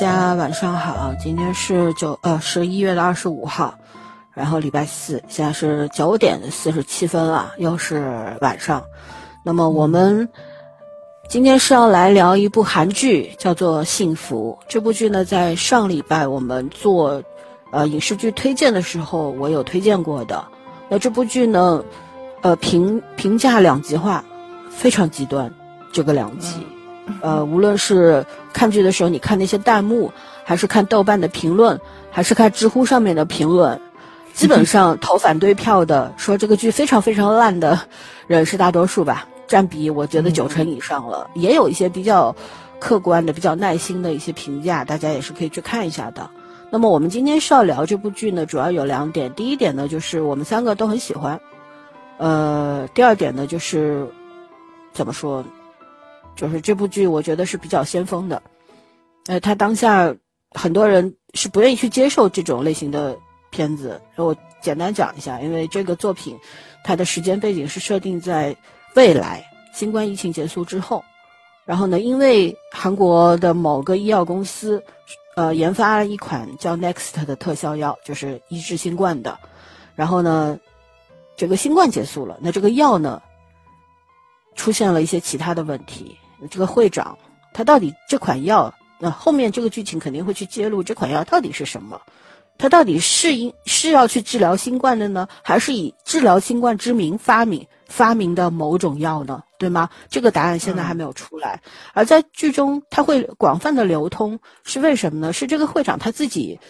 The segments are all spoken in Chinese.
大家晚上好，今天是九呃十一月的二十五号，然后礼拜四，现在是九点四十七分了，又是晚上。那么我们今天是要来聊一部韩剧，叫做《幸福》。这部剧呢，在上礼拜我们做呃影视剧推荐的时候，我有推荐过的。那这部剧呢，呃评评价两极化，非常极端，这个两极。呃，无论是看剧的时候，你看那些弹幕，还是看豆瓣的评论，还是看知乎上面的评论，基本上投反对票的，说这个剧非常非常烂的人是大多数吧，占比我觉得九成以上了。也有一些比较客观的、比较耐心的一些评价，大家也是可以去看一下的。那么我们今天是要聊这部剧呢，主要有两点。第一点呢，就是我们三个都很喜欢。呃，第二点呢，就是怎么说？就是这部剧，我觉得是比较先锋的，呃，他当下很多人是不愿意去接受这种类型的片子。我简单讲一下，因为这个作品，它的时间背景是设定在未来新冠疫情结束之后，然后呢，因为韩国的某个医药公司，呃，研发了一款叫 Next 的特效药，就是医治新冠的，然后呢，这个新冠结束了，那这个药呢，出现了一些其他的问题。这个会长，他到底这款药？那后面这个剧情肯定会去揭露这款药到底是什么？他到底是因是要去治疗新冠的呢，还是以治疗新冠之名发明发明的某种药呢？对吗？这个答案现在还没有出来。而在剧中，他会广泛的流通，是为什么呢？是这个会长他自己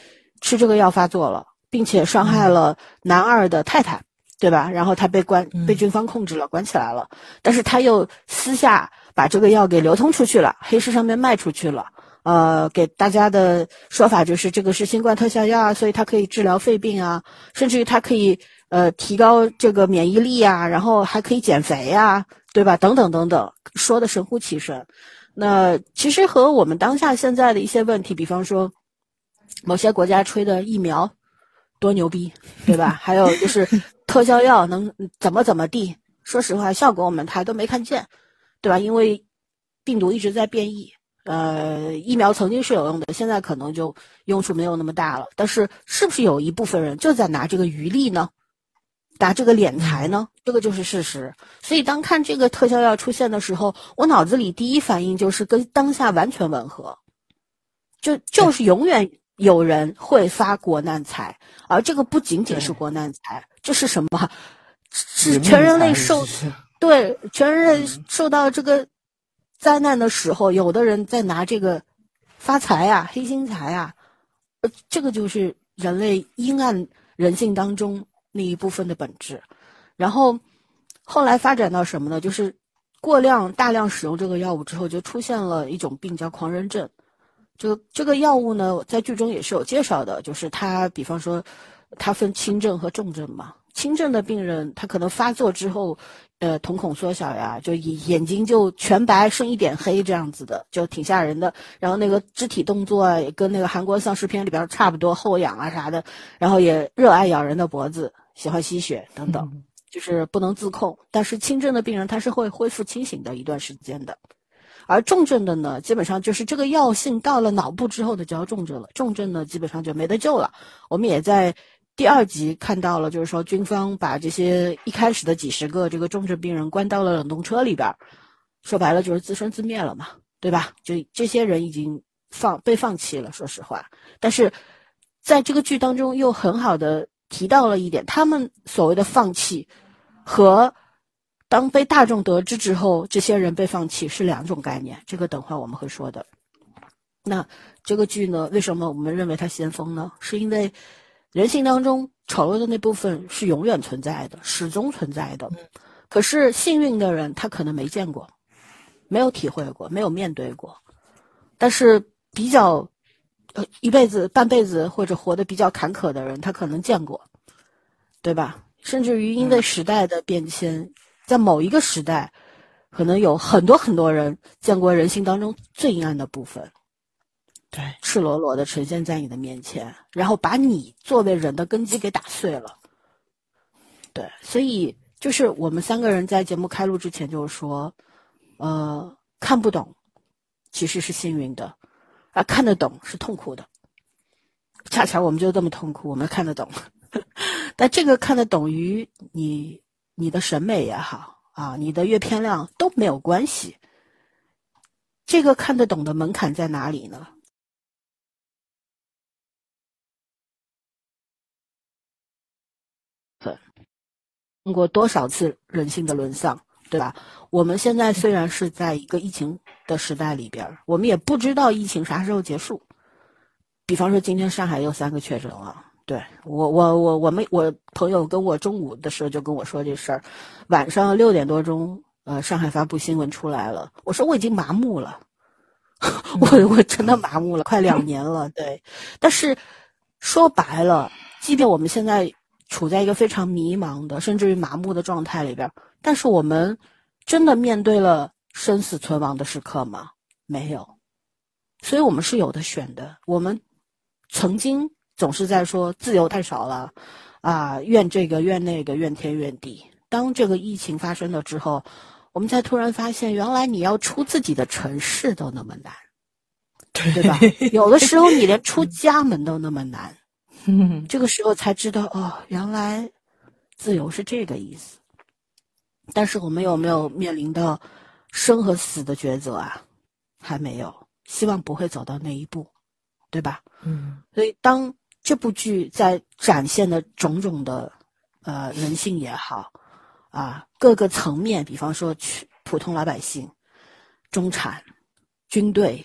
吃这个药发作了，并且伤害了男二的太太，对吧？然后他被关被军方控制了，关起来了。但是他又私下。把这个药给流通出去了，黑市上面卖出去了。呃，给大家的说法就是这个是新冠特效药啊，所以它可以治疗肺病啊，甚至于它可以呃提高这个免疫力啊，然后还可以减肥啊，对吧？等等等等，说的神乎其神。那其实和我们当下现在的一些问题，比方说某些国家吹的疫苗多牛逼，对吧？还有就是特效药能怎么怎么地，说实话，效果我们还都没看见。对吧？因为病毒一直在变异，呃，疫苗曾经是有用的，现在可能就用处没有那么大了。但是，是不是有一部分人就在拿这个余力呢？打这个敛财呢？这个就是事实。所以，当看这个特效药出现的时候，我脑子里第一反应就是跟当下完全吻合，就就是永远有人会发国难财，而这个不仅仅是国难财，这是什么？是全人类受。对，全人类受到这个灾难的时候，有的人在拿这个发财呀、黑心财啊，这个就是人类阴暗人性当中那一部分的本质。然后后来发展到什么呢？就是过量、大量使用这个药物之后，就出现了一种病叫狂人症。这个这个药物呢，在剧中也是有介绍的，就是它，比方说，它分轻症和重症嘛。轻症的病人，他可能发作之后。呃，瞳孔缩小呀，就眼眼睛就全白，剩一点黑这样子的，就挺吓人的。然后那个肢体动作啊，也跟那个韩国丧尸片里边差不多，后仰啊啥的。然后也热爱咬人的脖子，喜欢吸血等等，就是不能自控。但是轻症的病人他是会恢复清醒的一段时间的，而重症的呢，基本上就是这个药性到了脑部之后的就要重症了。重症呢，基本上就没得救了。我们也在。第二集看到了，就是说军方把这些一开始的几十个这个重症病人关到了冷冻车里边，说白了就是自生自灭了嘛，对吧？就这些人已经放被放弃了，说实话。但是在这个剧当中又很好的提到了一点，他们所谓的放弃和当被大众得知之后，这些人被放弃是两种概念。这个等会我们会说的。那这个剧呢，为什么我们认为它先锋呢？是因为。人性当中丑陋的那部分是永远存在的，始终存在的。可是幸运的人，他可能没见过，没有体会过，没有面对过。但是比较，呃，一辈子、半辈子或者活得比较坎坷的人，他可能见过，对吧？甚至于因为时代的变迁，在某一个时代，可能有很多很多人见过人性当中最阴暗的部分。对，赤裸裸的呈现在你的面前，然后把你作为人的根基给打碎了。对，所以就是我们三个人在节目开录之前就说，呃，看不懂其实是幸运的，啊，看得懂是痛苦的。恰巧我们就这么痛苦，我们看得懂。但这个看得懂与你你的审美也好啊，你的阅片量都没有关系。这个看得懂的门槛在哪里呢？过多少次人性的沦丧，对吧？我们现在虽然是在一个疫情的时代里边，我们也不知道疫情啥时候结束。比方说，今天上海有三个确诊了。对我，我，我，我们我朋友跟我中午的时候就跟我说这事儿，晚上六点多钟，呃，上海发布新闻出来了。我说我已经麻木了，我我真的麻木了，快两年了。对，但是说白了，即便我们现在。处在一个非常迷茫的，甚至于麻木的状态里边，但是我们真的面对了生死存亡的时刻吗？没有，所以我们是有的选的。我们曾经总是在说自由太少了，啊，怨这个怨那个怨天怨地。当这个疫情发生了之后，我们才突然发现，原来你要出自己的城市都那么难，对吧？有的时候你连出家门都那么难。这个时候才知道哦，原来自由是这个意思。但是我们有没有面临到生和死的抉择啊？还没有，希望不会走到那一步，对吧？嗯。所以当这部剧在展现的种种的呃人性也好啊，各个层面，比方说去普通老百姓、中产、军队、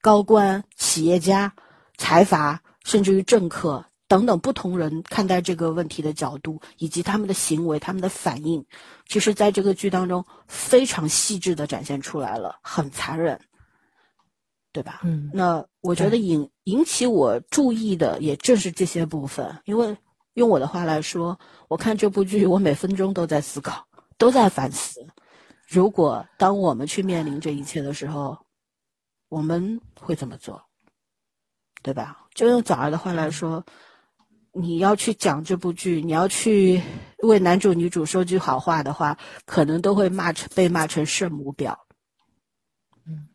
高官、企业家、财阀，甚至于政客。等等，不同人看待这个问题的角度，以及他们的行为、他们的反应，其实在这个剧当中非常细致的展现出来了，很残忍，对吧？嗯。那我觉得引引起我注意的也正是这些部分，因为用我的话来说，我看这部剧，我每分钟都在思考，都在反思。如果当我们去面临这一切的时候，我们会怎么做？对吧？就用早儿的话来说。你要去讲这部剧，你要去为男主女主说句好话的话，可能都会骂成被骂成圣母婊，嗯，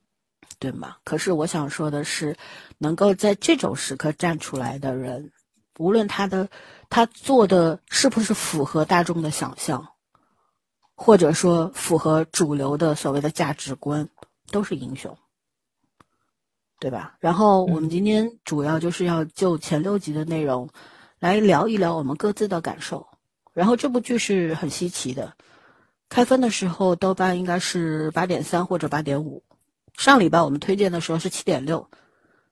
对吗？可是我想说的是，能够在这种时刻站出来的人，无论他的他做的是不是符合大众的想象，或者说符合主流的所谓的价值观，都是英雄，对吧？然后我们今天主要就是要就前六集的内容。来聊一聊我们各自的感受，然后这部剧是很稀奇的，开分的时候豆瓣应该是八点三或者八点五，上礼拜我们推荐的时候是七点六，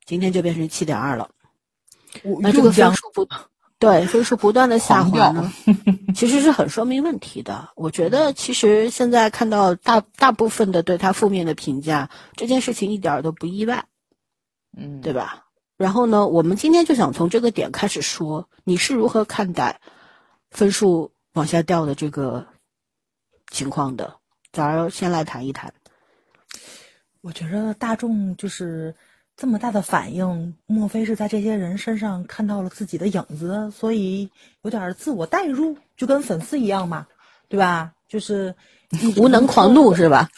今天就变成七点二了。那这个分数不，对分数不断的下滑呢，其实是很说明问题的。我觉得其实现在看到大大部分的对他负面的评价，这件事情一点都不意外，嗯，对吧？然后呢，我们今天就想从这个点开始说，你是如何看待分数往下掉的这个情况的？咱先来谈一谈。我觉得大众就是这么大的反应，莫非是在这些人身上看到了自己的影子，所以有点自我代入，就跟粉丝一样嘛，对吧？就是。无能狂怒是吧？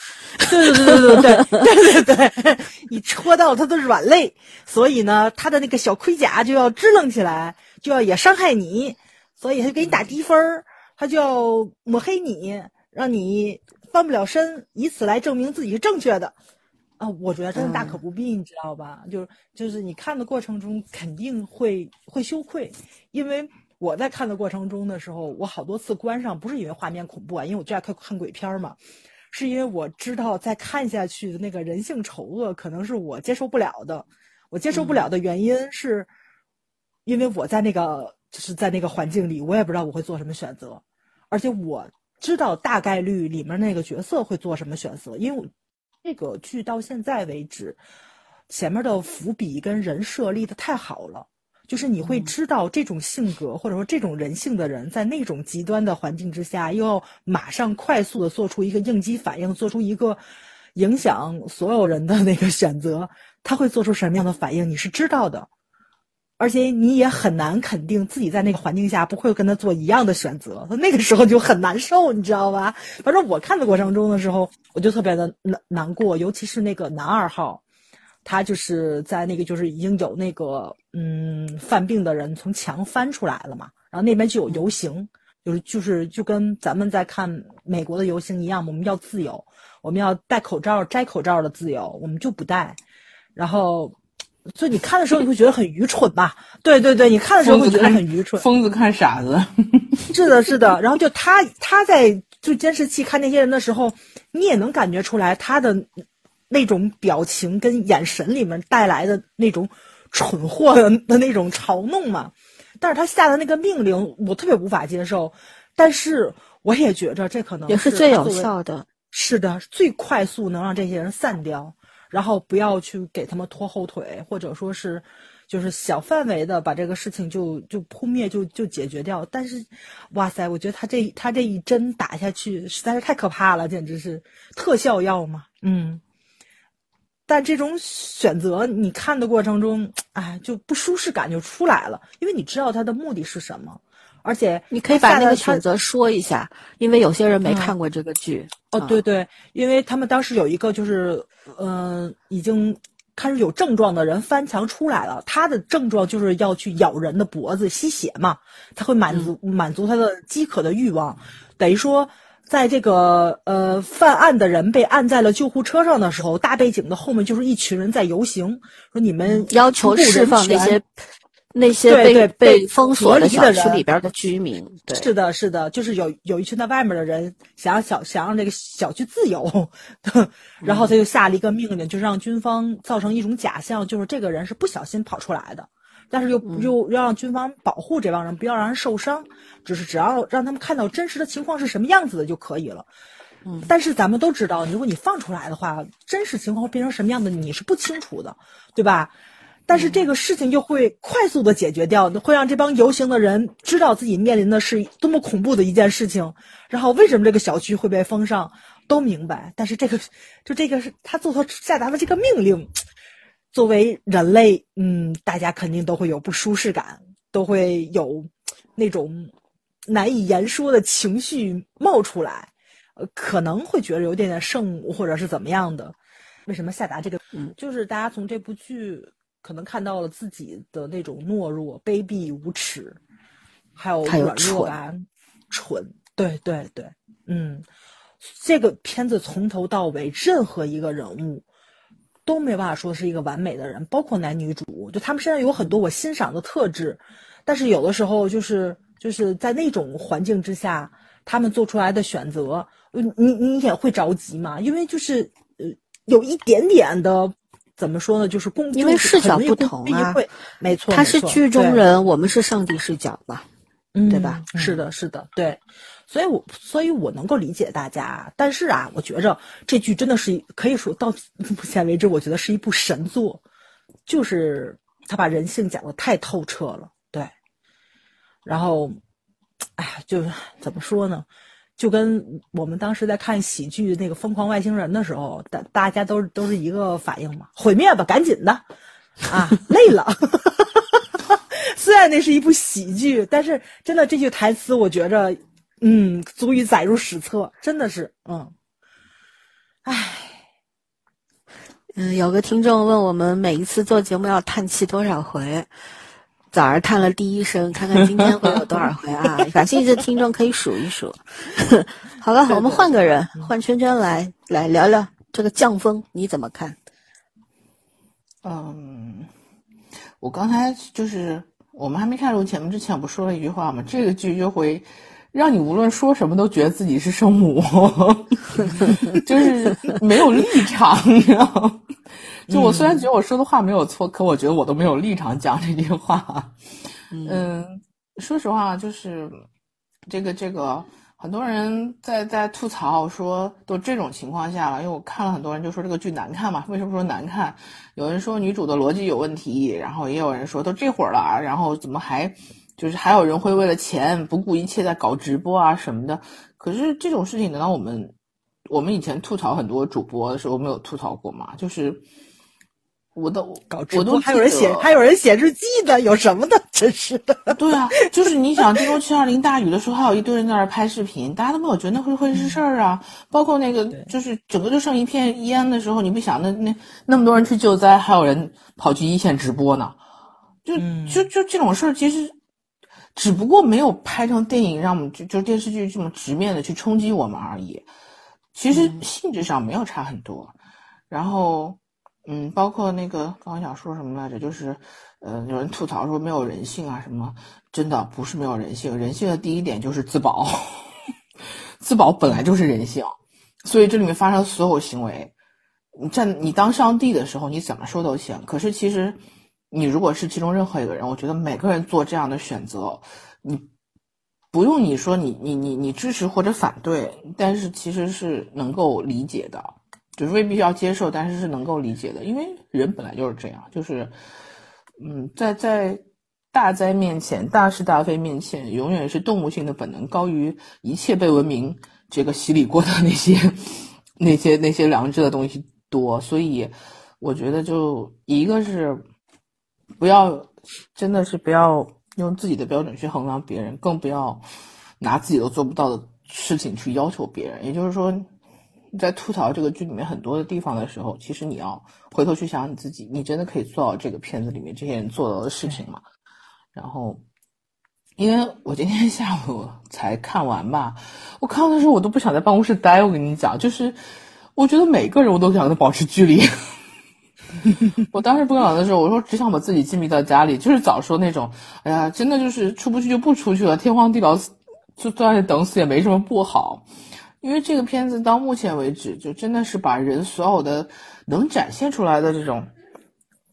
对对对对对对对对，你戳到他的软肋，所以呢，他的那个小盔甲就要支棱起来，就要也伤害你，所以他给你打低分儿，他就要抹黑你，让你翻不了身，以此来证明自己是正确的。啊，我觉得真的大可不必，你知道吧？就是就是你看的过程中肯定会会羞愧，因为。我在看的过程中的时候，我好多次关上，不是因为画面恐怖啊，因为我最爱看看鬼片嘛，是因为我知道再看下去的那个人性丑恶可能是我接受不了的。我接受不了的原因是，因为我在那个就是在那个环境里，我也不知道我会做什么选择，而且我知道大概率里面那个角色会做什么选择，因为我这个剧到现在为止，前面的伏笔跟人设立的太好了。就是你会知道这种性格或者说这种人性的人，在那种极端的环境之下，又要马上快速的做出一个应激反应，做出一个影响所有人的那个选择，他会做出什么样的反应，你是知道的，而且你也很难肯定自己在那个环境下不会跟他做一样的选择，那个时候就很难受，你知道吧？反正我看的过程中的时候，我就特别的难难过，尤其是那个男二号。他就是在那个就是已经有那个嗯犯病的人从墙翻出来了嘛，然后那边就有游行，就是就是就跟咱们在看美国的游行一样，我们要自由，我们要戴口罩摘口罩的自由，我们就不戴，然后。所以你看的时候你会觉得很愚蠢吧？对对对，你看的时候会觉得很愚蠢。疯子看傻子，是的，是的。然后就他他在就监视器看那些人的时候，你也能感觉出来他的那种表情跟眼神里面带来的那种蠢货的的那种嘲弄嘛。但是他下的那个命令，我特别无法接受。但是我也觉着这可能也是最有效的。是的，最快速能让这些人散掉。然后不要去给他们拖后腿，或者说是，就是小范围的把这个事情就就扑灭就就解决掉。但是，哇塞，我觉得他这他这一针打下去实在是太可怕了，简直是特效药嘛。嗯。但这种选择，你看的过程中，哎，就不舒适感就出来了，因为你知道他的目的是什么。而且你可以把那个选择说一下，因为有些人没看过这个剧。哦，对对，因为他们当时有一个就是，嗯，已经开始有症状的人翻墙出来了，他的症状就是要去咬人的脖子吸血嘛，他会满足满足他的饥渴的欲望。等于说，在这个呃犯案的人被按在了救护车上的时候，大背景的后面就是一群人在游行，说你们要求释放那些。那些被被封锁的小区里边的居民，对。是的，是的，就是有有一群在外面的人想让小想让这个小区自由，然后他就下了一个命令，就是让军方造成一种假象，就是这个人是不小心跑出来的，但是又又要让军方保护这帮人，不要让人受伤，只是只要让他们看到真实的情况是什么样子的就可以了。嗯，但是咱们都知道，如果你放出来的话，真实情况会变成什么样的，你是不清楚的，对吧？但是这个事情就会快速的解决掉，会让这帮游行的人知道自己面临的是多么恐怖的一件事情，然后为什么这个小区会被封上，都明白。但是这个，就这个是他做出下达的这个命令，作为人类，嗯，大家肯定都会有不舒适感，都会有那种难以言说的情绪冒出来，呃，可能会觉得有点点圣母或者是怎么样的。为什么下达这个？嗯，就是大家从这部剧。可能看到了自己的那种懦弱、卑鄙、无耻，还有软弱感、蠢。对对对，嗯，这个片子从头到尾，任何一个人物都没办法说是一个完美的人，包括男女主，就他们身上有很多我欣赏的特质，但是有的时候就是就是在那种环境之下，他们做出来的选择，你你也会着急嘛？因为就是呃，有一点点的。怎么说呢？就是共，因为视角不同啊，没错，他是剧中人，我们是上帝视角嘛，对吧？是的，是的，对，所以我所以我能够理解大家，但是啊，我觉着这剧真的是可以说到 目前为止，我觉得是一部神作，就是他把人性讲的太透彻了，对，然后，哎呀，就是怎么说呢？就跟我们当时在看喜剧那个《疯狂外星人》的时候，大大家都都是一个反应嘛，毁灭吧，赶紧的，啊，累了。虽然那是一部喜剧，但是真的这句台词，我觉着，嗯，足以载入史册，真的是，嗯，唉，嗯，有个听众问我们，每一次做节目要叹气多少回？早上叹了第一声，看看今天会有多少回啊？感兴趣的听众可以数一数。好了，我们换个人，换圈圈来来聊聊这个降风，你怎么看？嗯，我刚才就是我们还没看录节目之前，我不说了一句话吗？这个剧就会让你无论说什么都觉得自己是圣母，就是没有立场，你知道吗？就我虽然觉得我说的话没有错，可我觉得我都没有立场讲这句话。嗯，说实话，就是这个这个，很多人在在吐槽说，都这种情况下了，因为我看了很多人就说这个剧难看嘛。为什么说难看？有人说女主的逻辑有问题，然后也有人说都这会儿了，然后怎么还就是还有人会为了钱不顾一切在搞直播啊什么的？可是这种事情，难道我们我们以前吐槽很多主播的时候没有吐槽过吗？就是。我都搞直播，还有人写，还有人写日记的，有什么的？真是的。对啊，就是你想郑州七二零大雨的时候，还有一堆人在那儿拍视频，大家都没有觉得那会会是事儿啊。包括那个就是整个就剩一片烟的时候，你不想那那那么多人去救灾，还有人跑去一线直播呢？就就就这种事儿，其实只不过没有拍成电影，让我们就就电视剧这么直面的去冲击我们而已。其实性质上没有差很多。然后，嗯，包括那个刚刚想说什么来着，就是。呃，有人吐槽说没有人性啊什么？真的不是没有人性，人性的第一点就是自保，自保本来就是人性，所以这里面发生所有行为，你站你当上帝的时候，你怎么说都行。可是其实，你如果是其中任何一个人，我觉得每个人做这样的选择，你不用你说你你你你支持或者反对，但是其实是能够理解的，就是未必要接受，但是是能够理解的，因为人本来就是这样，就是。嗯，在在大灾面前、大是大非面前，永远是动物性的本能高于一切被文明这个洗礼过的那些、那些、那些良知的东西多。所以，我觉得就一个是不要，真的是不要用自己的标准去衡量别人，更不要拿自己都做不到的事情去要求别人。也就是说。在吐槽这个剧里面很多的地方的时候，其实你要回头去想你自己，你真的可以做到这个片子里面这些人做到的事情吗？然后，因为我今天下午才看完吧，我看完的时候我都不想在办公室待。我跟你讲，就是我觉得每个人我都想跟他保持距离。我当时不讲的时候，我说只想把自己禁闭到家里，就是早说那种，哎呀，真的就是出不去就不出去了，天荒地老，就在那等死也没什么不好。因为这个片子到目前为止，就真的是把人所有的能展现出来的这种，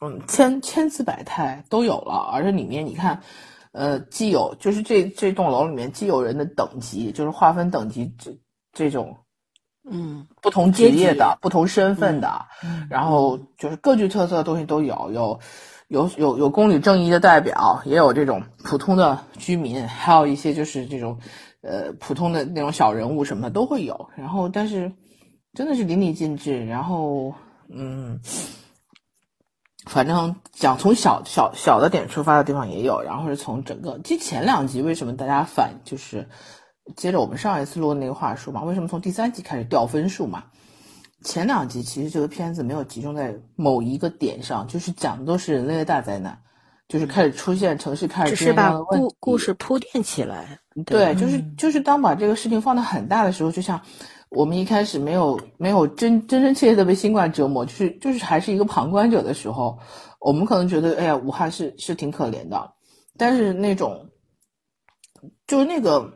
嗯，千千姿百态都有了。而且里面你看，呃，既有就是这这栋楼里面既有人的等级，就是划分等级这这种，嗯，不同职业的、不同身份的，然后就是各具特色的东西都有，有有有有公理正义的代表，也有这种普通的居民，还有一些就是这种。呃，普通的那种小人物什么的都会有，然后但是真的是淋漓尽致，然后嗯，反正讲从小小小的点出发的地方也有，然后是从整个其实前两集为什么大家反就是接着我们上一次录的那个话术嘛，为什么从第三集开始掉分数嘛？前两集其实这个片子没有集中在某一个点上，就是讲的都是人类的大灾难。就是开始出现城市开始只是把故故事铺垫起来，对，就是就是当把这个事情放得很大的时候，就像我们一开始没有没有真真真切切的被新冠折磨，就是就是还是一个旁观者的时候，我们可能觉得哎呀，武汉是是挺可怜的，但是那种就是那个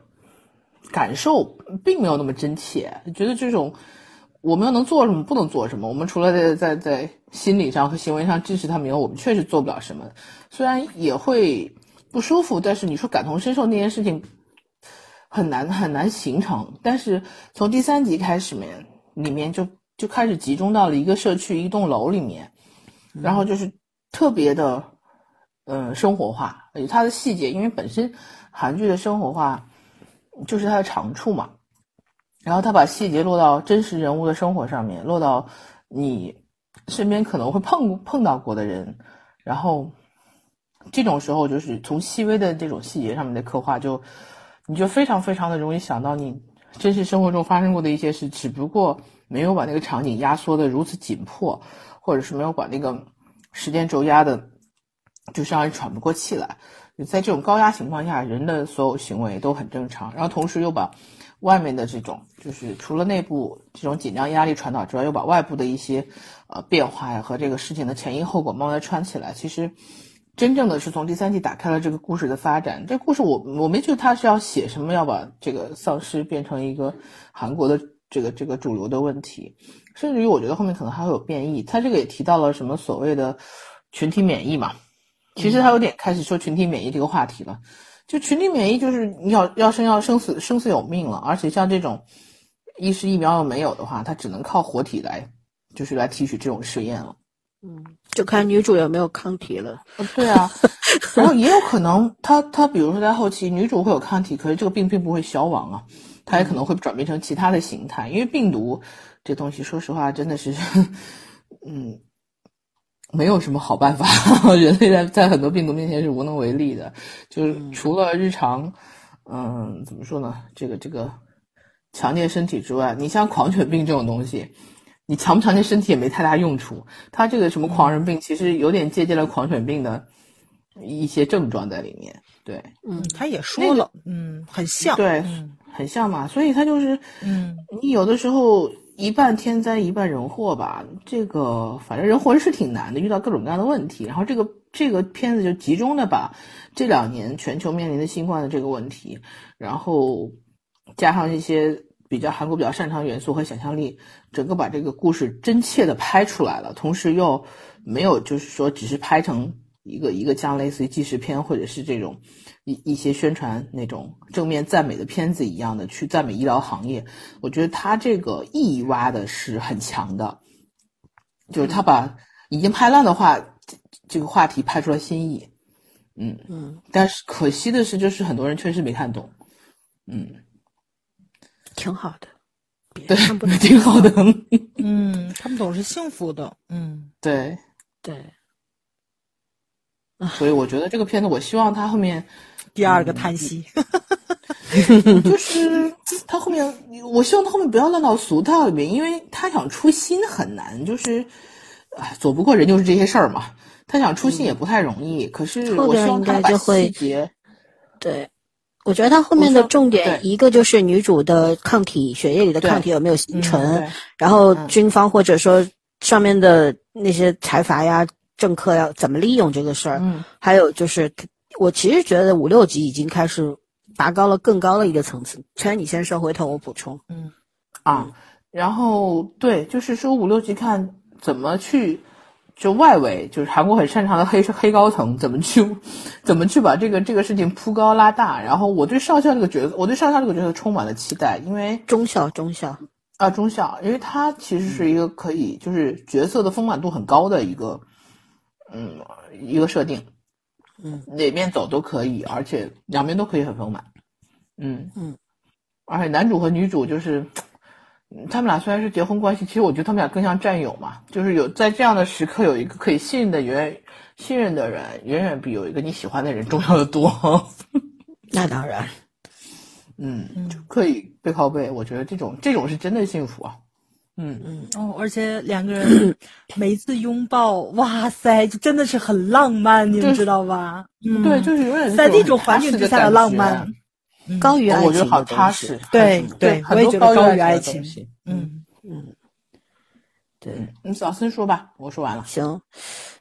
感受并没有那么真切，觉得这种。我们又能做什么，不能做什么？我们除了在在在心理上和行为上支持他们以外，我们确实做不了什么。虽然也会不舒服，但是你说感同身受那件事情很难很难形成。但是从第三集开始面里面就就开始集中到了一个社区一栋楼里面，然后就是特别的嗯生活化，而且它的细节，因为本身韩剧的生活化就是他的长处嘛。然后他把细节落到真实人物的生活上面，落到你身边可能会碰碰到过的人，然后这种时候就是从细微的这种细节上面的刻画，就你就非常非常的容易想到你真实生活中发生过的一些事，只不过没有把那个场景压缩的如此紧迫，或者是没有把那个时间轴压的，就是让人喘不过气来。在这种高压情况下，人的所有行为都很正常，然后同时又把。外面的这种，就是除了内部这种紧张压力传导之外，又把外部的一些呃变化呀和这个事情的前因后果慢慢串起来。其实，真正的是从第三季打开了这个故事的发展。这故事我我没觉得他是要写什么，要把这个丧尸变成一个韩国的这个这个主流的问题。甚至于我觉得后面可能还会有变异。他这个也提到了什么所谓的群体免疫嘛？其实他有点开始说群体免疫这个话题了。就群体免疫，就是你要要生要生死生死有命了，而且像这种，一是疫苗又没有的话，它只能靠活体来，就是来提取这种试验了。嗯，就看女主有没有抗体了。对啊，然后也有可能，他他比如说在后期，女主会有抗体，可是这个病并不会消亡啊，它也可能会转变成其他的形态，因为病毒这东西，说实话真的是，嗯，没有什么好办法，人类在在很多病毒面前是无能为力的，就是除了日常，嗯，怎么说呢？这个这个强健身体之外，你像狂犬病这种东西，你强不强健身体也没太大用处。它这个什么狂人病，其实有点借鉴了狂犬病的一些症状在里面。对，嗯，他也说了，嗯，很像，对，很像嘛。所以他就是，嗯，你有的时候。一半天灾一半人祸吧，这个反正人活着是挺难的，遇到各种各样的问题。然后这个这个片子就集中的把这两年全球面临的新冠的这个问题，然后加上一些比较韩国比较擅长元素和想象力，整个把这个故事真切的拍出来了，同时又没有就是说只是拍成一个一个像类似于纪实片或者是这种。一一些宣传那种正面赞美的片子一样的去赞美医疗行业，我觉得他这个意义挖的是很强的，就是他把已经拍烂的话这个话题拍出了新意，嗯嗯，但是可惜的是，就是很多人确实没看懂，嗯，挺好的，对，挺好的，嗯，看不懂是幸福的，嗯，对。对，所以我觉得这个片子，我希望他后面。第二个叹息，就是他后面，我希望他后面不要烂到俗套里面，因为他想出新很难，就是，哎，躲不过人就是这些事儿嘛。他想出新也不太容易，可是我希望他把细节，对，我觉得他后面的重点一个就是女主的抗体，血液里的抗体有没有形成，然后军方或者说上面的那些财阀呀、政客呀怎么利用这个事儿，还有就是。我其实觉得五六级已经开始拔高了更高的一个层次。陈，你先说，回头我补充。嗯，啊，然后对，就是说五六级看怎么去，就外围就是韩国很擅长的黑黑高层怎么去，怎么去把这个这个事情铺高拉大。然后我对上校这个角色，我对上校这个角色充满了期待，因为中校中校啊中校，因为他其实是一个可以就是角色的丰满度很高的一个嗯一个设定。嗯，哪面走都可以，而且两边都可以很丰满。嗯嗯，而且男主和女主就是，他们俩虽然是结婚关系，其实我觉得他们俩更像战友嘛。就是有在这样的时刻，有一个可以信任的远信任的人，远远比有一个你喜欢的人重要的多。那当然，嗯，就可以背靠背，我觉得这种这种是真的幸福啊。嗯嗯哦，而且两个人 每一次拥抱，哇塞，就真的是很浪漫，你们知道吧？嗯，对，就是永远在那种环境之下的浪漫，高于爱情，我觉得好踏实。对对，我也觉得高于爱情。嗯嗯，对，你小声说吧，我说完了。行，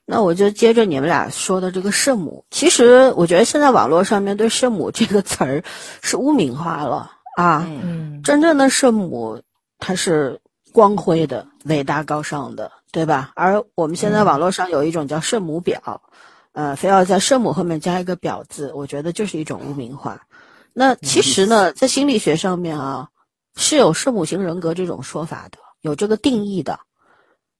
那我就接着你们俩说的这个圣母。其实我觉得现在网络上面对圣母这个词儿是污名化了啊。嗯，真正的圣母，她是。光辉的、伟大、高尚的，对吧？而我们现在网络上有一种叫圣母婊，呃，非要在圣母后面加一个婊字，我觉得就是一种污名化。那其实呢，在心理学上面啊，是有圣母型人格这种说法的，有这个定义的。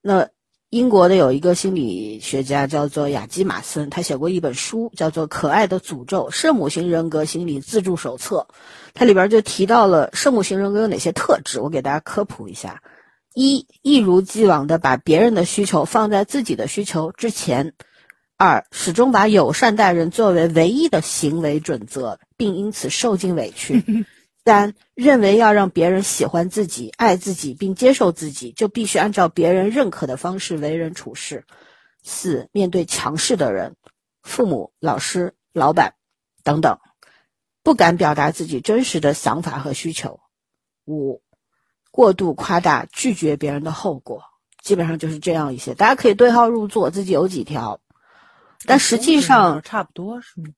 那英国的有一个心理学家叫做雅基马森，他写过一本书，叫做《可爱的诅咒：圣母型人格心理自助手册》，它里边就提到了圣母型人格有哪些特质，我给大家科普一下。一一如既往的把别人的需求放在自己的需求之前；二始终把友善待人作为唯一的行为准则，并因此受尽委屈；三认为要让别人喜欢自己、爱自己并接受自己，就必须按照别人认可的方式为人处事；四面对强势的人，父母、老师、老板等等，不敢表达自己真实的想法和需求；五。过度夸大拒绝别人的后果，基本上就是这样一些。大家可以对号入座，自己有几条，但实际上差不多是吗？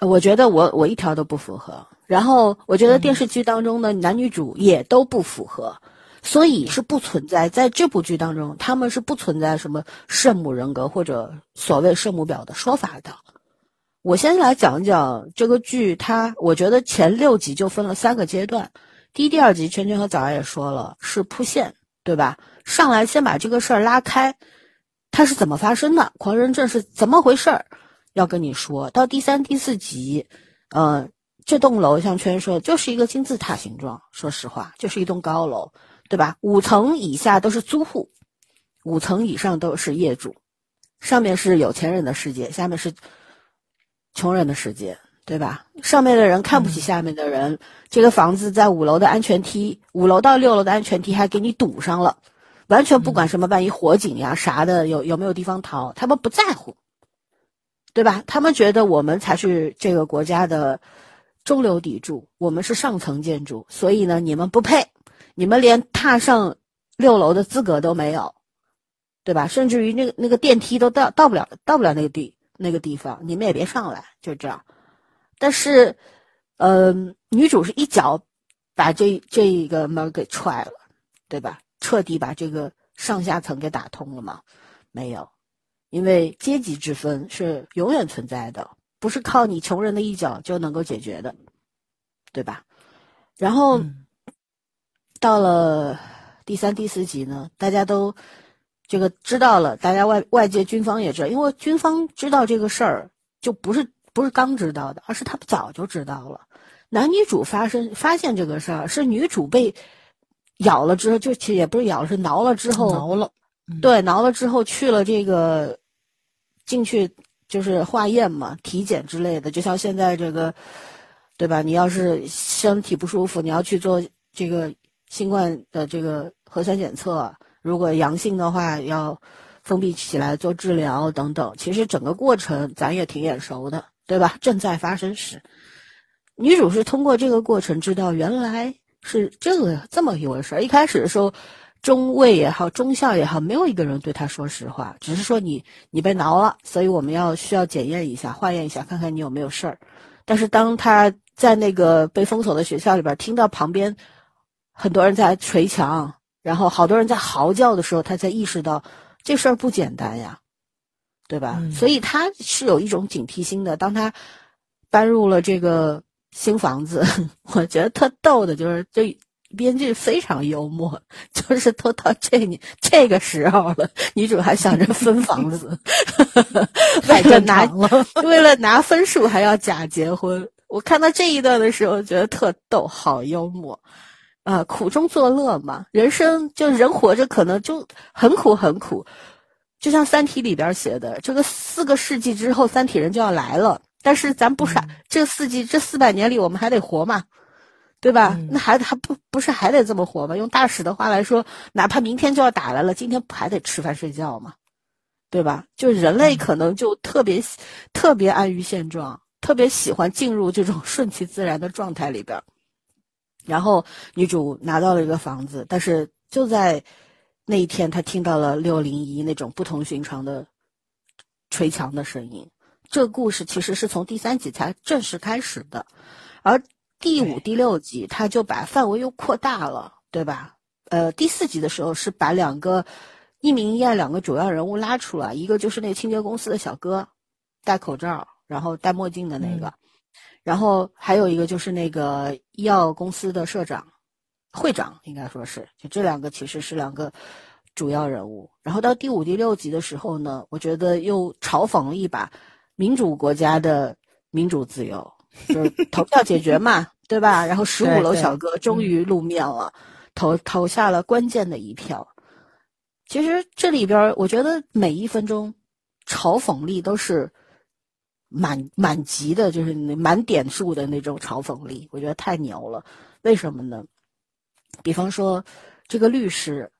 我觉得我我一条都不符合。然后我觉得电视剧当中的男女主也都不符合，所以是不存在在这部剧当中，他们是不存在什么圣母人格或者所谓圣母婊的说法的。我先来讲讲这个剧，它我觉得前六集就分了三个阶段。第一、第二集，圈圈和早儿也说了，是铺线，对吧？上来先把这个事儿拉开，它是怎么发生的？狂人症是怎么回事儿？要跟你说到第三、第四集，呃，这栋楼像圈说，就是一个金字塔形状。说实话，就是一栋高楼，对吧？五层以下都是租户，五层以上都是业主。上面是有钱人的世界，下面是穷人的世界，对吧？上面的人看不起下面的人，这个房子在五楼的安全梯，五楼到六楼的安全梯还给你堵上了，完全不管什么万一火警呀啥的，有有没有地方逃，他们不在乎，对吧？他们觉得我们才是这个国家的中流砥柱，我们是上层建筑，所以呢，你们不配，你们连踏上六楼的资格都没有。对吧？甚至于那个那个电梯都到到不了，到不了那个地那个地方，你们也别上来，就这样。但是，呃，女主是一脚把这这一个门给踹了，对吧？彻底把这个上下层给打通了吗？没有，因为阶级之分是永远存在的，不是靠你穷人的一脚就能够解决的，对吧？然后到了第三、第四集呢，大家都。这个知道了，大家外外界军方也知道，因为军方知道这个事儿，就不是不是刚知道的，而是他们早就知道了。男女主发生发现这个事儿，是女主被咬了之后，就其实也不是咬了，是挠了之后挠了，对，挠了之后去了这个进去就是化验嘛，体检之类的，就像现在这个，对吧？你要是身体不舒服，你要去做这个新冠的这个核酸检测。如果阳性的话，要封闭起来做治疗等等。其实整个过程咱也挺眼熟的，对吧？正在发生时，女主是通过这个过程知道原来是这个这么一回事儿。一开始的时候，中尉也好，中校也好，没有一个人对她说实话，只是说你你被挠了，所以我们要需要检验一下，化验一下，看看你有没有事儿。但是当他在那个被封锁的学校里边，听到旁边很多人在捶墙。然后好多人在嚎叫的时候，他才意识到这事儿不简单呀，对吧？所以他是有一种警惕心的。当他搬入了这个新房子，我觉得特逗的就是这编剧非常幽默，就是都到这你这个时候了，女主还想着分房子，为了拿为了拿分数还要假结婚。我看到这一段的时候，觉得特逗，好幽默。啊，苦中作乐嘛，人生就人活着可能就很苦很苦，就像《三体》里边写的，这个四个世纪之后，三体人就要来了，但是咱不傻，这四季这四百年里我们还得活嘛，对吧？那还还不不是还得这么活吗？用大使的话来说，哪怕明天就要打来了，今天不还得吃饭睡觉吗？对吧？就人类可能就特别特别安于现状，特别喜欢进入这种顺其自然的状态里边。然后女主拿到了一个房子，但是就在那一天，他听到了六零一那种不同寻常的捶墙的声音。这个故事其实是从第三集才正式开始的，而第五、第六集他就把范围又扩大了，对吧？呃，第四集的时候是把两个一明一暗两个主要人物拉出来，一个就是那清洁公司的小哥，戴口罩然后戴墨镜的那个。然后还有一个就是那个医药公司的社长、会长，应该说是，就这两个其实是两个主要人物。然后到第五、第六集的时候呢，我觉得又嘲讽了一把民主国家的民主自由，就是 投票解决嘛，对吧？然后十五楼小哥终于露面了，投投下了关键的一票。其实这里边，我觉得每一分钟嘲讽力都是。满满级的，就是满点数的那种嘲讽力，我觉得太牛了。为什么呢？比方说，这个律师，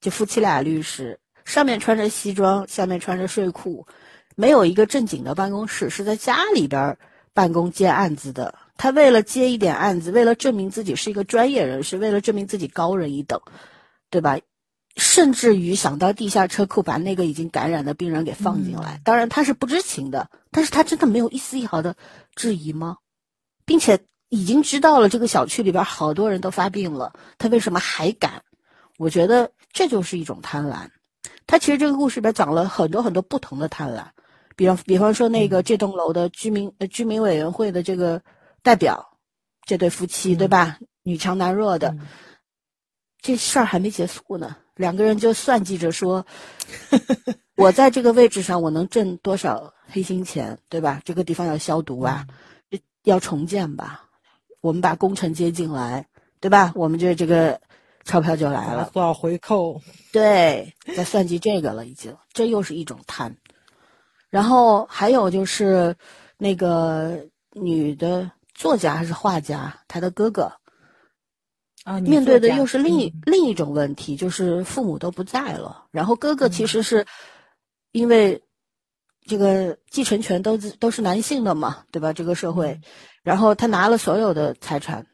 就夫妻俩律师，上面穿着西装，下面穿着睡裤，没有一个正经的办公室，是在家里边办公接案子的。他为了接一点案子，为了证明自己是一个专业人士，为了证明自己高人一等，对吧？甚至于想到地下车库把那个已经感染的病人给放进来，当然他是不知情的，但是他真的没有一丝一毫的质疑吗？并且已经知道了这个小区里边好多人都发病了，他为什么还敢？我觉得这就是一种贪婪。他其实这个故事里边讲了很多很多不同的贪婪，比方比方说那个这栋楼的居民呃居民委员会的这个代表，这对夫妻对吧？女强男弱的，这事儿还没结束呢。两个人就算计着说：“ 我在这个位置上，我能挣多少黑心钱，对吧？这个地方要消毒啊，要重建吧。我们把工程接进来，对吧？我们这这个钞票就来了，多少回扣？对，在算计这个了，已经。这又是一种贪，然后还有就是那个女的作家还是画家，她的哥哥啊，面对的又是另一、嗯另一种问题，就是父母都不在了，然后哥哥其实是因为这个继承权都是都是男性的嘛，对吧？这个社会，然后他拿了所有的财产，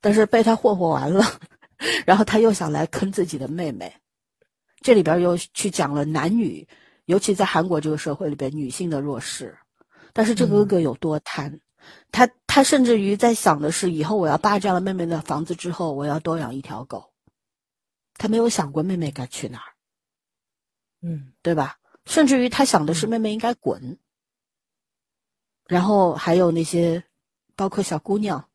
但是被他霍霍完了，然后他又想来坑自己的妹妹，这里边又去讲了男女，尤其在韩国这个社会里边女性的弱势，但是这个哥哥有多贪。他他甚至于在想的是，以后我要霸占了妹妹的房子之后，我要多养一条狗。他没有想过妹妹该去哪儿，嗯对吧？甚至于他想的是妹妹应该滚。然后还有那些，包括小姑娘，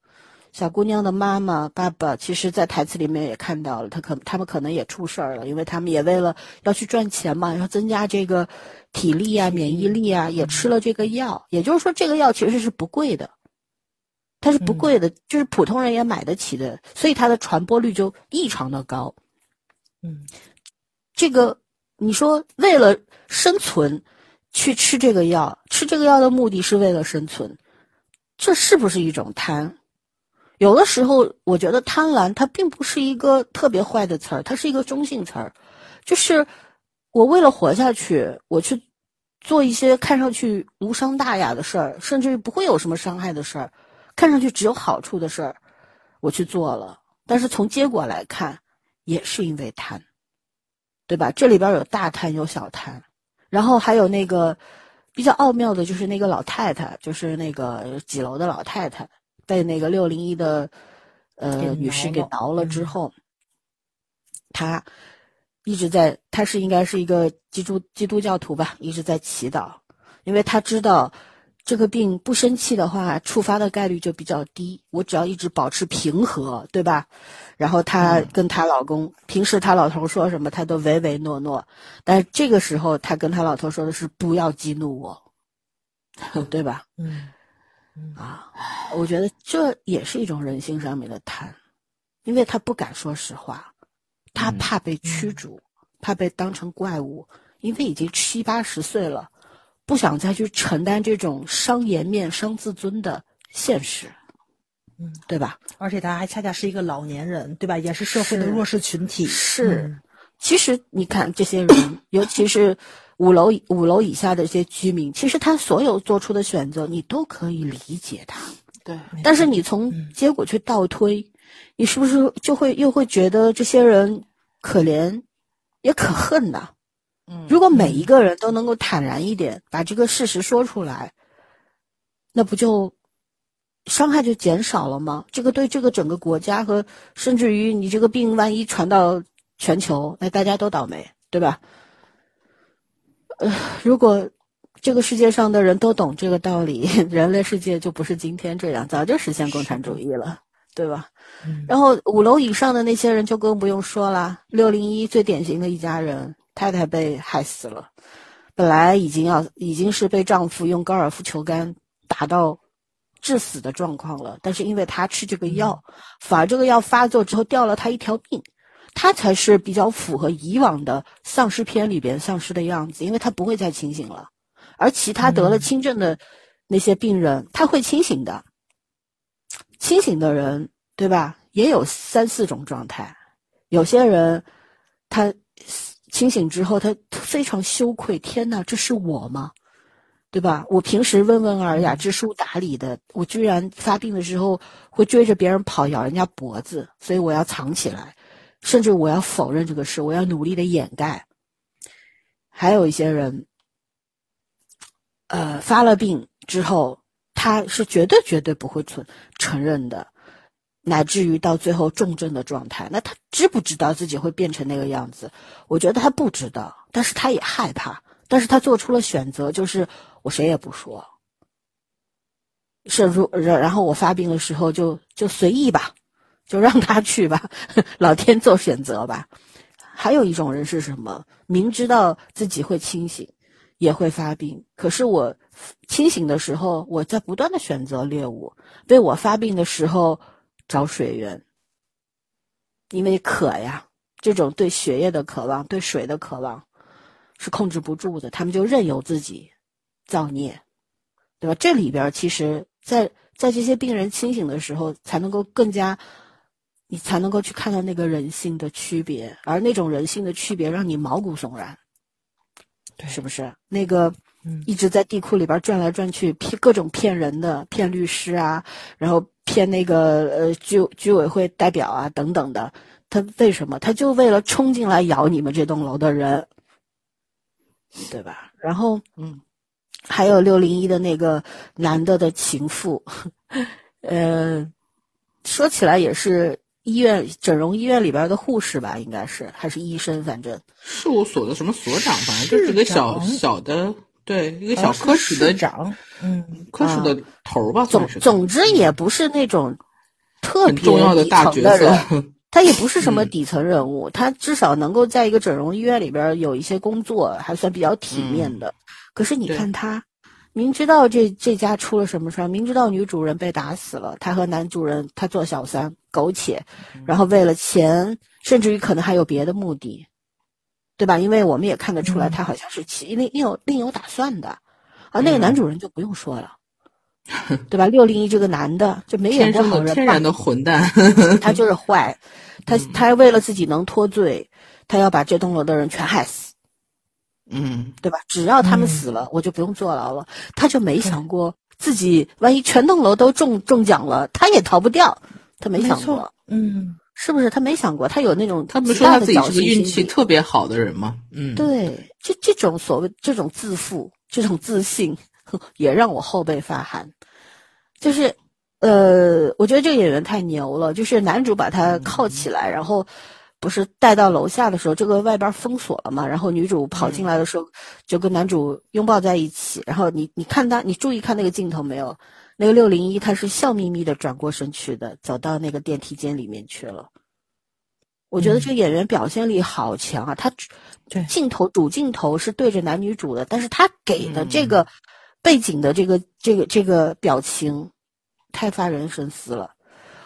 小姑娘的妈妈、爸爸，其实在台词里面也看到了，他可他们可能也出事儿了，因为他们也为了要去赚钱嘛，要增加这个体力啊、免疫力啊，也吃了这个药。也就是说，这个药其实是不贵的，它是不贵的，就是普通人也买得起的，所以它的传播率就异常的高。嗯这个你说为了生存去吃这个药，吃这个药的目的是为了生存，这是不是一种贪？有的时候，我觉得贪婪它并不是一个特别坏的词儿，它是一个中性词儿，就是我为了活下去，我去做一些看上去无伤大雅的事儿，甚至于不会有什么伤害的事儿，看上去只有好处的事儿，我去做了，但是从结果来看，也是因为贪。对吧？这里边有大贪有小贪，然后还有那个比较奥妙的，就是那个老太太，就是那个几楼的老太太，被那个六零一的呃女士给挠了之后，她一直在，她是应该是一个基督基督教徒吧，一直在祈祷，因为她知道这个病不生气的话，触发的概率就比较低。我只要一直保持平和，对吧？然后她跟她老公，平时她老头说什么，她都唯唯诺诺，但是这个时候她跟她老头说的是不要激怒我，对吧？嗯啊，我觉得这也是一种人性上面的贪，因为他不敢说实话，他怕被驱逐，怕被当成怪物，因为已经七八十岁了，不想再去承担这种伤颜面、伤自尊的现实，嗯，对吧？而且他还恰恰是一个老年人，对吧？也是社会的弱势群体。是嗯其实你看这些人，尤其是五楼五楼以下的这些居民，其实他所有做出的选择，你都可以理解他。对，但是你从结果去倒推，你是不是就会又会觉得这些人可怜，也可恨呐？嗯，如果每一个人都能够坦然一点，把这个事实说出来，那不就伤害就减少了吗？这个对这个整个国家和甚至于你这个病万一传到全球，那大家都倒霉，对吧？呃，如果这个世界上的人都懂这个道理，人类世界就不是今天这样，早就实现共产主义了，对吧？嗯然后五楼以上的那些人就更不用说了，六零一最典型的一家人，太太被害死了，本来已经要已经是被丈夫用高尔夫球杆打到致死的状况了，但是因为她吃这个药，反而这个药发作之后掉了她一条命，她才是比较符合以往的丧尸片里边丧尸的样子，因为她不会再清醒了，而其他得了轻症的那些病人，他会清醒的，清醒的人。对吧？也有三四种状态，有些人他清醒之后，他非常羞愧，天哪，这是我吗？对吧？我平时温文尔雅、知书达理的，我居然发病的时候会追着别人跑，咬人家脖子，所以我要藏起来，甚至我要否认这个事，我要努力的掩盖。还有一些人，呃，发了病之后，他是绝对绝对不会存承认的。乃至于到最后重症的状态，那他知不知道自己会变成那个样子？我觉得他不知道，但是他也害怕，但是他做出了选择，就是我谁也不说，是如然然后我发病的时候就就随意吧，就让他去吧，老天做选择吧。还有一种人是什么？明知道自己会清醒，也会发病，可是我清醒的时候，我在不断的选择猎物，被我发病的时候。找水源，因为渴呀，这种对血液的渴望、对水的渴望是控制不住的，他们就任由自己造孽，对吧？这里边其实，在在这些病人清醒的时候，才能够更加，你才能够去看到那个人性的区别，而那种人性的区别让你毛骨悚然，对是不是？那个一直在地库里边转来转去，骗各种骗人的，骗律师啊，然后骗那个呃居居委会代表啊等等的，他为什么？他就为了冲进来咬你们这栋楼的人，对吧？然后嗯。还有六零一的那个男的的情妇，呃，说起来也是医院整容医院里边的护士吧，应该是还是医生，反正事务所的什么所长，反正就是个小小的，对，一个小科室的长，嗯，科室的头吧。总总之也不是那种特别重要的大角色，他也不是什么底层人物，他至少能够在一个整容医院里边有一些工作，还算比较体面的。可是你看他，明知道这这家出了什么事儿，明知道女主人被打死了，他和男主人他做小三苟且，然后为了钱，甚至于可能还有别的目的，对吧？因为我们也看得出来，他好像是其另另有另有打算的，而那个男主人就不用说了，对吧？六零一这个男的就没演过好人，天然的混蛋，他就是坏，他他为了自己能脱罪，他要把这栋楼的人全害死。嗯，对吧？只要他们死了，我就不用坐牢了。他就没想过自己万一全栋楼都中中奖了，他也逃不掉。他没想过，嗯，是不是？他没想过，他有那种他不说他自己是个运气特别好的人吗？嗯，对，这这种所谓这种自负、这种自信，也让我后背发寒。就是，呃，我觉得这个演员太牛了。就是男主把他铐起来，然后。不是带到楼下的时候，这个外边封锁了嘛？然后女主跑进来的时候，就跟男主拥抱在一起。然后你你看他，你注意看那个镜头没有？那个六零一他是笑眯眯的转过身去的，走到那个电梯间里面去了。我觉得这个演员表现力好强啊！他镜头主镜头是对着男女主的，但是他给的这个背景的这个这个这个表情，太发人深思了。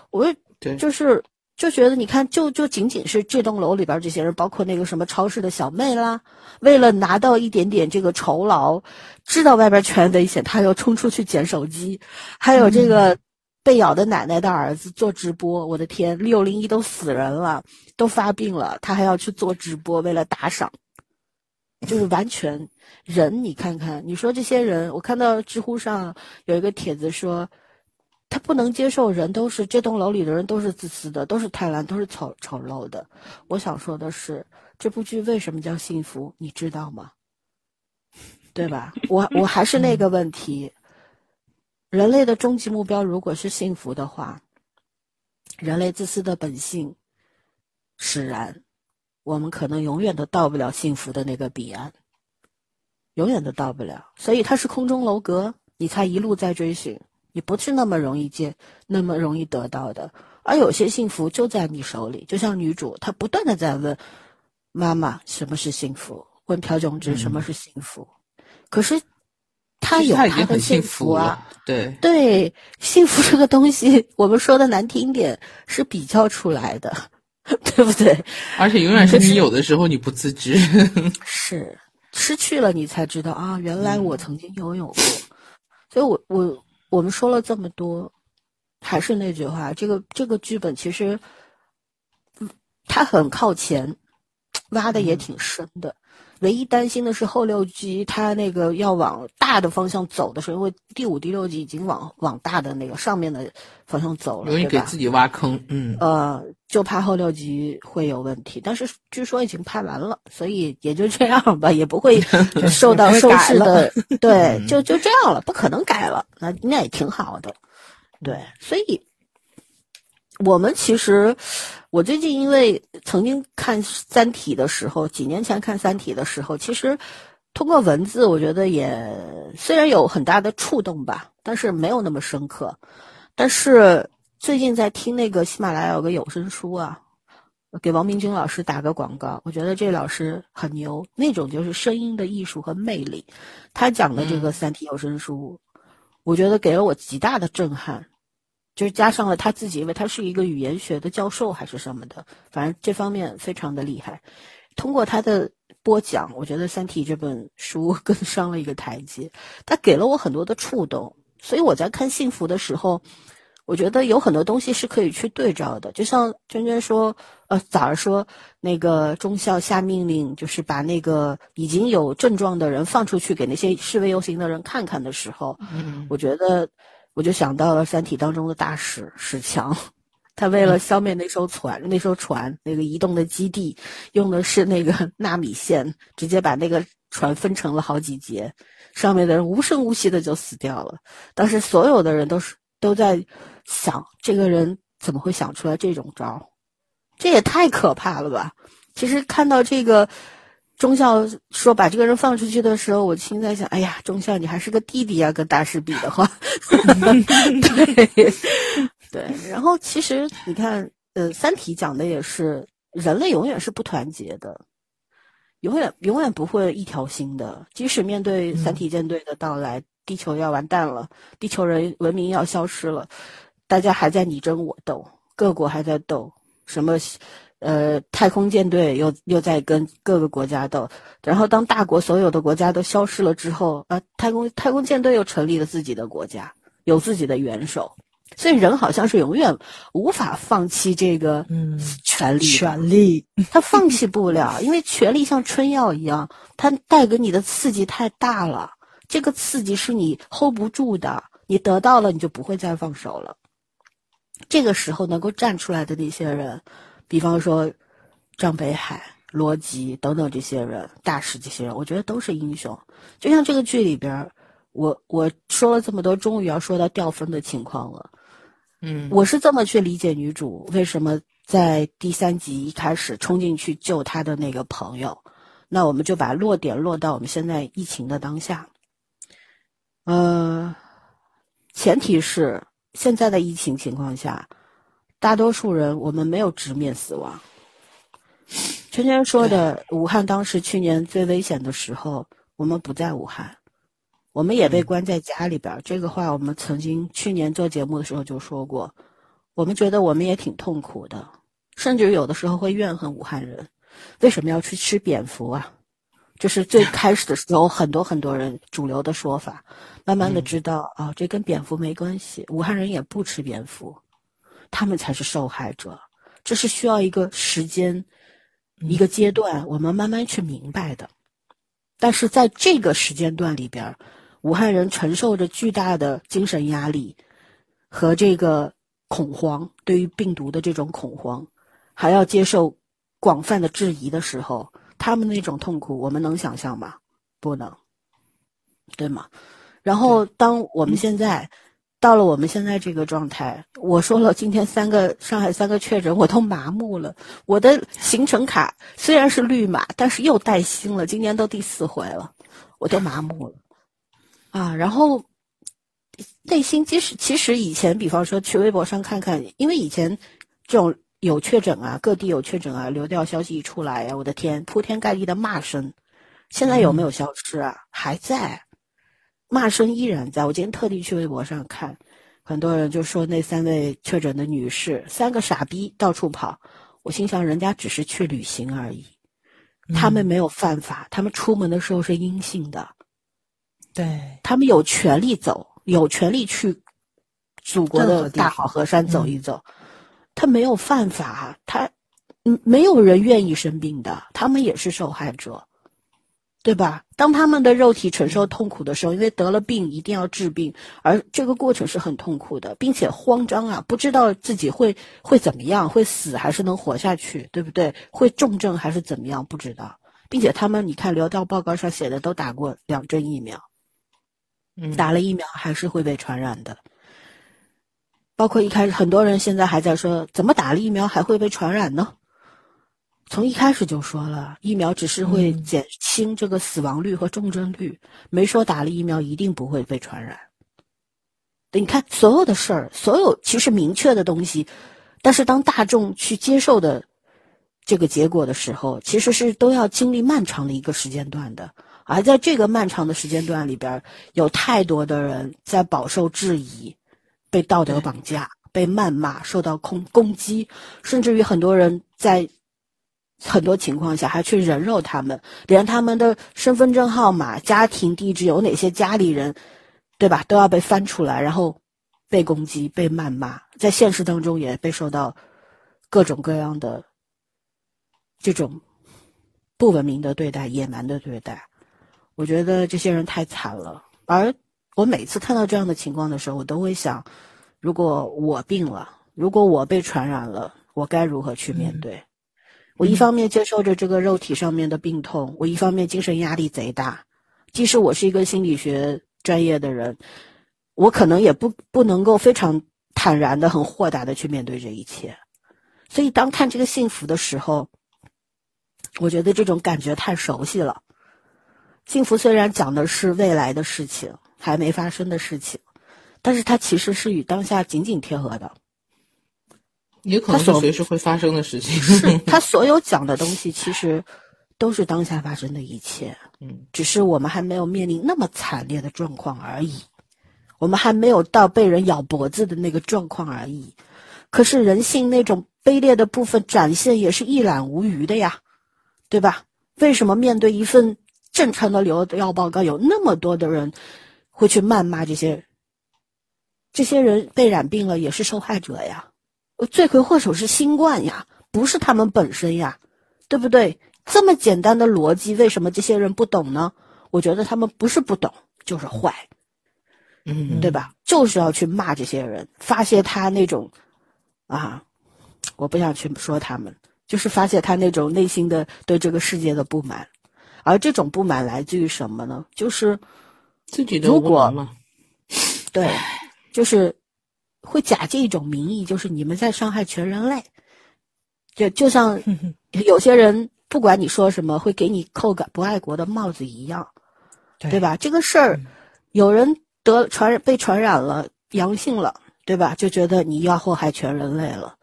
我就是。就觉得你看，就就仅仅是这栋楼里边这些人，包括那个什么超市的小妹啦，为了拿到一点点这个酬劳，知道外边全危险，他要冲出去捡手机；还有这个被咬的奶奶的儿子做直播，我的天，六零一都死人了，都发病了，他还要去做直播，为了打赏，就是完全人。你看看，你说这些人，我看到知乎上有一个帖子说。他不能接受人都是这栋楼里的人都是自私的，都是贪婪，都是丑丑陋的。我想说的是，这部剧为什么叫幸福？你知道吗？对吧？我我还是那个问题，人类的终极目标如果是幸福的话，人类自私的本性使然，我们可能永远都到不了幸福的那个彼岸，永远都到不了。所以它是空中楼阁，你才一路在追寻。你不是那么容易见，那么容易得到的。而有些幸福就在你手里，就像女主，她不断的在问妈妈什么是幸福，问朴炯植什么是幸福。可是她有她的幸福啊，对对，幸福这个东西，我们说的难听点是比较出来的，对不对？而且永远是你有的时候你不自知，是失去了你才知道啊，原来我曾经拥有过。所以我我。我们说了这么多，还是那句话，这个这个剧本其实，它很靠前，挖的也挺深的。唯一担心的是后六集它那个要往大的方向走的时候，因为第五、第六集已经往往大的那个上面的方向走了，容易给自己挖坑。嗯，呃，就怕后六集会有问题。但是据说已经拍完了，所以也就这样吧，也不会 受到收视的。对，就就这样了，不可能改了。那那也挺好的。对，所以。我们其实，我最近因为曾经看《三体》的时候，几年前看《三体》的时候，其实通过文字，我觉得也虽然有很大的触动吧，但是没有那么深刻。但是最近在听那个喜马拉雅有个有声书啊，给王明军老师打个广告，我觉得这老师很牛，那种就是声音的艺术和魅力。他讲的这个《三体》有声书，我觉得给了我极大的震撼。就是加上了他自己，因为他是一个语言学的教授还是什么的，反正这方面非常的厉害。通过他的播讲，我觉得《三体》这本书 更上了一个台阶，他给了我很多的触动，所以我在看《幸福》的时候。我觉得有很多东西是可以去对照的，就像娟娟说，呃，早上说那个中校下命令，就是把那个已经有症状的人放出去给那些示威游行的人看看的时候，嗯，我觉得我就想到了《三体》当中的大使史强，他为了消灭那艘船，那艘船那个移动的基地用的是那个 纳米线，直接把那个船分成了好几节，上面的人无声无息的就死掉了。当时所有的人都是都在。想这个人怎么会想出来这种招这也太可怕了吧！其实看到这个中校说把这个人放出去的时候，我心在想：哎呀，中校你还是个弟弟啊，跟大师比的话。对对，然后其实你看，呃，《三体》讲的也是人类永远是不团结的，永远永远不会一条心的，即使面对三体舰队的到来，地球要完蛋了，地球人文明要消失了。大家还在你争我斗，各国还在斗，什么，呃，太空舰队又又在跟各个国家斗，然后当大国所有的国家都消失了之后，啊，太空太空舰队又成立了自己的国家，有自己的元首，所以人好像是永远无法放弃这个嗯权利，权利他放弃不了，因为权力像春药一样，它带给你的刺激太大了，这个刺激是你 hold 不住的，你得到了你就不会再放手了。这个时候能够站出来的那些人，比方说张北海、罗辑等等这些人，大使这些人，我觉得都是英雄。就像这个剧里边，我我说了这么多，终于要说到掉分的情况了。嗯，我是这么去理解女主为什么在第三集一开始冲进去救她的那个朋友。那我们就把落点落到我们现在疫情的当下。呃，前提是。现在的疫情情况下，大多数人我们没有直面死亡。圈圈说的，武汉当时去年最危险的时候，我们不在武汉，我们也被关在家里边。这个话我们曾经去年做节目的时候就说过，我们觉得我们也挺痛苦的，甚至有的时候会怨恨武汉人，为什么要去吃蝙蝠啊？这是最开始的时候，很多很多人主流的说法。慢慢的知道啊，这跟蝙蝠没关系。武汉人也不吃蝙蝠，他们才是受害者。这是需要一个时间，一个阶段，我们慢慢去明白的。但是在这个时间段里边，武汉人承受着巨大的精神压力和这个恐慌，对于病毒的这种恐慌，还要接受广泛的质疑的时候。他们那种痛苦，我们能想象吗？不能，对吗？然后，当我们现在到了我们现在这个状态，我说了，今天三个上海三个确诊，我都麻木了。我的行程卡虽然是绿码，但是又带星了。今年都第四回了，我都麻木了啊。然后内心其实其实以前，比方说去微博上看看，因为以前这种。有确诊啊，各地有确诊啊，流调消息一出来呀，我的天，铺天盖地的骂声，现在有没有消失啊？还在，骂声依然在。我今天特地去微博上看，很多人就说那三位确诊的女士三个傻逼到处跑，我心想人家只是去旅行而已，他们没有犯法，他们出门的时候是阴性的，对。他们有权利走，有权利去祖国的大好河山走一走。他没有犯法，他，嗯，没有人愿意生病的，他们也是受害者，对吧？当他们的肉体承受痛苦的时候，因为得了病一定要治病，而这个过程是很痛苦的，并且慌张啊，不知道自己会会怎么样，会死还是能活下去，对不对？会重症还是怎么样，不知道，并且他们，你看流调报告上写的都打过两针疫苗，嗯，打了疫苗还是会被传染的。包括一开始，很多人现在还在说，怎么打了疫苗还会被传染呢？从一开始就说了，疫苗只是会减轻这个死亡率和重症率，没说打了疫苗一定不会被传染。你看，所有的事儿，所有其实明确的东西，但是当大众去接受的这个结果的时候，其实是都要经历漫长的一个时间段的。而在这个漫长的时间段里边，有太多的人在饱受质疑。被道德绑架，被谩骂，受到攻攻击，甚至于很多人在很多情况下还去人肉他们，连他们的身份证号码、家庭地址有哪些家里人，对吧，都要被翻出来，然后被攻击、被谩骂，在现实当中也被受到各种各样的这种不文明的对待、野蛮的对待。我觉得这些人太惨了，而我每次看到这样的情况的时候，我都会想，如果我病了，如果我被传染了，我该如何去面对？我一方面接受着这个肉体上面的病痛，我一方面精神压力贼大。即使我是一个心理学专业的人，我可能也不不能够非常坦然的、很豁达的去面对这一切。所以，当看这个幸福的时候，我觉得这种感觉太熟悉了。幸福虽然讲的是未来的事情，还没发生的事情，但是它其实是与当下紧紧贴合的。也可能是随时会发生的事情。是 他所有讲的东西，其实都是当下发生的一切。嗯，只是我们还没有面临那么惨烈的状况而已，我们还没有到被人咬脖子的那个状况而已。可是人性那种卑劣的部分展现也是一览无余的呀，对吧？为什么面对一份正常的流调报告，有那么多的人会去谩骂这些？这些人被染病了，也是受害者呀。罪魁祸首是新冠呀，不是他们本身呀，对不对？这么简单的逻辑，为什么这些人不懂呢？我觉得他们不是不懂，就是坏，嗯，对吧？就是要去骂这些人，发泄他那种，啊，我不想去说他们，就是发泄他那种内心的对这个世界的不满，而这种不满来自于什么呢？就是自己的如果嘛，对，就是。会假借一种名义，就是你们在伤害全人类，就就像 有些人不管你说什么，会给你扣个不爱国的帽子一样，对吧？这个事儿，有人得传染被传染了阳性了，对吧？就觉得你要祸害全人类了，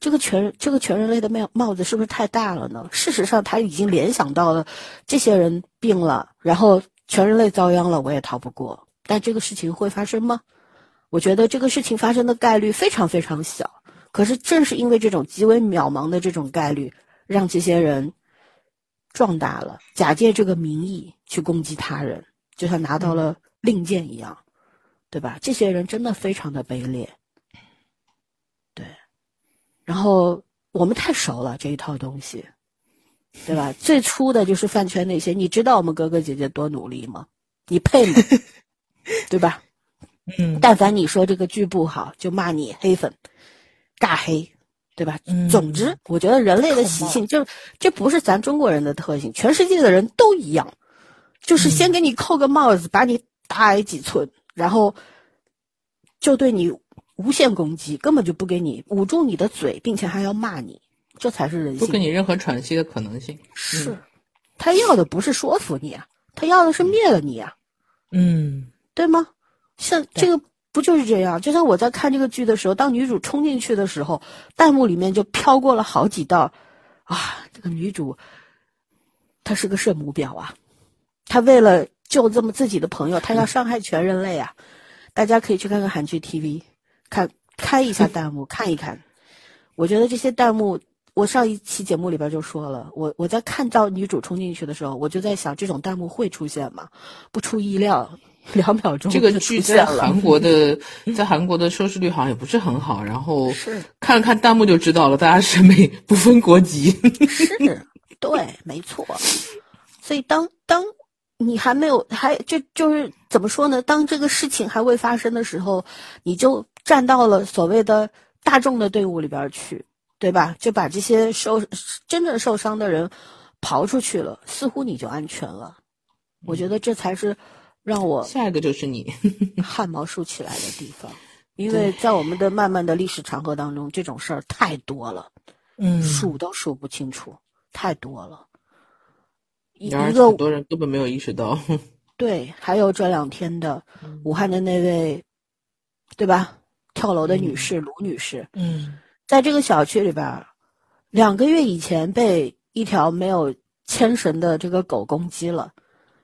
这个全这个全人类的帽帽子是不是太大了呢？事实上，他已经联想到了这些人病了，然后全人类遭殃了，我也逃不过。但这个事情会发生吗？我觉得这个事情发生的概率非常非常小，可是正是因为这种极为渺茫的这种概率，让这些人壮大了，假借这个名义去攻击他人，就像拿到了令箭一样，对吧？这些人真的非常的卑劣，对。然后我们太熟了这一套东西，对吧？最初的就是饭圈那些，你知道我们哥哥姐姐多努力吗？你配吗？对吧？嗯，但凡你说这个剧不好，就骂你黑粉，尬黑，对吧？嗯总之，我觉得人类的习性就这不是咱中国人的特性，全世界的人都一样，就是先给你扣个帽子，把你打矮几寸，然后就对你无限攻击，根本就不给你捂住你的嘴，并且还要骂你，这才是人性。不给你任何喘息的可能性。是，他要的不是说服你啊，他要的是灭了你啊。嗯对吗？像这个不就是这样？就像我在看这个剧的时候，当女主冲进去的时候，弹幕里面就飘过了好几道，啊，这个女主她是个圣母婊啊，她为了救这么自己的朋友，她要伤害全人类啊！大家可以去看看韩剧 TV，看开一下弹幕 看一看。我觉得这些弹幕，我上一期节目里边就说了，我我在看到女主冲进去的时候，我就在想，这种弹幕会出现吗？不出意料。两秒钟，这个剧在韩国的，在韩国的收视率好像也不是很好。然后是看了看弹幕就知道了，大家审美 不分国籍。是，对，没错。所以当当你还没有还就就是怎么说呢？当这个事情还未发生的时候，你就站到了所谓的大众的队伍里边去，对吧？就把这些受真正受伤的人刨出去了，似乎你就安全了。我觉得这才是。让我下一个就是你。汗毛竖起来的地方，因为在我们的漫漫的历史长河当中，这种事儿太多了，嗯，数都数不清楚，太多了。一个很多人根本没有意识到。对，还有这两天的武汉的那位，对吧？跳楼的女士卢女士，嗯，在这个小区里边，两个月以前被一条没有牵绳的这个狗攻击了，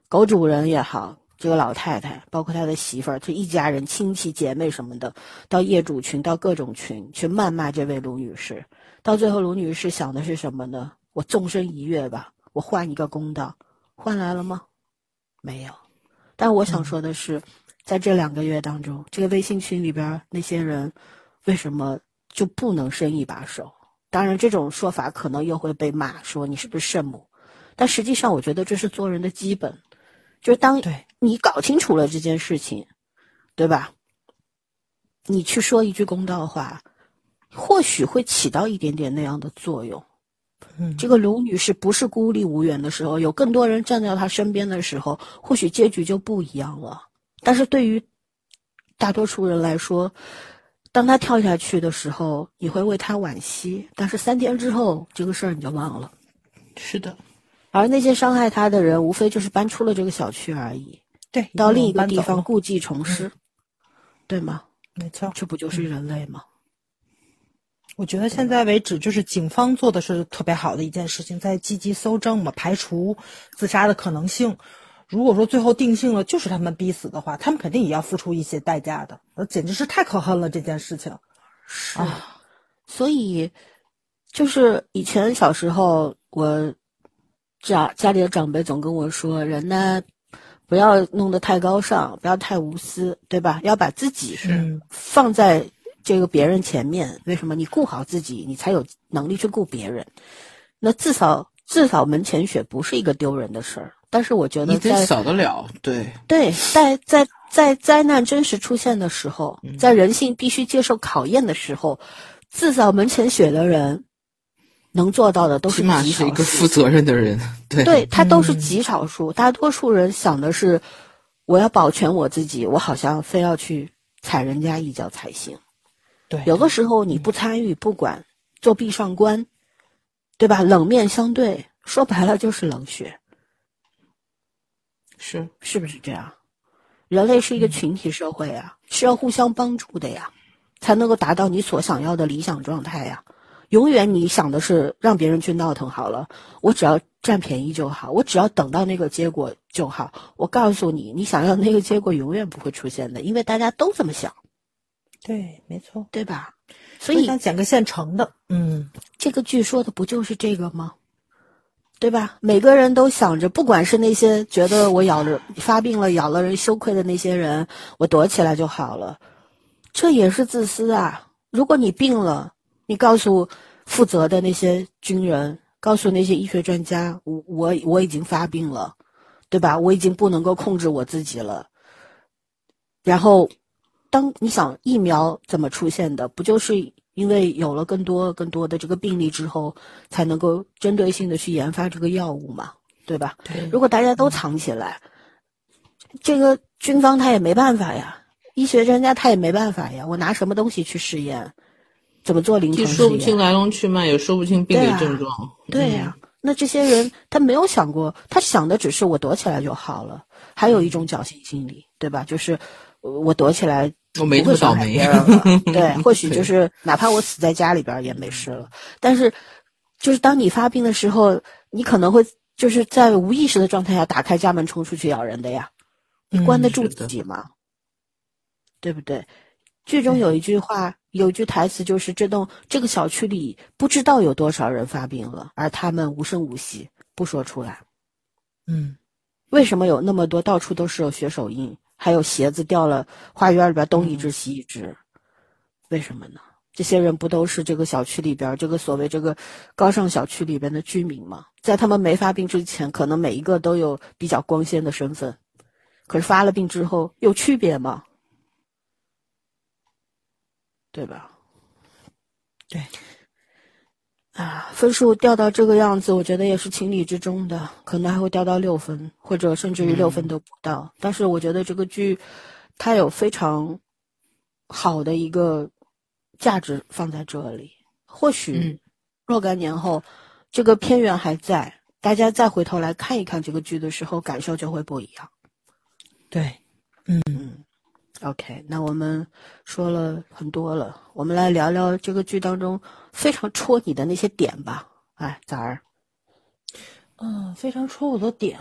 狗主人也好。这个老太太，包括她的媳妇儿，这一家人、亲戚、姐妹什么的，到业主群、到各种群去谩骂这位卢女士。到最后，卢女士想的是什么呢？我纵身一跃吧，我换一个公道，换来了吗？没有。但我想说的是，在这两个月当中，这个微信群里边那些人，为什么就不能伸一把手？当然，这种说法可能又会被骂，说你是不是圣母？但实际上，我觉得这是做人的基本，就是当你搞清楚了这件事情，对吧？你去说一句公道话，或许会起到一点点那样的作用。嗯，这个卢女士不是孤立无援的时候，有更多人站在她身边的时候，或许结局就不一样了。但是对于大多数人来说，当他跳下去的时候，你会为他惋惜，但是三天之后，这个事儿你就忘了。是的，而那些伤害他的人，无非就是搬出了这个小区而已，对，到另一个地方故技重施，对吗？没错，这不就是人类吗？我觉得现在为止，就是警方做的是特别好的一件事情，在积极搜证嘛，排除自杀的可能性。如果说最后定性了就是他们逼死的话，他们肯定也要付出一些代价的。呃，简直是太可恨了这件事情。是，啊所以就是以前小时候，我家家里的长辈总跟我说，人呢不要弄得太高尚，不要太无私，对吧？要把自己放在这个别人前面。为什么？你顾好自己，你才有能力去顾别人。那至少至少门前雪不是一个丢人的事儿。但是我觉得，在扫得了，对对，在在在灾难真实出现的时候，在人性必须接受考验的时候，自扫门前雪的人能做到的都是极少数。是一个负责任的人，对，对他都是极少数。大多数人想的是，我要保全我自己，我好像非要去踩人家一脚才行。对，有的时候你不参与，不管做壁上观，对吧？冷面相对，说白了就是冷血。是是不是这样？人类是一个群体社会啊，是要互相帮助的呀，才能够达到你所想要的理想状态呀。永远你想的是让别人去闹腾好了，我只要占便宜就好，我只要等到那个结果就好。我告诉你，你想要那个结果永远不会出现的，因为大家都这么想。对，没错，对吧？所以想捡个现成的，嗯，这个剧说的不就是这个吗？对吧？每个人都想着，不管是那些觉得我咬了发病了、咬了人羞愧的那些人，我躲起来就好了，这也是自私啊！如果你病了，你告诉负责的那些军人，告诉那些医学专家，我我我已经发病了，对吧？我已经不能够控制我自己了。然后，当你想疫苗怎么出现的，不就是？因为有了更多更多的这个病例之后，才能够针对性的去研发这个药物嘛，对吧？对。如果大家都藏起来，这个军方他也没办法呀，医学专家他也没办法呀。我拿什么东西去试验？怎么做临床试验？说不清来龙去脉，也说不清病理症状。对呀。那这些人他没有想过，他想的只是我躲起来就好了。还有一种侥幸心理，对吧？就是我躲起来。我没会倒霉，对，或许就是哪怕我死在家里边也没事了。但是，就是当你发病的时候，你可能会就是在无意识的状态下打开家门冲出去咬人的呀。你关得住自己吗？对不对？剧中有一句话，有一句台词，就是这栋这个小区里不知道有多少人发病了，而他们无声无息，不说出来。嗯，为什么有那么多到处都是有血手印？还有鞋子掉了，花园里边东一只西一只，为什么呢？这些人不都是这个小区里边这个所谓这个高尚小区里边的居民吗？在他们没发病之前，可能每一个都有比较光鲜的身份，可是发了病之后有区别吗？对吧？对。啊，分数掉到这个样子，我觉得也是情理之中的，可能还会掉到六分，或者甚至于六分都不到。但是我觉得这个剧，它有非常好的一个价值放在这里。或许若干年后，这个片源还在，大家再回头来看一看这个剧的时候，感受就会不一样。对，嗯。OK，那我们说了很多了，我们来聊聊这个剧当中非常戳你的那些点吧。哎，崽儿，嗯，非常戳我的点，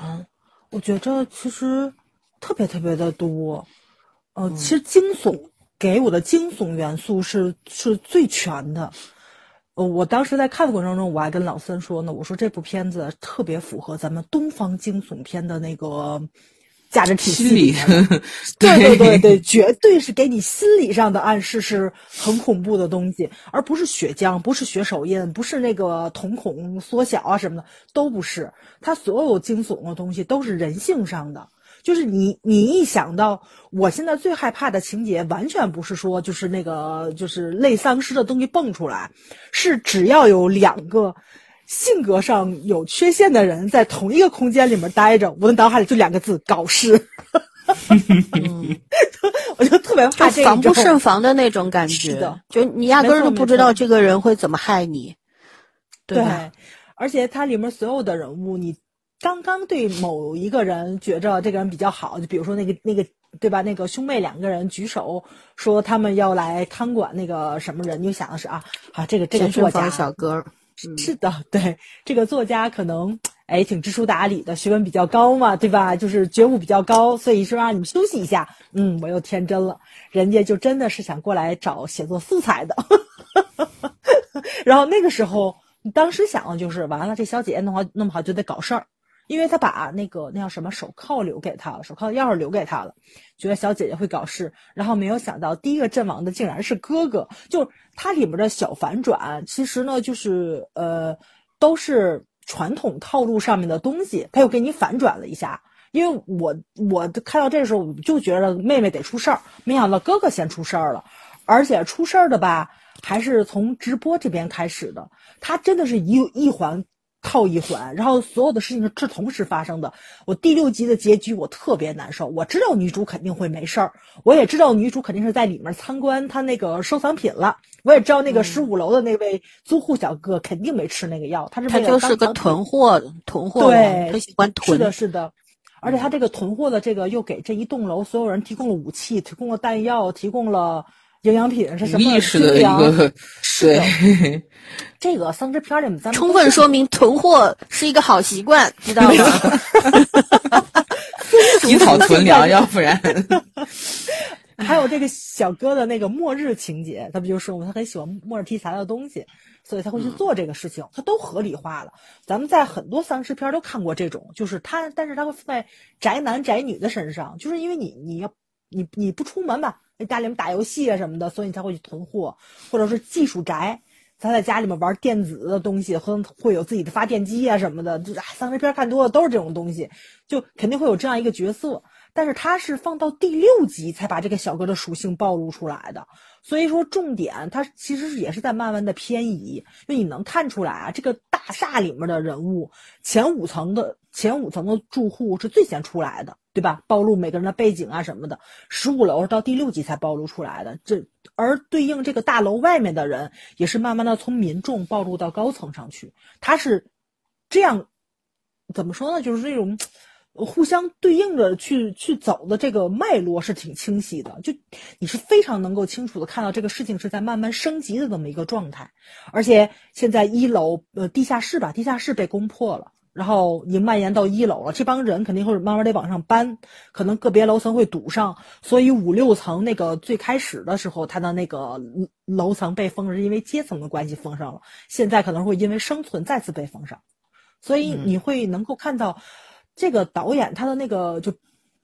我觉着其实特别特别的多。呃，其实惊悚给我的惊悚元素是是最全的。呃，我当时在看的过程中，我还跟老森说呢，我说这部片子特别符合咱们东方惊悚片的那个价值体系里的。对对对对，绝对是给你心理上的暗示，是很恐怖的东西，而不是血浆，不是血手印，不是那个瞳孔缩小啊什么的，都不是。它所有惊悚的东西都是人性上的。就是你，你一想到我现在最害怕的情节，完全不是说就是那个就是类丧尸的东西蹦出来，是只要有两个性格上有缺陷的人在同一个空间里面待着，我的脑海里就两个字：搞事。我就特别怕这就防不胜防的那种感觉是的，就你压根儿都不知道这个人会怎么害你，对吧？而且它里面所有的人物，你刚刚对某一个人觉着这个人比较好，就比如说那个那个对吧？那个兄妹两个人举手说他们要来看管那个什么人，你就想的是啊啊，这个这个作家小哥儿，是的，对这个作家可能哎挺知书达理的，学问比较高嘛，对吧？就是觉悟比较高，所以说让你们休息一下。嗯，我又天真了，人家就真的是想过来找写作素材的。然后那个时候，你当时想的就是，完了这小姐姐弄好弄不好就得搞事儿，因为他把那个那叫什么手铐留给她了，手铐的钥匙留给她了，觉得小姐姐会搞事，然后没有想到第一个阵亡的竟然是哥哥，就它里面的小反转，其实呢就是呃都是传统套路上面的东西，他又给你反转了一下。因为我我看到这时候我就觉得妹妹得出事儿，没想到哥哥先出事儿了，而且出事儿的吧还是从直播这边开始的，他真的是一一环套一环，然后所有的事情是同时发生的。我第六集的结局我特别难受，我知道女主肯定会没事儿，我也知道女主肯定是在里面参观她那个收藏品了，我也知道那个十五楼的那位租户小哥肯定没吃那个药，他是他就是个囤货的囤货对王，他喜欢囤是。的，是的。而且他这个囤货的这个又给这一栋楼所有人提供了武器，提供了弹药，提供了营养品，是什么意识的一？个对，这个丧尸片里面咱们充分说明囤货是一个好习惯，知道吗？提早囤粮，要不然 还有这个小哥的那个末日情节，他不就说吗？他很喜欢末日题材的东西，所以他会去做这个事情，他都合理化了。咱们在很多丧尸片都看过这种，就是他，但是他会放在宅男宅女的身上，就是因为你你要你你不出门吧，在家里面打游戏啊什么的，所以你才会去囤货，或者是技术宅。他在家里面玩电子的东西，和会有自己的发电机啊什么的，就是丧尸片看多了都是这种东西，就肯定会有这样一个角色。但是他是放到第六集才把这个小哥的属性暴露出来的，所以说重点他其实也是在慢慢的偏移，因为你能看出来啊，这个大厦里面的人物前五层的前五层的住户是最先出来的，对吧？暴露每个人的背景啊什么的，十五楼到第六级才暴露出来的，这而对应这个大楼外面的人也是慢慢的从民众暴露到高层上去，他是这样怎么说呢？就是这种。互相对应着去去走的这个脉络是挺清晰的，就你是非常能够清楚的看到这个事情是在慢慢升级的这么一个状态，而且现在一楼呃地下室吧，地下室被攻破了，然后已经蔓延到一楼了，这帮人肯定会慢慢得往上搬，可能个别楼层会堵上，所以五六层那个最开始的时候，它的那个楼层被封是因为阶层的关系封上了，现在可能会因为生存再次被封上，所以你会能够看到。这个导演他的那个就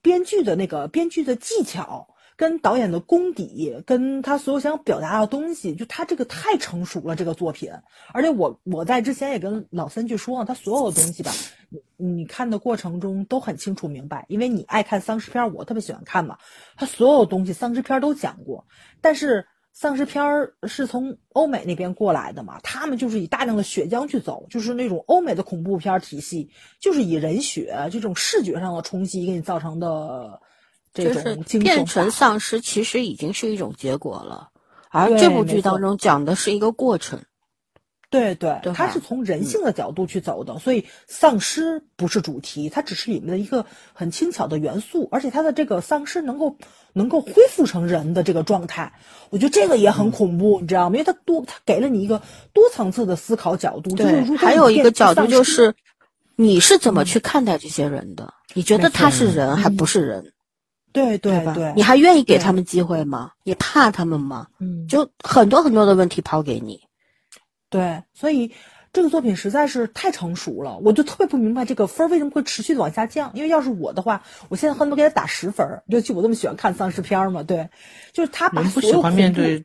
编剧的那个编剧的技巧，跟导演的功底，跟他所有想表达的东西，就他这个太成熟了。这个作品，而且我我在之前也跟老三去说，他所有的东西吧，你你看的过程中都很清楚明白，因为你爱看丧尸片，我特别喜欢看嘛。他所有东西丧尸片都讲过，但是。丧尸片儿是从欧美那边过来的嘛，他们就是以大量的血浆去走，就是那种欧美的恐怖片体系，就是以人血这种视觉上的冲击给你造成的这种惊悚。变成丧尸其实已经是一种结果了，而这部剧当中讲的是一个过程。对对，它是从人性的角度去走的，所以丧尸不是主题，它只是里面的一个很轻巧的元素，而且它的这个丧尸能够能够恢复成人的这个状态，我觉得这个也很恐怖，你知道吗？因为它多，它给了你一个多层次的思考角度。对，还有一个角度就是，你是怎么去看待这些人的？你觉得他是人还不是人？对对对对，你还愿意给他们机会吗？你怕他们吗？嗯，就很多很多的问题抛给你。对，所以这个作品实在是太成熟了，我就特别不明白这个分儿为什么会持续的往下降。因为要是我的话，我现在恨不得给他打十分儿。尤其我这么喜欢看丧尸片儿嘛，对，就是他把所有喜欢面对，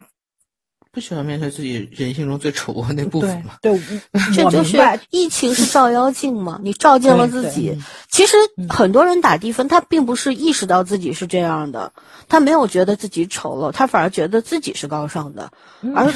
不喜欢面对自己人性中最丑恶那部分对嘛。这就是疫情是照妖镜嘛，你照见了自己。其实很多人打低分，他并不是意识到自己是这样的，他没有觉得自己丑陋，他反而觉得自己是高尚的，而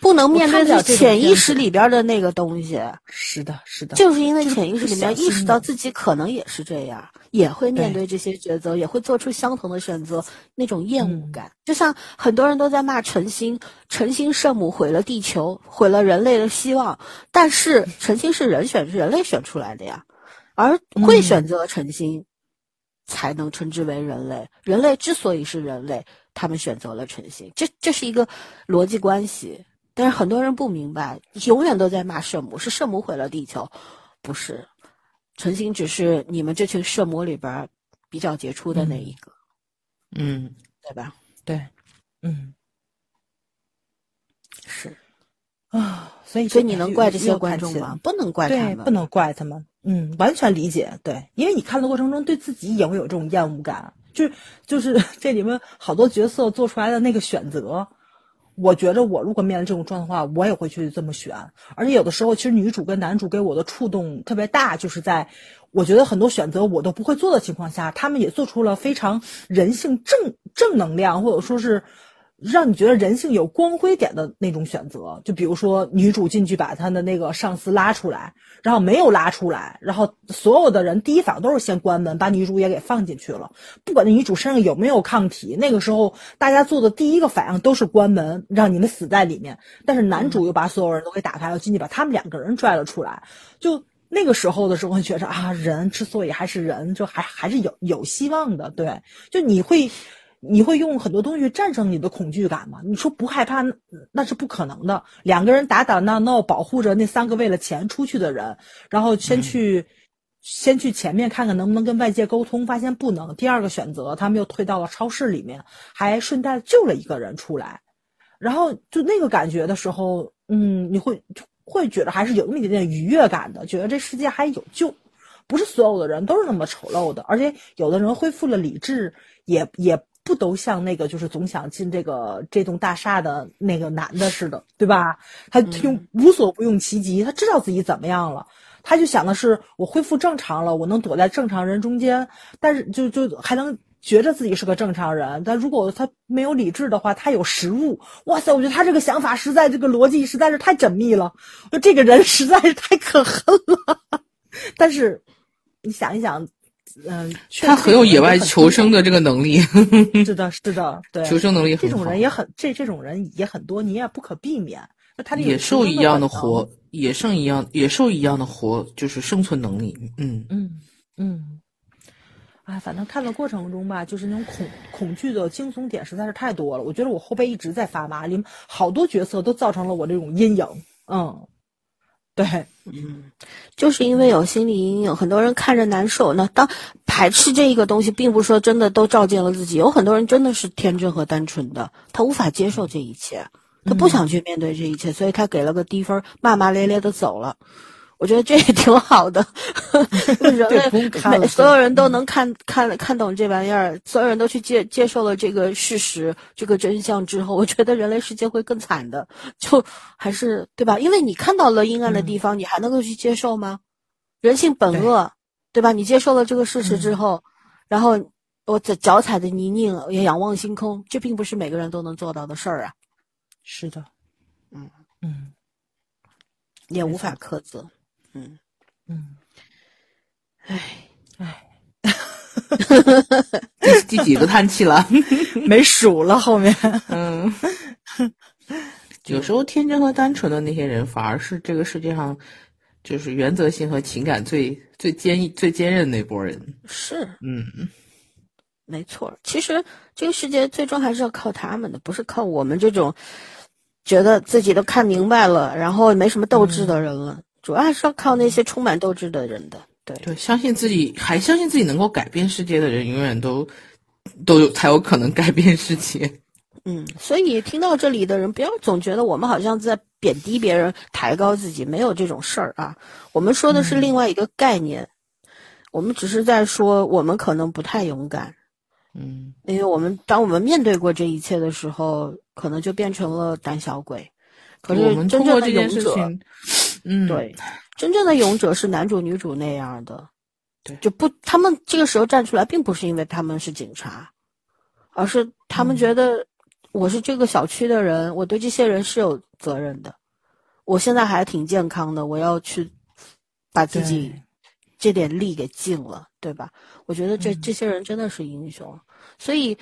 不能面对我看不了这种自己潜意识里边的那个东西。是的，是的，就是因为就是潜意识里面意识到自己可能也是这样，也会面对。对这些抉择，也会做出相同的选择，那种厌恶嗯。感，就像很多人都在骂陈星，陈星圣母毁了地球，毁了人类的希望，但是陈星是人选，是人类选出来的呀，而会嗯选择陈星，才能称之为人类。人类之所以是人类，他们选择了陈星，这这是一个逻辑关系。但是很多人不明白，永远都在骂圣母，是圣母毁了地球，不是，陈星只是你们这群圣魔里边儿比较杰出的那一个，嗯，对吧？对，嗯是，啊，所以所以你能怪这些观众吗？不能怪他，们，不能怪他们。嗯，完全理解。对，因为你看的过程中，对自己也会有这种厌恶感，就是就是这里面好多角色做出来的那个选择，我觉着我如果面临这种状况，我也会去这么选。而且有的时候，其实女主跟男主给我的触动特别大，就是在我觉得很多选择我都不会做的情况下，他们也做出了非常人性正正能量，或者说是。让你觉得人性有光辉点的那种选择，就比如说女主进去把她的那个上司拉出来，然后没有拉出来，然后所有的人第一反应都是先关门，把女主也给放进去了。不管那女主身上有没有抗体，那个时候大家做的第一个反应都是关门，让你们死在里面。但是男主又把所有人都给打开了，进去把他们两个人拽了出来。就那个时候的时候，会觉着啊，人之所以还是人，就还还是有有希望的。对，就你会。你会用很多东西战胜你的恐惧感吗？你说不害怕，那那是不可能的。两个人打打闹闹，保护着那三个为了钱出去的人，然后先去，先去前面看看能不能跟外界沟通，发现不能。第二个选择，他们又退到了超市里面，还顺带救了一个人出来。然后就那个感觉的时候，嗯，你会会觉得还是有那么一点点愉悦感的，觉得这世界还有救，不是所有的人都是那么丑陋的，而且有的人恢复了理智，也也。不都像那个就是总想进这个这栋大厦的那个男的似的，对吧？他他用无所不用其极，他知道自己怎么样了，他就想的是我恢复正常了，我能躲在正常人中间，但是就就还能觉得自己是个正常人。但如果他没有理智的话，他有食物，哇塞！我觉得他这个想法实在这个逻辑实在是太缜密了，就这个人实在是太可恨了。但是你想一想。嗯，他很有野外求生的这个能力。是的，是的，对，求生能力这种人也很这这种人也很多，你也不可避免。那他野兽一样的活，野兽一样，野兽一样的活，就是生存能力。嗯嗯嗯。哎，反正看的过程中吧，就是那种恐恐惧的惊悚点实在是太多了。我觉得我后背一直在发麻，里面好多角色都造成了我这种阴影。嗯。对，嗯，就是因为有心理阴影，很多人看着难受。那当排斥这一个东西，并不是说真的都照见了自己，有很多人真的是天真和单纯的，他无法接受这一切，他不想去面对这一切，所以他给了个低分，骂骂咧咧的走了。我觉得这也挺好的，人类所有人都能看看看懂这玩意儿，所有人都去接接受了这个事实、这个真相之后，我觉得人类世界会更惨的。就还是对吧？因为你看到了阴暗的地方，嗯、你还能够去接受吗？人性本恶，对吧？你接受了这个事实之后，嗯、然后我在脚踩的泥泞也仰望星空，这并不是每个人都能做到的事儿啊。是的，嗯嗯，也无法苛责。嗯嗯，唉唉，第第几个叹气了？没数了，后面。嗯，有时候天真和单纯的那些人，反而是这个世界上就是原则性和情感最最坚最坚韧那波人。是，嗯，没错。其实这个世界最终还是要靠他们的，不是靠我们这种觉得自己都看明白了，然后没什么斗志的人了。嗯主要还是要靠那些充满斗志的人的，对对，相信自己，还相信自己能够改变世界的人，永远都都有才有可能改变世界。嗯，所以听到这里的人，不要总觉得我们好像在贬低别人、抬高自己，没有这种事儿啊。我们说的是另外一个概念，我们只是在说我们可能不太勇敢，嗯，因为我们当我们面对过这一切的时候，可能就变成了胆小鬼。可是我们真正的通过这件勇者，事情，嗯，对，真正的勇者是男主女主那样的，对就不他们这个时候站出来，并不是因为他们是警察，而是他们觉得我是这个小区的人，我对这些人是有责任的。我现在还挺健康的，我要去把自己这点力给尽了，对吧？我觉得这这些人真的是英雄，所以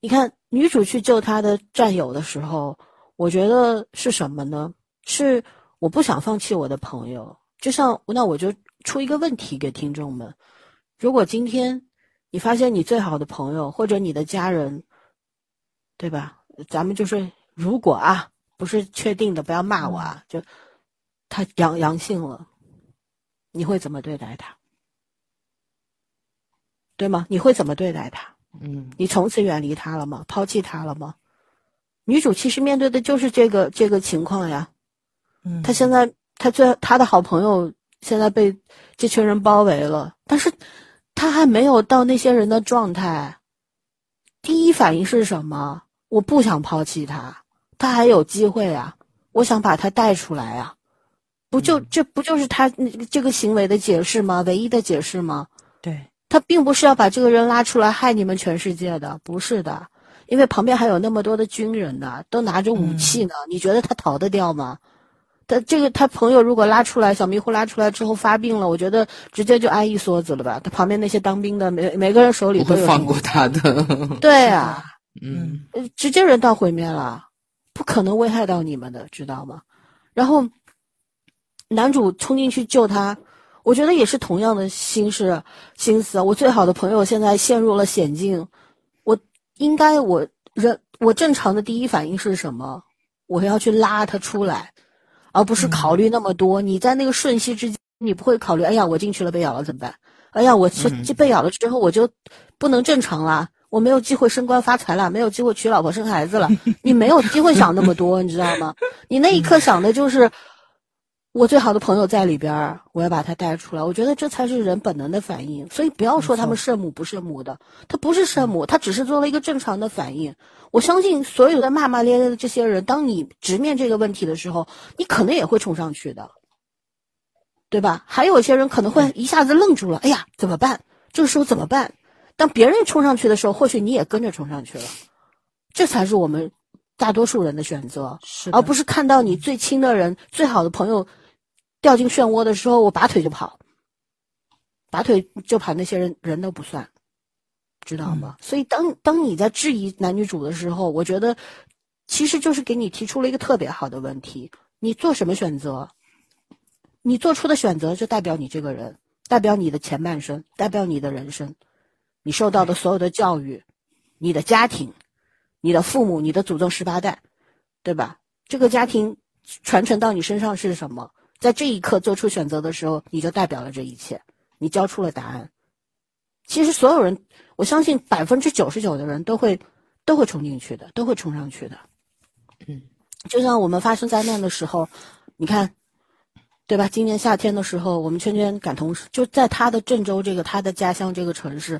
你看女主去救她的战友的时候，我觉得是什么呢？是我不想放弃我的朋友，就像那我就出一个问题给听众们：如果今天你发现你最好的朋友或者你的家人，对吧？咱们就是如果啊，不是确定的，不要骂我啊，就他阳阳性了，你会怎么对待他？对吗？你会怎么对待他？嗯，你从此远离他了吗？抛弃他了吗？女主其实面对的就是这个这个情况呀。嗯她现在他最他的好朋友现在被这群人包围了，但是他还没有到那些人的状态。第一反应是什么？我不想抛弃他，他还有机会啊！我想把他带出来啊！不就这不就是他这个行为的解释吗？唯一的解释吗？对，他并不是要把这个人拉出来害你们全世界的，不是的，因为旁边还有那么多的军人呢，都拿着武器呢。你觉得他逃得掉吗？他这个他朋友如果拉出来，小迷糊拉出来之后发病了，我觉得直接就挨一梭子了吧。他旁边那些当兵的，每每个人手里不会都有放过他的。对啊，嗯呃直接人道毁灭了，不可能危害到你们的，知道吗？然后男主冲进去救他，我觉得也是同样的心事心思。我最好的朋友现在陷入了险境，我应该我人我正常的第一反应是什么？我要去拉他出来，而不是考虑那么多。你在那个瞬息之间，你不会考虑，哎呀，我进去了被咬了怎么办？哎呀，我这这被咬了之后我就不能正常了。我没有机会升官发财了，没有机会娶老婆生孩子了。你没有机会想那么多，你知道吗？你那一刻想的就是，我最好的朋友在里边儿，我要把他带出来。我觉得这才是人本能的反应。所以不要说他们圣母不圣母的，他不是圣母，他只是做了一个正常的反应。我相信所有的骂骂咧咧的这些人，当你直面这个问题的时候，你可能也会冲上去的，对吧？还有一些人可能会一下子愣住了，哎呀，怎么办？这个时候怎么办？当别人冲上去的时候，或许你也跟着冲上去了，这才是我们大多数人的选择，是而不是看到你最亲的人、最好的朋友掉进漩涡的时候，我拔腿就跑，拔腿就跑，那些人人都不算，知道吗？所以当当你在质疑男女主的时候，我觉得其实就是给你提出了一个特别好的问题：你做什么选择？你做出的选择就代表你这个人，代表你的前半生，代表你的人生。你受到的所有的教育，你的家庭，你的父母，你的祖宗十八代，对吧？这个家庭传承到你身上是什么？在这一刻做出选择的时候，你就代表了这一切，你交出了答案。其实所有人，我相信百分之九十九的人都会都会冲进去的，都会冲上去的。嗯，就像我们发生灾难的时候，你看，对吧？今年夏天的时候，我们圈圈感同身，就在他的郑州这个他的家乡这个城市，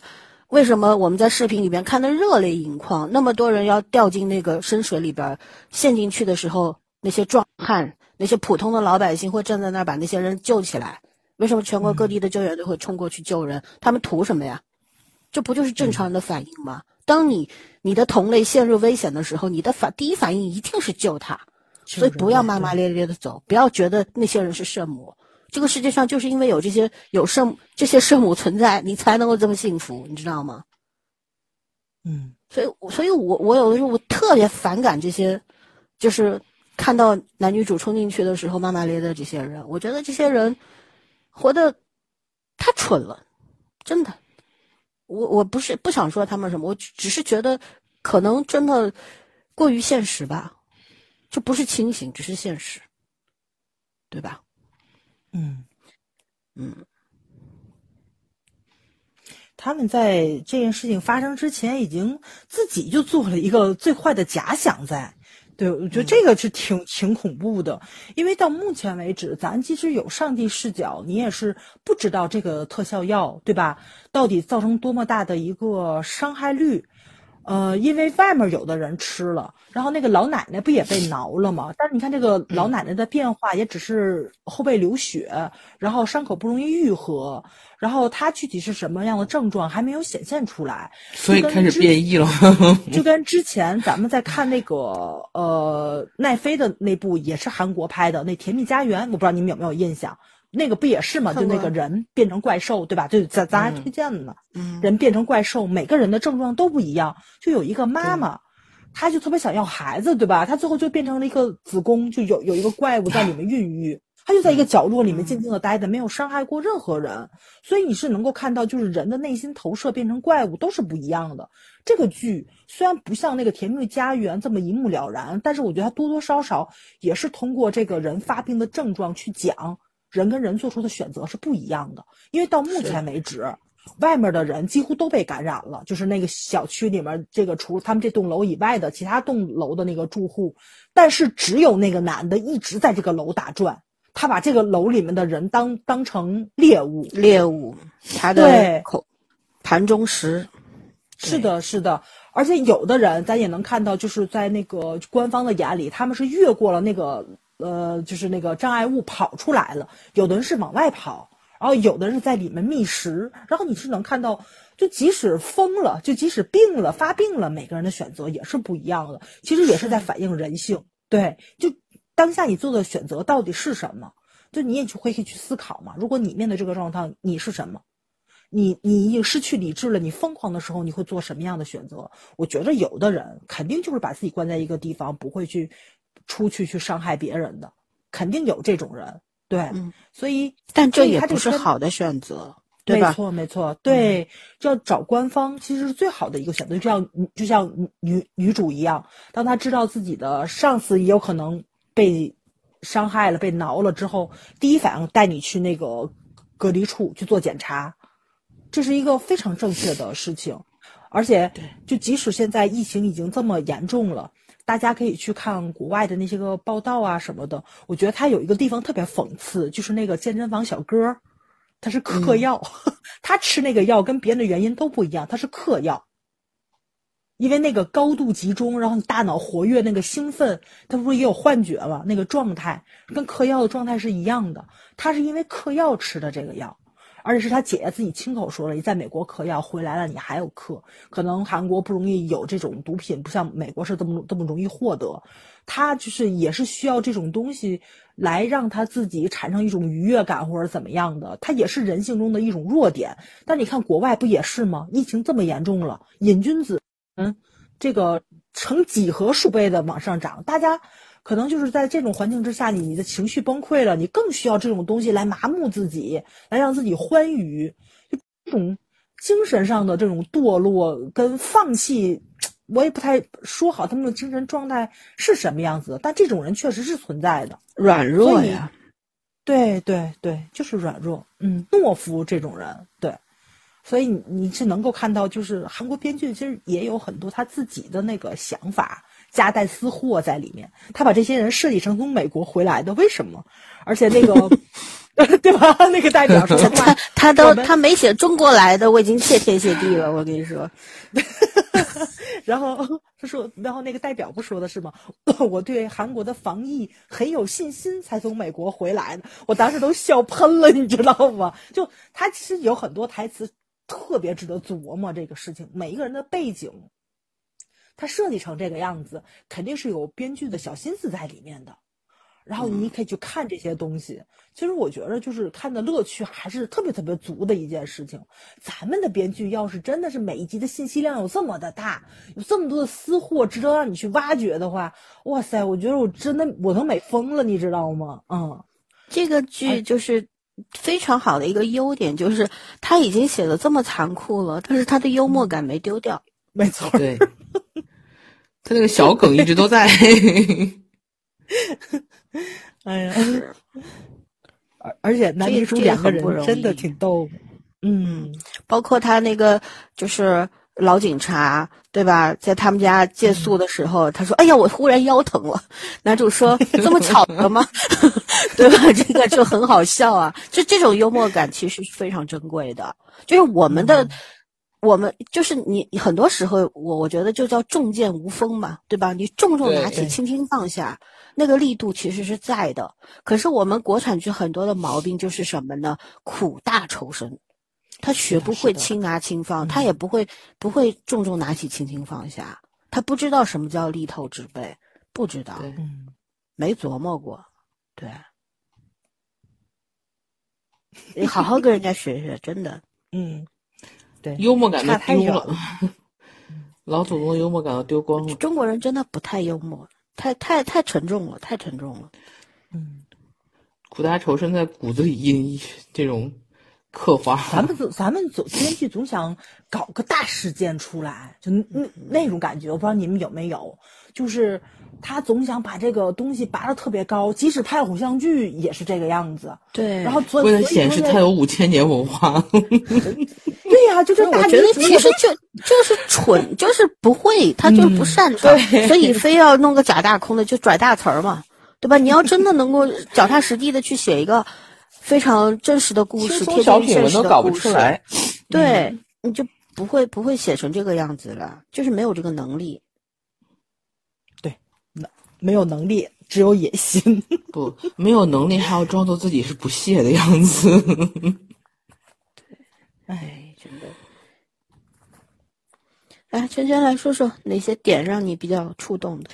为什么我们在视频里面看的热泪盈眶？那么多人要掉进那个深水里边陷进去的时候，那些壮汉、那些普通的老百姓会站在那儿把那些人救起来。为什么全国各地的救援队会冲过去救人？他们图什么呀？这不就是正常人的反应吗？当你你的同类陷入危险的时候，你的反第一反应一定是救他，所以不要骂骂咧咧的走，不要觉得那些人是圣母。这个世界上就是因为有这些有圣这些圣母存在，你才能够这么幸福，你知道吗？嗯，所以，所以我我有的时候我特别反感这些，就是看到男女主冲进去的时候骂骂咧咧的这些人，我觉得这些人活得太蠢了，真的。我我不是不想说他们什么，我只只是觉得可能真的过于现实吧，就不是清醒，只是现实，对吧？嗯嗯，他们在这件事情发生之前，已经自己就做了一个最坏的假想在。对，我觉得这个是挺挺恐怖的，因为到目前为止，咱即使有上帝视角，你也是不知道这个特效药，对吧？到底造成多么大的一个伤害率。呃，因为外面有的人吃了，然后那个老奶奶不也被挠了吗？但是你看这个老奶奶的变化，也只是后背流血，然后伤口不容易愈合，然后她具体是什么样的症状还没有显现出来，所以开始变异了。就跟之前咱们在看那个呃奈飞的那部也是韩国拍的那《甜蜜家园》，我不知道你们有没有印象。那个不也是吗？就那个人变成怪兽，对吧？就咱咱还推荐了呢。人变成怪兽，每个人的症状都不一样。就有一个妈妈，她就特别想要孩子，对吧？她最后就变成了一个子宫，就有有一个怪物在里面孕育。她就在一个角落里面静静的待着，没有伤害过任何人。所以你是能够看到，就是人的内心投射变成怪物都是不一样的。这个剧虽然不像那个《甜蜜家园》这么一目了然，但是我觉得它多多少少也是通过这个人发病的症状去讲。人跟人做出的选择是不一样的，因为到目前为止，外面的人几乎都被感染了，就是那个小区里面这个除他们这栋楼以外的其他栋楼的那个住户，但是只有那个男的一直在这个楼打转，他把这个楼里面的人当当成猎物，猎物，他的口盘中食，是的，是的，而且有的人咱也能看到，就是在那个官方的眼里，他们是越过了那个。呃，就是那个障碍物跑出来了，有的人是往外跑，然后有的人在里面觅食，然后你是能看到，就即使疯了，就即使病了发病了，每个人的选择也是不一样的。其实也是在反映人性，对，就当下你做的选择到底是什么？就你也去会去思考嘛。如果你面对这个状况，你是什么？你你已经失去理智了，你疯狂的时候，你会做什么样的选择？我觉得有的人肯定就是把自己关在一个地方，不会去。出去去伤害别人的，肯定有这种人，对，所以，但这也不是好的选择，对吧？没错，没错，对，就要找官方，其实是最好的一个选择。就像就像女女主一样，当她知道自己的上司也有可能被伤害了、被挠了之后，第一反应带你去那个隔离处去做检查，这是一个非常正确的事情。而且，就即使现在疫情已经这么严重了。大家可以去看国外的那些个报道啊什么的，我觉得他有一个地方特别讽刺，就是那个健身房小哥，他是嗑药，他吃那个药跟别人的原因都不一样，他是嗑药，因为那个高度集中，然后你大脑活跃那个兴奋，他不是也有幻觉吗？那个状态跟嗑药的状态是一样的，他是因为嗑药吃的这个药。而且是他姐姐自己亲口说了，你在美国嗑药回来了，你还有嗑，可能韩国不容易有这种毒品，不像美国是这么这么容易获得。他就是也是需要这种东西来让他自己产生一种愉悦感或者怎么样的，他也是人性中的一种弱点。但你看国外不也是吗？疫情这么严重了，瘾君子，嗯，这个成几何数倍的往上涨，大家。可能就是在这种环境之下，你你的情绪崩溃了，你更需要这种东西来麻木自己，来让自己欢愉。就这种精神上的这种堕落跟放弃，我也不太说好他们的精神状态是什么样子。但这种人确实是存在的，软弱呀。对对对，就是软弱，嗯，懦夫这种人，对。所以你你是能够看到，就是韩国编剧其实也有很多他自己的那个想法。夹带私货在里面，他把这些人设计成从美国回来的，为什么？而且那个，对吧？那个代表说他他都他没写中国来的，我已经谢天谢地了。我跟你说，然后他说，然后那个代表不说的是吗？我对韩国的防疫很有信心，才从美国回来的。我当时都笑喷了，你知道吗？就他其实有很多台词特别值得琢磨这个事情，每一个人的背景。他设计成这个样子，肯定是有编剧的小心思在里面的。然后你可以去看这些东西。其实我觉得，就是看的乐趣还是特别特别足的一件事情。咱们的编剧要是真的是每一集的信息量有这么的大，有这么多的私货值得让你去挖掘的话，哇塞，我觉得我真的我都美疯了，你知道吗？嗯，这个剧就是非常好的一个优点，就是他已经写的这么残酷了，但是他的幽默感没丢掉。没错，对。他那个小梗一直都在，哎呀，而而且男女主两个人真的挺逗，嗯，包括他那个就是老警察，对吧？在他们家借宿的时候，他说：“哎呀，我忽然腰疼了。”男主说：“这么巧的吗？” 对吧？这个就很好笑啊！就这种幽默感其实是非常珍贵的。就是我们的，我们就是你很多时候，我我觉得就叫重剑无锋嘛，对吧？你重重拿起，轻轻放下，那个力度其实是在的。可是我们国产剧很多的毛病就是什么呢？苦大仇深。他学不会轻拿轻放，他也不会不会重重拿起轻轻放下，他不知道什么叫力透纸背，不知道，嗯，没琢磨过，对，你好好跟人家学学，真的，嗯，对，幽默感太丢远了，老祖宗的幽默感都丢光了。中国人真的不太幽默，太太太沉重了，太沉重了。嗯，苦大仇深在骨子里印这种刻画。咱们总咱们总编剧总想搞个大事件出来，就那那种感觉，我不知道你们有没有，就是他总想把这个东西拔得特别高，即使拍偶像剧也是这个样子。对，然后所以为了显示他有五千年文化，对呀、就是大我觉得女主也其实就就是蠢，就是不会，他就是不擅长，对所以非要弄个假大空的，就拽大词儿嘛，对吧？你要真的能够脚踏实地的去写一个非常真实的故事，贴近小品文现实的都搞不故事出来。对，你就不会不会写成这个样子了，就是没有这个能力。没有能力，只有野心。不，没有能力还要装作自己是不屑的样子。哎，真的。来，圈圈来说说哪些点让你比较触动的？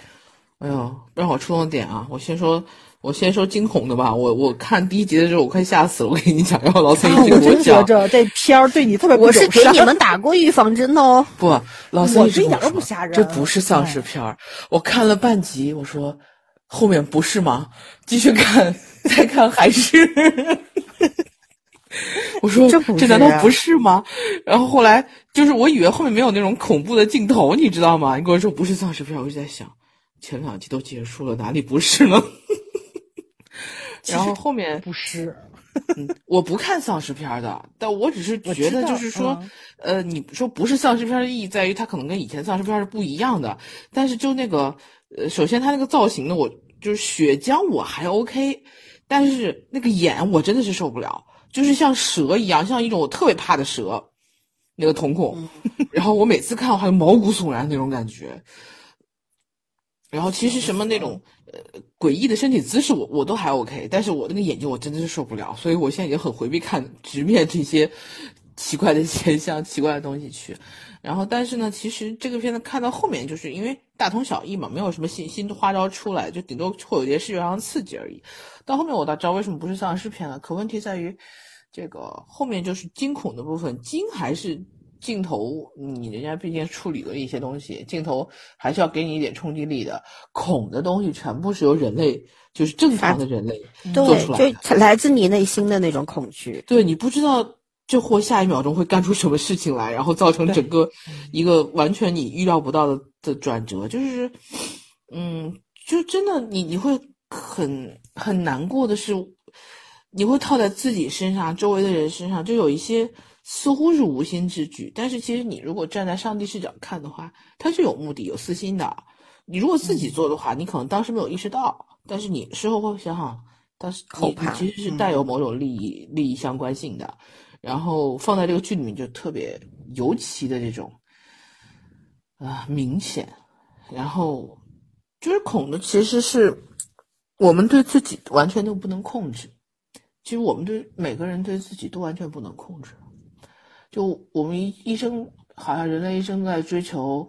哎呦，让我触动点啊！我先说，我先说惊恐的吧。我我看第一集的时候，我快吓死了。我跟你讲，然后老三啊一 直给我真觉讲，着这片儿对你特别不我是给你们打过预防针的哦。不，老三我一直跟我说这一点都不吓人这不是丧尸片儿。我看了半集，我说后面不是吗？继续看，再看还是。我说这不啊这难道不是吗？然后后来就是我以为后面没有那种恐怖的镜头，你知道吗？你跟我说不是丧尸片儿，我就在想，前两集都结束了，哪里不是呢？然后后面不是，我不看丧尸片儿的，但我只是觉得就是说，嗯呃，你说不是丧尸片儿的意义在于它可能跟以前丧尸片儿是不一样的，但是就那个，呃，首先它那个造型呢，我就是血浆我还 OK，但是那个眼我真的是受不了，就是像蛇一样，像一种我特别怕的蛇，那个瞳孔，然后我每次看我还有毛骨悚然那种感觉。然后其实什么那种呃诡异的身体姿势我我都还 OK，但是我那个眼睛我真的是受不了，所以我现在已经很回避看直面这些奇怪的现象、奇怪的东西去。然后但是呢，其实这个片子看到后面，就是因为大同小异嘛，没有什么新新的花招出来，就顶多会有些视觉上的刺激而已。到后面我倒知道为什么不是丧尸片了，可问题在于这个后面就是惊恐的部分，惊还是镜头，你人家毕竟处理了一些东西，镜头还是要给你一点冲击力的。恐的东西全部是由人类，就是正常的人类做出来，的。就来自你内心的那种恐惧。对你不知道这货下一秒钟会干出什么事情来，然后造成整个一个完全你预料不到的的转折，就是，嗯，就真的你你会很很难过的是，你会套在自己身上、周围的人身上，就有一些似乎是无心之举，但是其实你如果站在上帝视角看的话，他是有目的、有私心的。你如果自己做的话，你可能当时没有意识到，但是你事后会想想，当时你你其实是带有某种利益、利益相关性的。然后放在这个剧里面就特别尤其的这种啊、明显，然后就是恐的其实是我们对自己完全都不能控制，其实我们对每个人对自己都完全不能控制，就我们一生好像人类一生在追求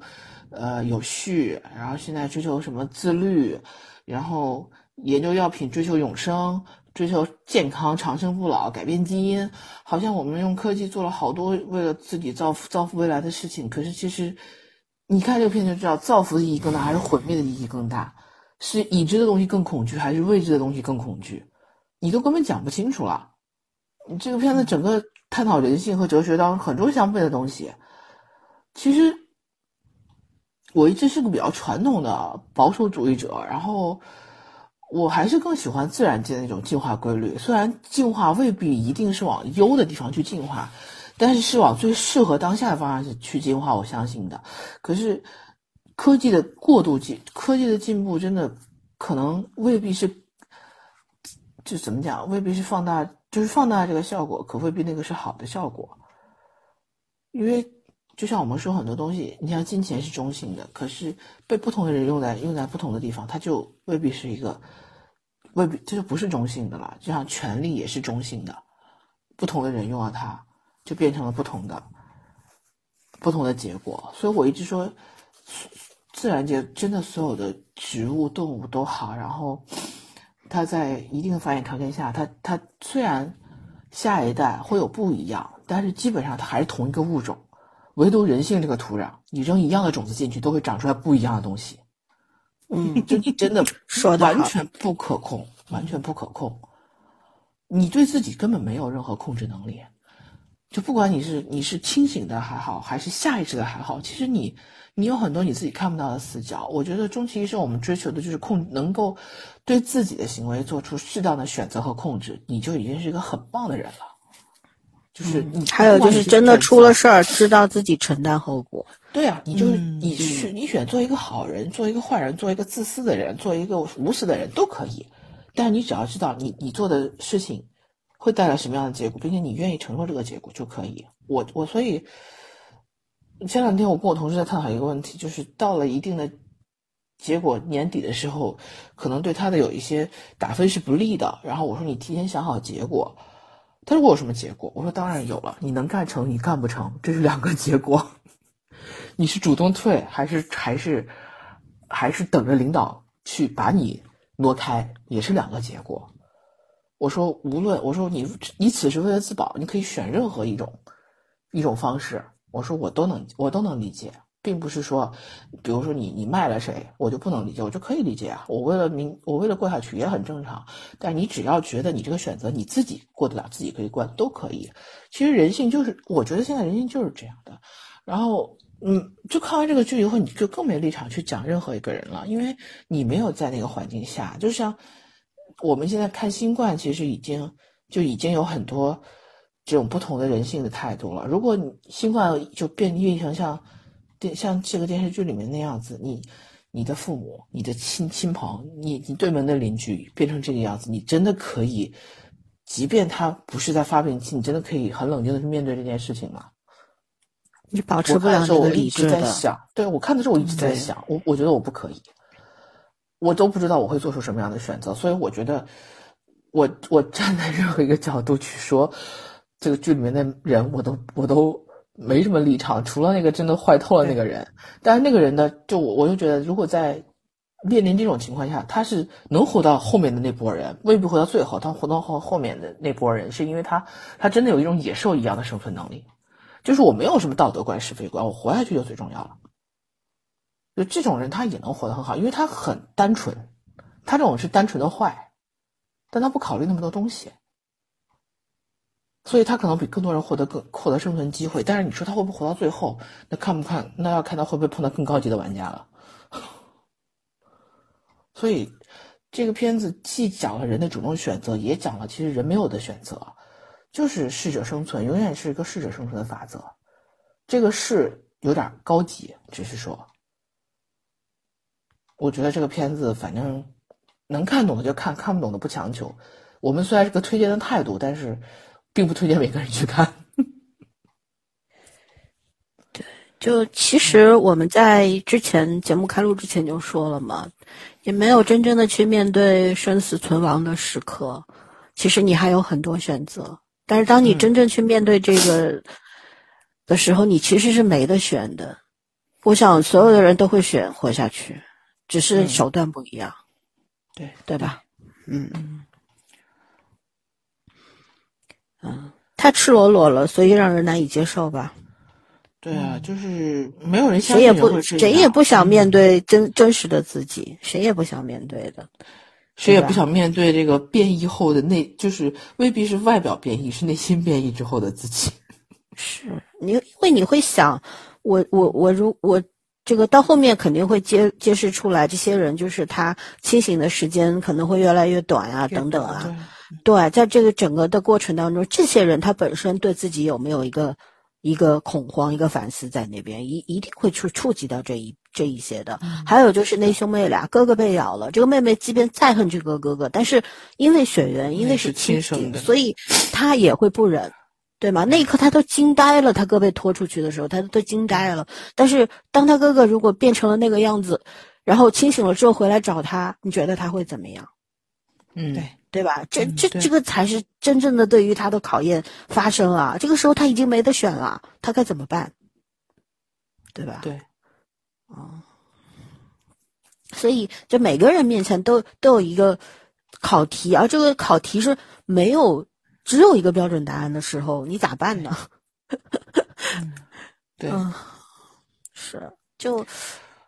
呃有序，然后现在追求什么自律，然后研究药品追求永生。追求健康、长生不老、改变基因，好像我们用科技做了好多为了自己造福、造福未来的事情。可是其实，你看这个片就知道，造福的意义更大，还是毁灭的意义更大？是已知的东西更恐惧，还是未知的东西更恐惧？你都根本讲不清楚了。你这个片子整个探讨人性和哲学当中很多相悖的东西。其实，我一直是个比较传统的保守主义者，然后。我还是更喜欢自然界的那种进化规律，虽然进化未必一定是往优的地方去进化，但是是往最适合当下的方向是去进化，我相信的。可是科技的过度进，科技的进步真的可能未必是，就怎么讲，未必是放大，就是放大这个效果，可未必那个是好的效果。因为就像我们说很多东西，你像金钱是中性的，可是被不同的人用在用在不同的地方，它就未必是一个，未必这就不是中性的了。就像权力也是中性的，不同的人用了它，就变成了不同的不同的结果。所以我一直说，自然界真的所有的植物、动物都好，然后它在一定的繁衍条件下，它它虽然下一代会有不一样。但是基本上它还是同一个物种，唯独人性这个土壤，你扔一样的种子进去，都会长出来不一样的东西。嗯，就你真的说的完全不可控，完全不可控。你对自己根本没有任何控制能力。就不管你是你是清醒的还好，还是下意识的还好，其实你你有很多你自己看不到的死角。我觉得终其一生，我们追求的就是控，能够对自己的行为做出适当的选择和控制，你就已经是一个很棒的人了。就是你，还有就是真的出了事儿，知道自己承担后果。对啊，你就是你是你选做一个好人，做一个坏人，做一个自私的人，做一个无私的人都可以。但是你只要知道你你做的事情会带来什么样的结果，并且你愿意承受这个结果就可以。我我所以前两天我跟我同事在探讨一个问题，就是到了一定的结果年底的时候，可能对他的有一些打分是不利的。然后我说你提前想好结果。他说我有什么结果？我说当然有了，你能干成，你干不成，这是两个结果。你是主动退，还是还是还是等着领导去把你挪开，也是两个结果。我说无论我说你你此时为了自保，你可以选任何一种一种方式。我说我都能我都能理解。并不是说，比如说你你卖了谁，我就不能理解，我就可以理解啊。我为了明，我为了过下去也很正常。但你只要觉得你这个选择你自己过得了，自己可以过，都可以。其实人性就是，我觉得现在人性就是这样的。然后，嗯，就看完这个剧以后，你就更没立场去讲任何一个人了，因为你没有在那个环境下。就像我们现在看新冠，其实已经就已经有很多这种不同的人性的态度了。如果你新冠就变变成像。电像这个电视剧里面那样子，你、你的父母、你的亲亲朋、你、你对门的邻居变成这个样子，你真的可以，即便他不是在发病期，你真的可以很冷静的去面对这件事情吗？你保持不了这个理智的。想，对我看的时候我一直在想，我我觉得我不可以，我都不知道我会做出什么样的选择，所以我觉得，我我站在任何一个角度去说这个剧里面的人，我都我都。没什么立场，除了那个真的坏透了那个人。但是那个人呢，就我我就觉得，如果在面临这种情况下，他是能活到后面的那波人，未必活到最后。他活到后后面的那波人，是因为他他真的有一种野兽一样的生存能力。就是我没有什么道德观是非观，我活下去就最重要了。就这种人，他也能活得很好，因为他很单纯。他这种是单纯的坏，但他不考虑那么多东西。所以他可能比更多人获得更获得生存机会，但是你说他会不会活到最后？那看不看？那要看他会不会碰到更高级的玩家了。所以这个片子既讲了人的主动选择，也讲了其实人没有的选择，就是适者生存，永远是一个适者生存的法则。这个是有点高级，只是说，我觉得这个片子反正能看懂的就看，看不懂的不强求。我们虽然是个推荐的态度，但是。并不推荐每个人去看。对，就其实我们在之前节目开录之前就说了嘛，也没有真正的去面对生死存亡的时刻。其实你还有很多选择，但是当你真正去面对这个的时候，你其实是没得选的。我想所有的人都会选活下去，只是手段不一样。对，对吧？嗯嗯。嗯，太赤裸裸了，所以让人难以接受吧？对啊，就是没有人谁也不谁也不想面对真真实的自己，谁也不想面对的，谁也不想面对这个变异后的内，就是未必是外表变异，是内心变异之后的自己。是你，因为你会想，我我我如我这个到后面肯定会揭揭示出来，这些人就是他清醒的时间可能会越来越短啊，等等啊。对，在这个整个的过程当中，这些人他本身对自己有没有一个一个恐慌，一个反思在那边，一一定会触触及到这一这一些的。还有就是那兄妹俩，哥哥被咬了，这个妹妹即便再恨这个哥哥，但是因为血缘，因为是亲生的，所以她也会不忍，对吗？那一刻他都惊呆了，他哥被拖出去的时候，他都惊呆了。但是当他哥哥如果变成了那个样子，然后清醒了之后回来找他，你觉得他会怎么样？嗯，对。对吧？这这这个才是真正的对于他的考验发生啊。这个时候他已经没得选了，他该怎么办？对吧？对，啊，所以就每个人面前都都有一个考题，而这个考题是没有只有一个标准答案的时候，你咋办呢？对，是就。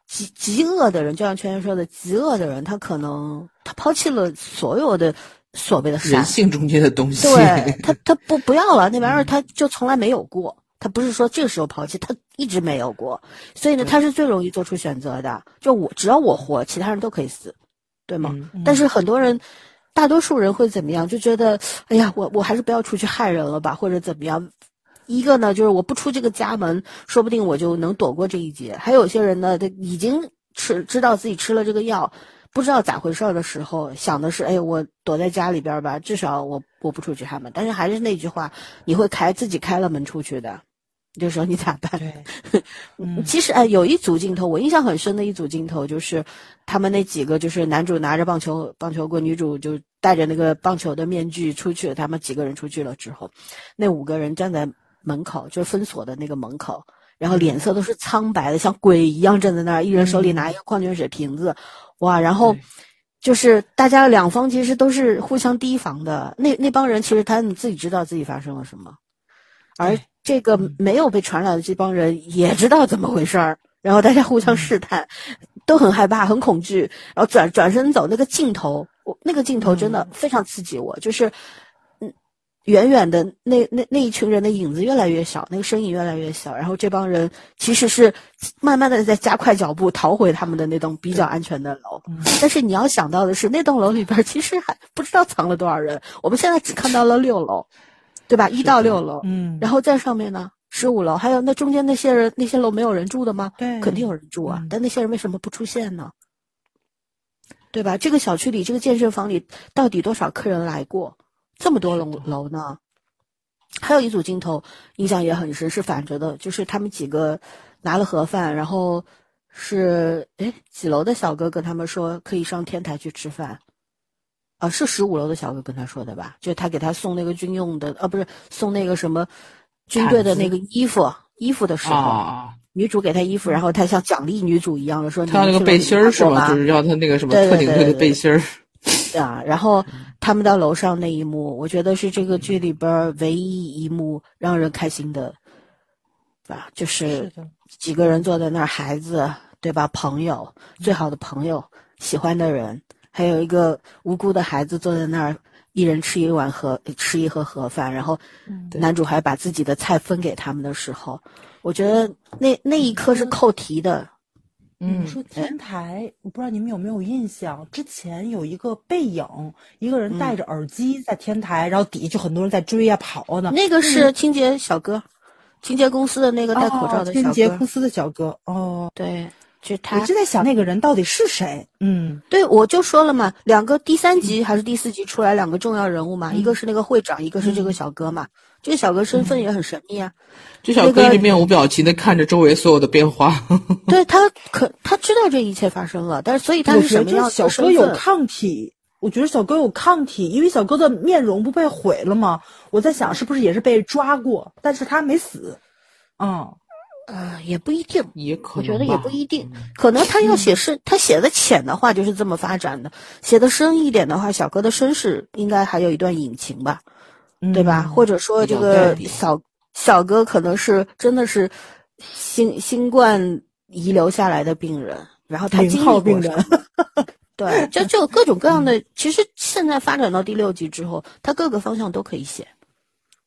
极极恶的人，就像圈圈说的，极恶的人，他可能他抛弃了所有的所谓的人性中间的东西，对他 他不不要了那玩意儿，他就从来没有过，他不是说这个时候抛弃，他一直没有过，所以呢，他是最容易做出选择的。就我只要我活，其他人都可以死，对吗？但是很多人，大多数人会怎么样？就觉得，哎呀，我我还是不要出去害人了吧，或者怎么样。一个呢，就是我不出这个家门，说不定我就能躲过这一劫。还有些人呢，他已经吃知道自己吃了这个药，不知道咋回事的时候，想的是，哎，我躲在家里边吧，至少我我不出去开门。但是还是那句话，你会开自己开了门出去的，这时候你咋办？对，其实哎，有一组镜头我印象很深的一组镜头，就是他们那几个，就是男主拿着棒球棒球棍，女主就戴着那个棒球的面具出去，他们几个人出去了之后，那五个人站在。门口就是封锁的那个门口，然后脸色都是苍白的，像鬼一样站在那儿，一人手里拿一个矿泉水瓶子，哇！然后就是大家两方其实都是互相提防的。那那帮人其实他们自己知道自己发生了什么，而这个没有被传染的这帮人也知道怎么回事儿，然后大家互相试探，都很害怕、很恐惧，然后转转身走。那个镜头，我那个镜头真的非常刺激我，就是。嗯远远的那那那一群人的影子越来越小，那个身影越来越小，然后这帮人其实是慢慢的在加快脚步逃回他们的那栋比较安全的楼。但是你要想到的是，那栋楼里边其实还不知道藏了多少人。我们现在只看到了六楼，对吧？一到六楼，嗯，然后在上面呢，十五楼，还有那中间那些人，那些楼没有人住的吗？对，肯定有人住啊。但那些人为什么不出现呢？对吧？这个小区里，这个健身房里，到底多少客人来过？这么多楼楼呢，还有一组镜头印象也很深，是反着的，就是他们几个拿了盒饭，然后是哎几楼的小哥跟他们说可以上天台去吃饭，啊是十五楼的小哥跟他说的吧？就他给他送那个军用的，啊不是送那个什么军队的那个衣服衣服的时候，女主给他衣服，然后他像奖励女主一样的说，他那个背心儿是吗？就是要他那个什么特警队的背心儿。啊，然后他们到楼上那一幕，我觉得是这个剧里边唯一一幕让人开心的，吧？就是几个人坐在那儿，孩子对吧？朋友，最好的朋友，喜欢的人，还有一个无辜的孩子坐在那儿，一人吃一碗盒，吃一盒盒饭，然后男主还把自己的菜分给他们的时候，我觉得那那一刻是扣题的。嗯，说天台，我不知道你们有没有印象，之前有一个背影，一个人戴着耳机在天台，然后底下就很多人在追啊跑啊的。那个是清洁小哥，清洁公司的那个戴口罩的清洁公司的小哥。哦，对，就他。我就在想那个人到底是谁？嗯，对，我就说了嘛，两个第三集还是第四集出来两个重要人物嘛，一个是那个会长，一个是这个小哥嘛。这个小哥身份也很神秘啊。这小哥一直面无表情的看着周围所有的变化。对他可他知道这一切发生了，但是所以他是什么样？小哥有抗体，我觉得小哥有抗体，因为小哥的面容不被毁了吗？我在想是不是也是被抓过，但是他没死。嗯，呃，也不一定，也可能，我觉得也不一定，可能他要写是，他写的浅的话就是这么发展的，写的深一点的话，小哥的身世应该还有一段隐情吧，对吧？或者说这个小。小哥可能是真的是新新冠遗留下来的病人，然后他经历病人，对，就就各种各样的。其实现在发展到第六集之后，他各个方向都可以写，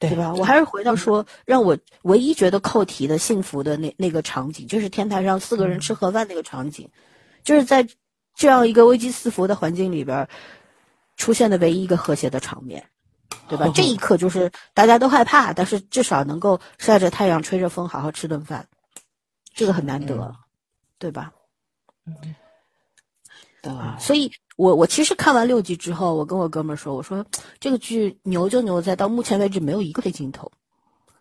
对吧？我还是回到说，让我唯一觉得扣题的幸福的那那个场景，就是天台上四个人吃盒饭那个场景，就是在这样一个危机四伏的环境里边出现的唯一一个和谐的场面。对吧？这一刻就是大家都害怕，但是至少能够晒着太阳、吹着风，好好吃顿饭，这个很难得，对吧？对，所以我我其实看完六集之后，我跟我哥们儿说，我说这个剧牛就牛在到目前为止没有一个黑镜头，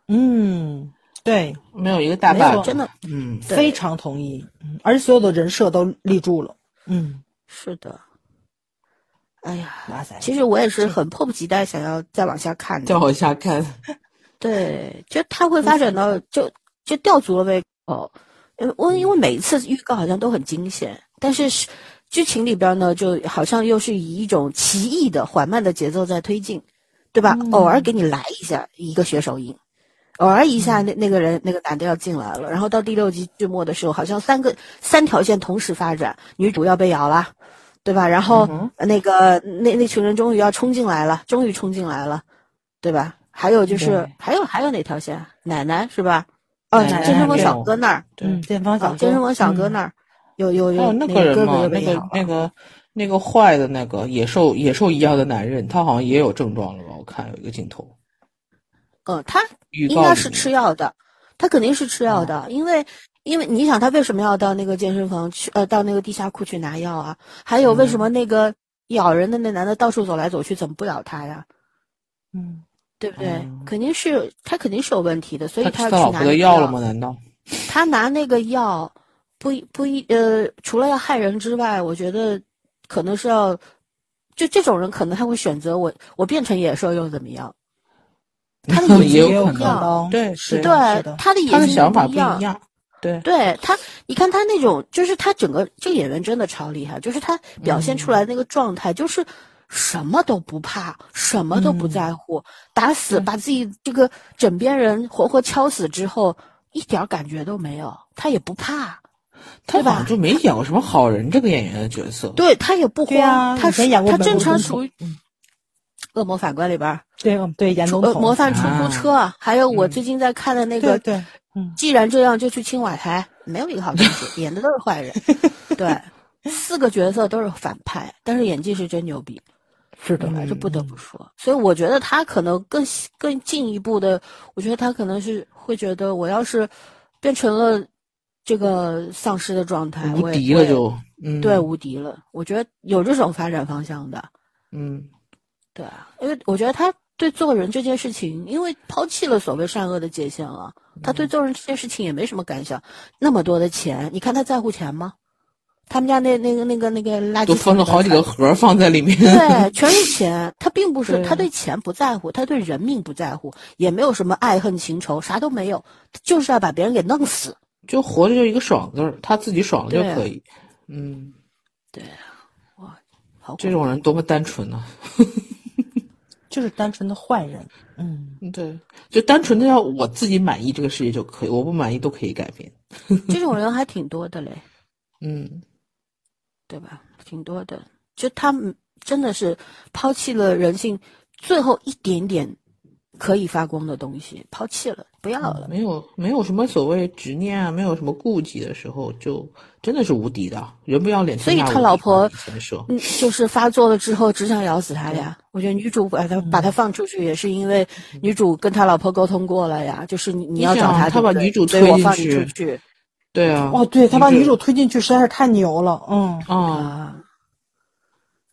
嗯，对，没有一个大没 bug，真的嗯，非常同意。嗯，而且所有的人设都立住了。嗯，是的。哎呀，哇塞，其实我也是很迫不及待想要再往下看的。再往下看，对，就它会发展到就就吊足了胃口，因为我因为每一次预告好像都很惊险，但是是剧情里边呢，就好像又是以一种奇异的缓慢的节奏在推进，对吧？偶尔给你来一下一个血手印，偶尔一下那那个人那个男的要进来了，然后到第六集剧末的时候，好像三个三条线同时发展，女主要被咬了。对吧？然后、呃那个那那群人终于要冲进来了，终于冲进来了，对吧？还有就是还有还有哪条线？奶奶是吧？哦，健身房小哥那儿，对嗯，电方小啊，哥，健身房小哥嗯那儿有有有还有那那个人嘛，那个。那个那个坏的那个野兽野兽一样的男人，他好像也有症状了吧？我看有一个镜头，呃，他应该是吃药的，他肯定是吃药的，因为因为你想他为什么要到那个健身房去，呃，到那个地下库去拿药啊？还有为什么那个咬人的那男的到处走来走去，怎么不咬他呀？嗯，对不对？嗯肯定是他肯定是有问题的，所以他他要去拿药了吗？难道？他拿那个药，不一不一呃，除了要害人之外，我觉得可能是要，就这种人可能他会选择我我变成野兽又怎么样？他的野也有心可不一样，能对，是的对他的野心他的想法不一样对，对他，你看他那种，就是他整个这个演员真的超厉害，就是他表现出来那个状态，就是什么都不怕，什么都不在乎，打死把自己这个枕边人活活敲死之后，一点感觉都没有，他也不怕，他好像就没演过什么好人这个演员的角色。对他也不慌，他演过他正常属于恶魔法官里边，对嗯对，严出总统，呃模范出租车，啊。还有我嗯最近在看的那个对对，嗯，既然这样，就去青瓦台，没有一个好东西，演的都是坏人。对，四个角色都是反派，但是演技是真牛逼，是的？这不得不说。所以我觉得他可能更更进一步的，我觉得他可能是会觉得，我要是变成了这个丧尸的状态，无敌了就，嗯，对，无敌了。我觉得有这种发展方向的，嗯，对啊，因为我觉得他对做人这件事情，因为抛弃了所谓善恶的界限了，他对做人这件事情也没什么感想。那么多的钱，你看他在乎钱吗？他们家那那个那个那个垃圾都分了好几个盒放在里面。对，全是钱。他并不是对他对钱不在乎，他对人命不在乎，也没有什么爱恨情仇，啥都没有，就是要把别人给弄死。就活着就一个爽字儿，他自己爽了就对啊可以。嗯，好这种人多么单纯啊！就是单纯的坏人，嗯，对，就单纯的要我自己满意这个世界就可以，我不满意都可以改变。这种 人还挺多的嘞。嗯，对吧？挺多的，就他们真的是抛弃了人性最后一点点可以发光的东西，抛弃了，不要了。没有没有什么所谓执念啊，没有什么顾忌的时候，就真的是无敌的，人不要脸。所以他老婆就是发作了之后，只想咬死他呀。我觉得女主把他把他放出去，也是因为女主跟他老婆沟通过了呀，就是你你要找他，他把女主推进放出去去对啊，哦，对他把女主推进去实在是太牛了，嗯，啊，啊。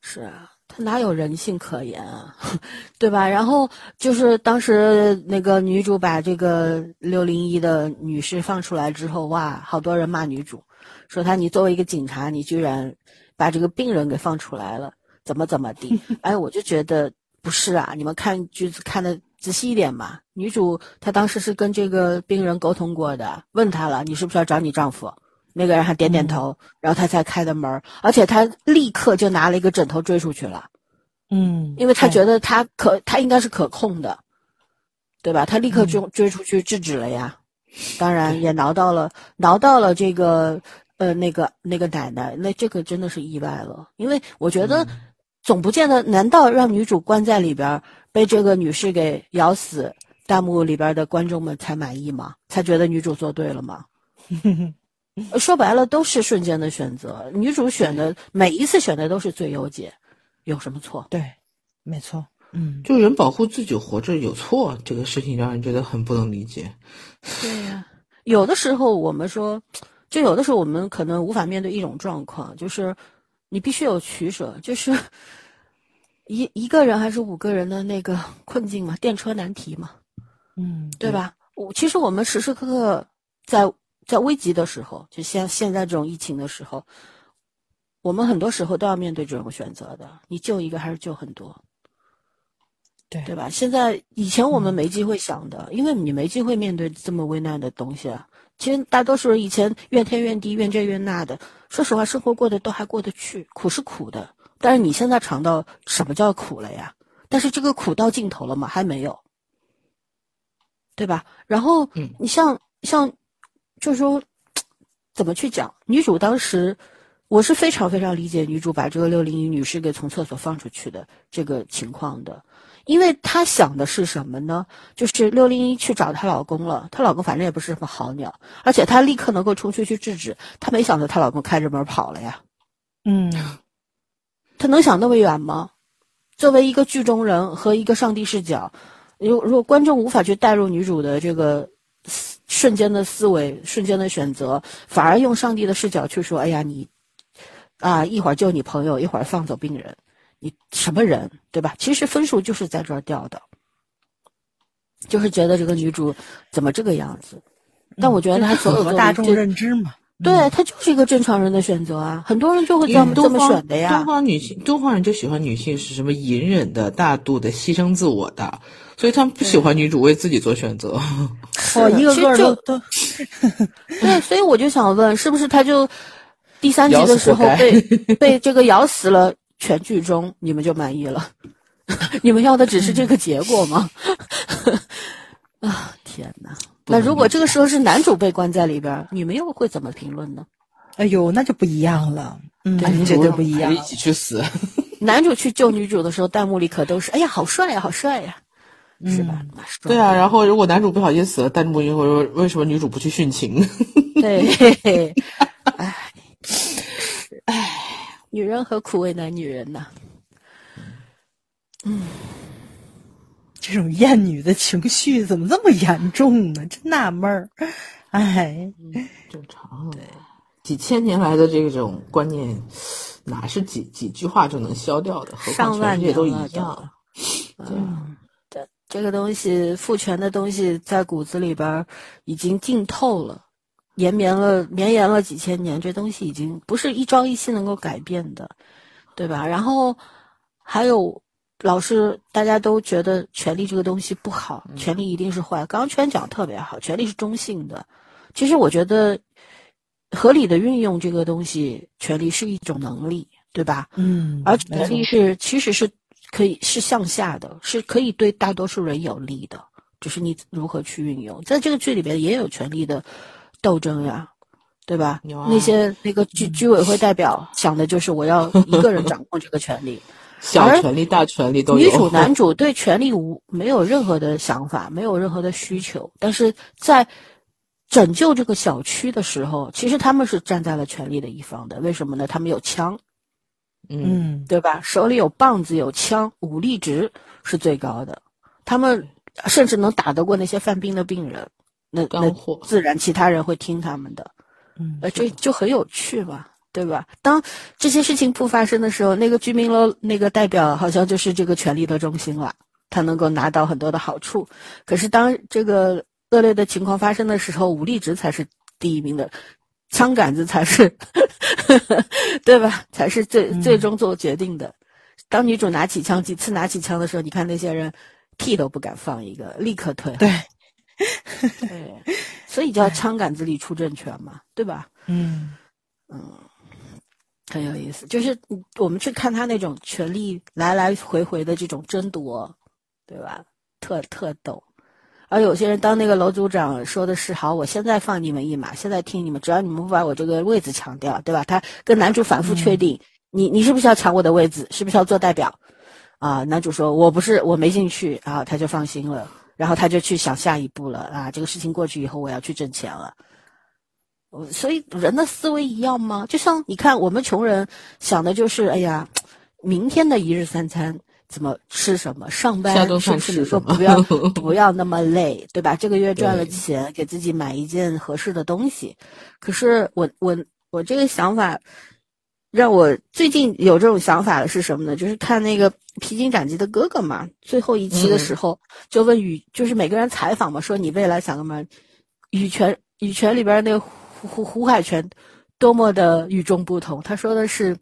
是啊，他哪有人性可言啊，对吧？然后就是当时那个女主把这个六零一的女士放出来之后，哇，好多人骂女主，说她你作为一个警察，你居然把这个病人给放出来了，怎么怎么地？哎，我就觉得不是啊，你们看句子看的仔细一点嘛。女主她当时是跟这个病人沟通过的，问他了，你是不是要找你丈夫？那个人还点点头，然后他才开的门儿，而且他立刻就拿了一个枕头追出去了，嗯，因为他觉得他可他应该是可控的，对吧？他立刻追追出去制止了呀，当然也挠到了挠到了这个呃那个那个奶奶，那这个真的是意外了，因为我觉得总不见得，难道让女主关在里边儿被这个女士给咬死，弹幕里边的观众们才满意吗？才觉得女主做对了吗？说白了都是瞬间的选择，女主选的每一次选的都是最优解，有什么错？对，没错，嗯，就人保护自己活着有错，这个事情让人觉得很不能理解。对呀、有的时候我们说，就有的时候我们可能无法面对一种状况，就是你必须有取舍，就是一一个人还是五个人的那个困境嘛，电车难题嘛，嗯，对吧？我其实我们时时刻刻在在危急的时候，就像现在这种疫情的时候，我们很多时候都要面对这种选择的，你救一个还是救很多？对对吧？现在以前我们没机会想的，因为你没机会面对这么危难的东西啊。其实大多数人以前怨天怨地、怨这怨那的，说实话，生活过得都还过得去，苦是苦的，但是你现在尝到什么叫苦了呀？但是这个苦到尽头了吗？还没有，对吧？然后，嗯你像像，就是说，怎么去讲？女主当时，我是非常非常理解女主把这个六零一女士给从厕所放出去的这个情况的，因为她想的是什么呢？就是六零一去找她老公了，她老公反正也不是什么好鸟，而且她立刻能够冲出去制止，她没想到她老公开着门跑了呀。嗯，她能想那么远吗？作为一个剧中人和一个上帝视角，如如果观众无法去带入女主的这个思瞬间的思维、瞬间的选择，反而用上帝的视角去说：“哎呀，你啊，一会儿救你朋友，一会儿放走病人，你什么人，对吧？”其实分数就是在这儿掉的，就是觉得这个女主怎么这个样子。但我觉得她所有符合大众认知嘛。对，她就是一个正常人的选择啊，很多人就会这么这么选的呀东。方女性，东方人就喜欢女性是什么隐忍的、大度的、牺牲自我的，所以他们不喜欢女主为自己做选择。哦，一个其实就个都都，对，所以我就想问，是不是他就第三集的时候被被这个咬死了，全剧终你们就满意了？你们要的只是这个结果吗？啊，天哪！那如果这个时候是男主被关在里边儿，你们又会怎么评论呢？哎呦，那就不一样了。嗯，男绝对不一样。一起去死。男主去救女主的时候，弹幕里可都是“哎呀，好帅呀，好帅呀”，是吧？对啊，然后如果男主不小心死了，弹幕就会说为什么女主不去殉情？对，哎，哎，女人何苦为难女人呢？嗯这种厌女的情绪怎么这么严重呢？真纳闷儿。哎，正常。对，几千年来的这种观念，哪是几几句话就能消掉的？何况上万全世界都一样。嗯，对，这个东西父权的东西在骨子里边儿已经浸透了，延绵了绵延了几千年，这东西已经不是一朝一夕能够改变的，对吧？然后还有老是大家都觉得权力这个东西不好，权力一定是坏。刚刚圈讲特别好，权力是中性的。其实我觉得合理的运用这个东西，权力是一种能力，对吧？嗯，而权力是其实是可以是向下的，是可以对大多数人有利的，只是你如何去运用。在这个剧里边也有权力的斗争呀，对吧？啊那些那个居居委会代表想的就是我要一个人掌控这个权利，小权利、大权利都有。女主男主对权力无没有任何的想法，没有任何的需求，但是在拯救这个小区的时候，其实他们是站在了权力的一方的。为什么呢？他们有枪，嗯，嗯，对吧？手里有棒子，有枪，武力值是最高的。他们甚至能打得过那些犯病的病人，那那自然其他人会听他们的。嗯呃，这就很有趣嘛，对吧？当这些事情不发生的时候，那个居民楼那个代表好像就是这个权力的中心了，他能够拿到很多的好处。可是当这个恶劣的情况发生的时候，武力值才是第一名的，枪杆子才是，对吧？才是最嗯最终做决定的。当女主拿起枪，几次拿起枪的时候，你看那些人屁都不敢放一个，立刻退。对，对，所以叫枪杆子里出政权嘛，对吧？嗯嗯很有意思，就是嗯我们去看他那种权力来来回回的这种争夺，对吧？特特逗。而有些人当那个楼组长说的是好，我现在放你们一马，现在听你们，只要你们不把我这个位置抢掉，对吧？他跟男主反复确定，你你是不是要抢我的位置？是不是要做代表？啊，男主说我不是，我没兴趣啊，他就放心了，然后他就去想下一步了啊，这个事情过去以后，我要去挣钱了。呃所以人的思维一样吗？就像你看，我们穷人想的就是，哎呀，明天的一日三餐怎么吃什么，上班下顿饭是不是吃什么说不要 不要那么累，对吧？这个月赚了钱，给自己买一件合适的东西。可是我我我这个想法，让我最近有这种想法的是什么呢？就是看那个《披荆斩棘的哥哥》嘛，最后一期的时候就问羽，就是每个人采访嘛，说你未来想干嘛？羽泉羽泉里边那个胡胡胡海泉多么的与众不同，他说的是。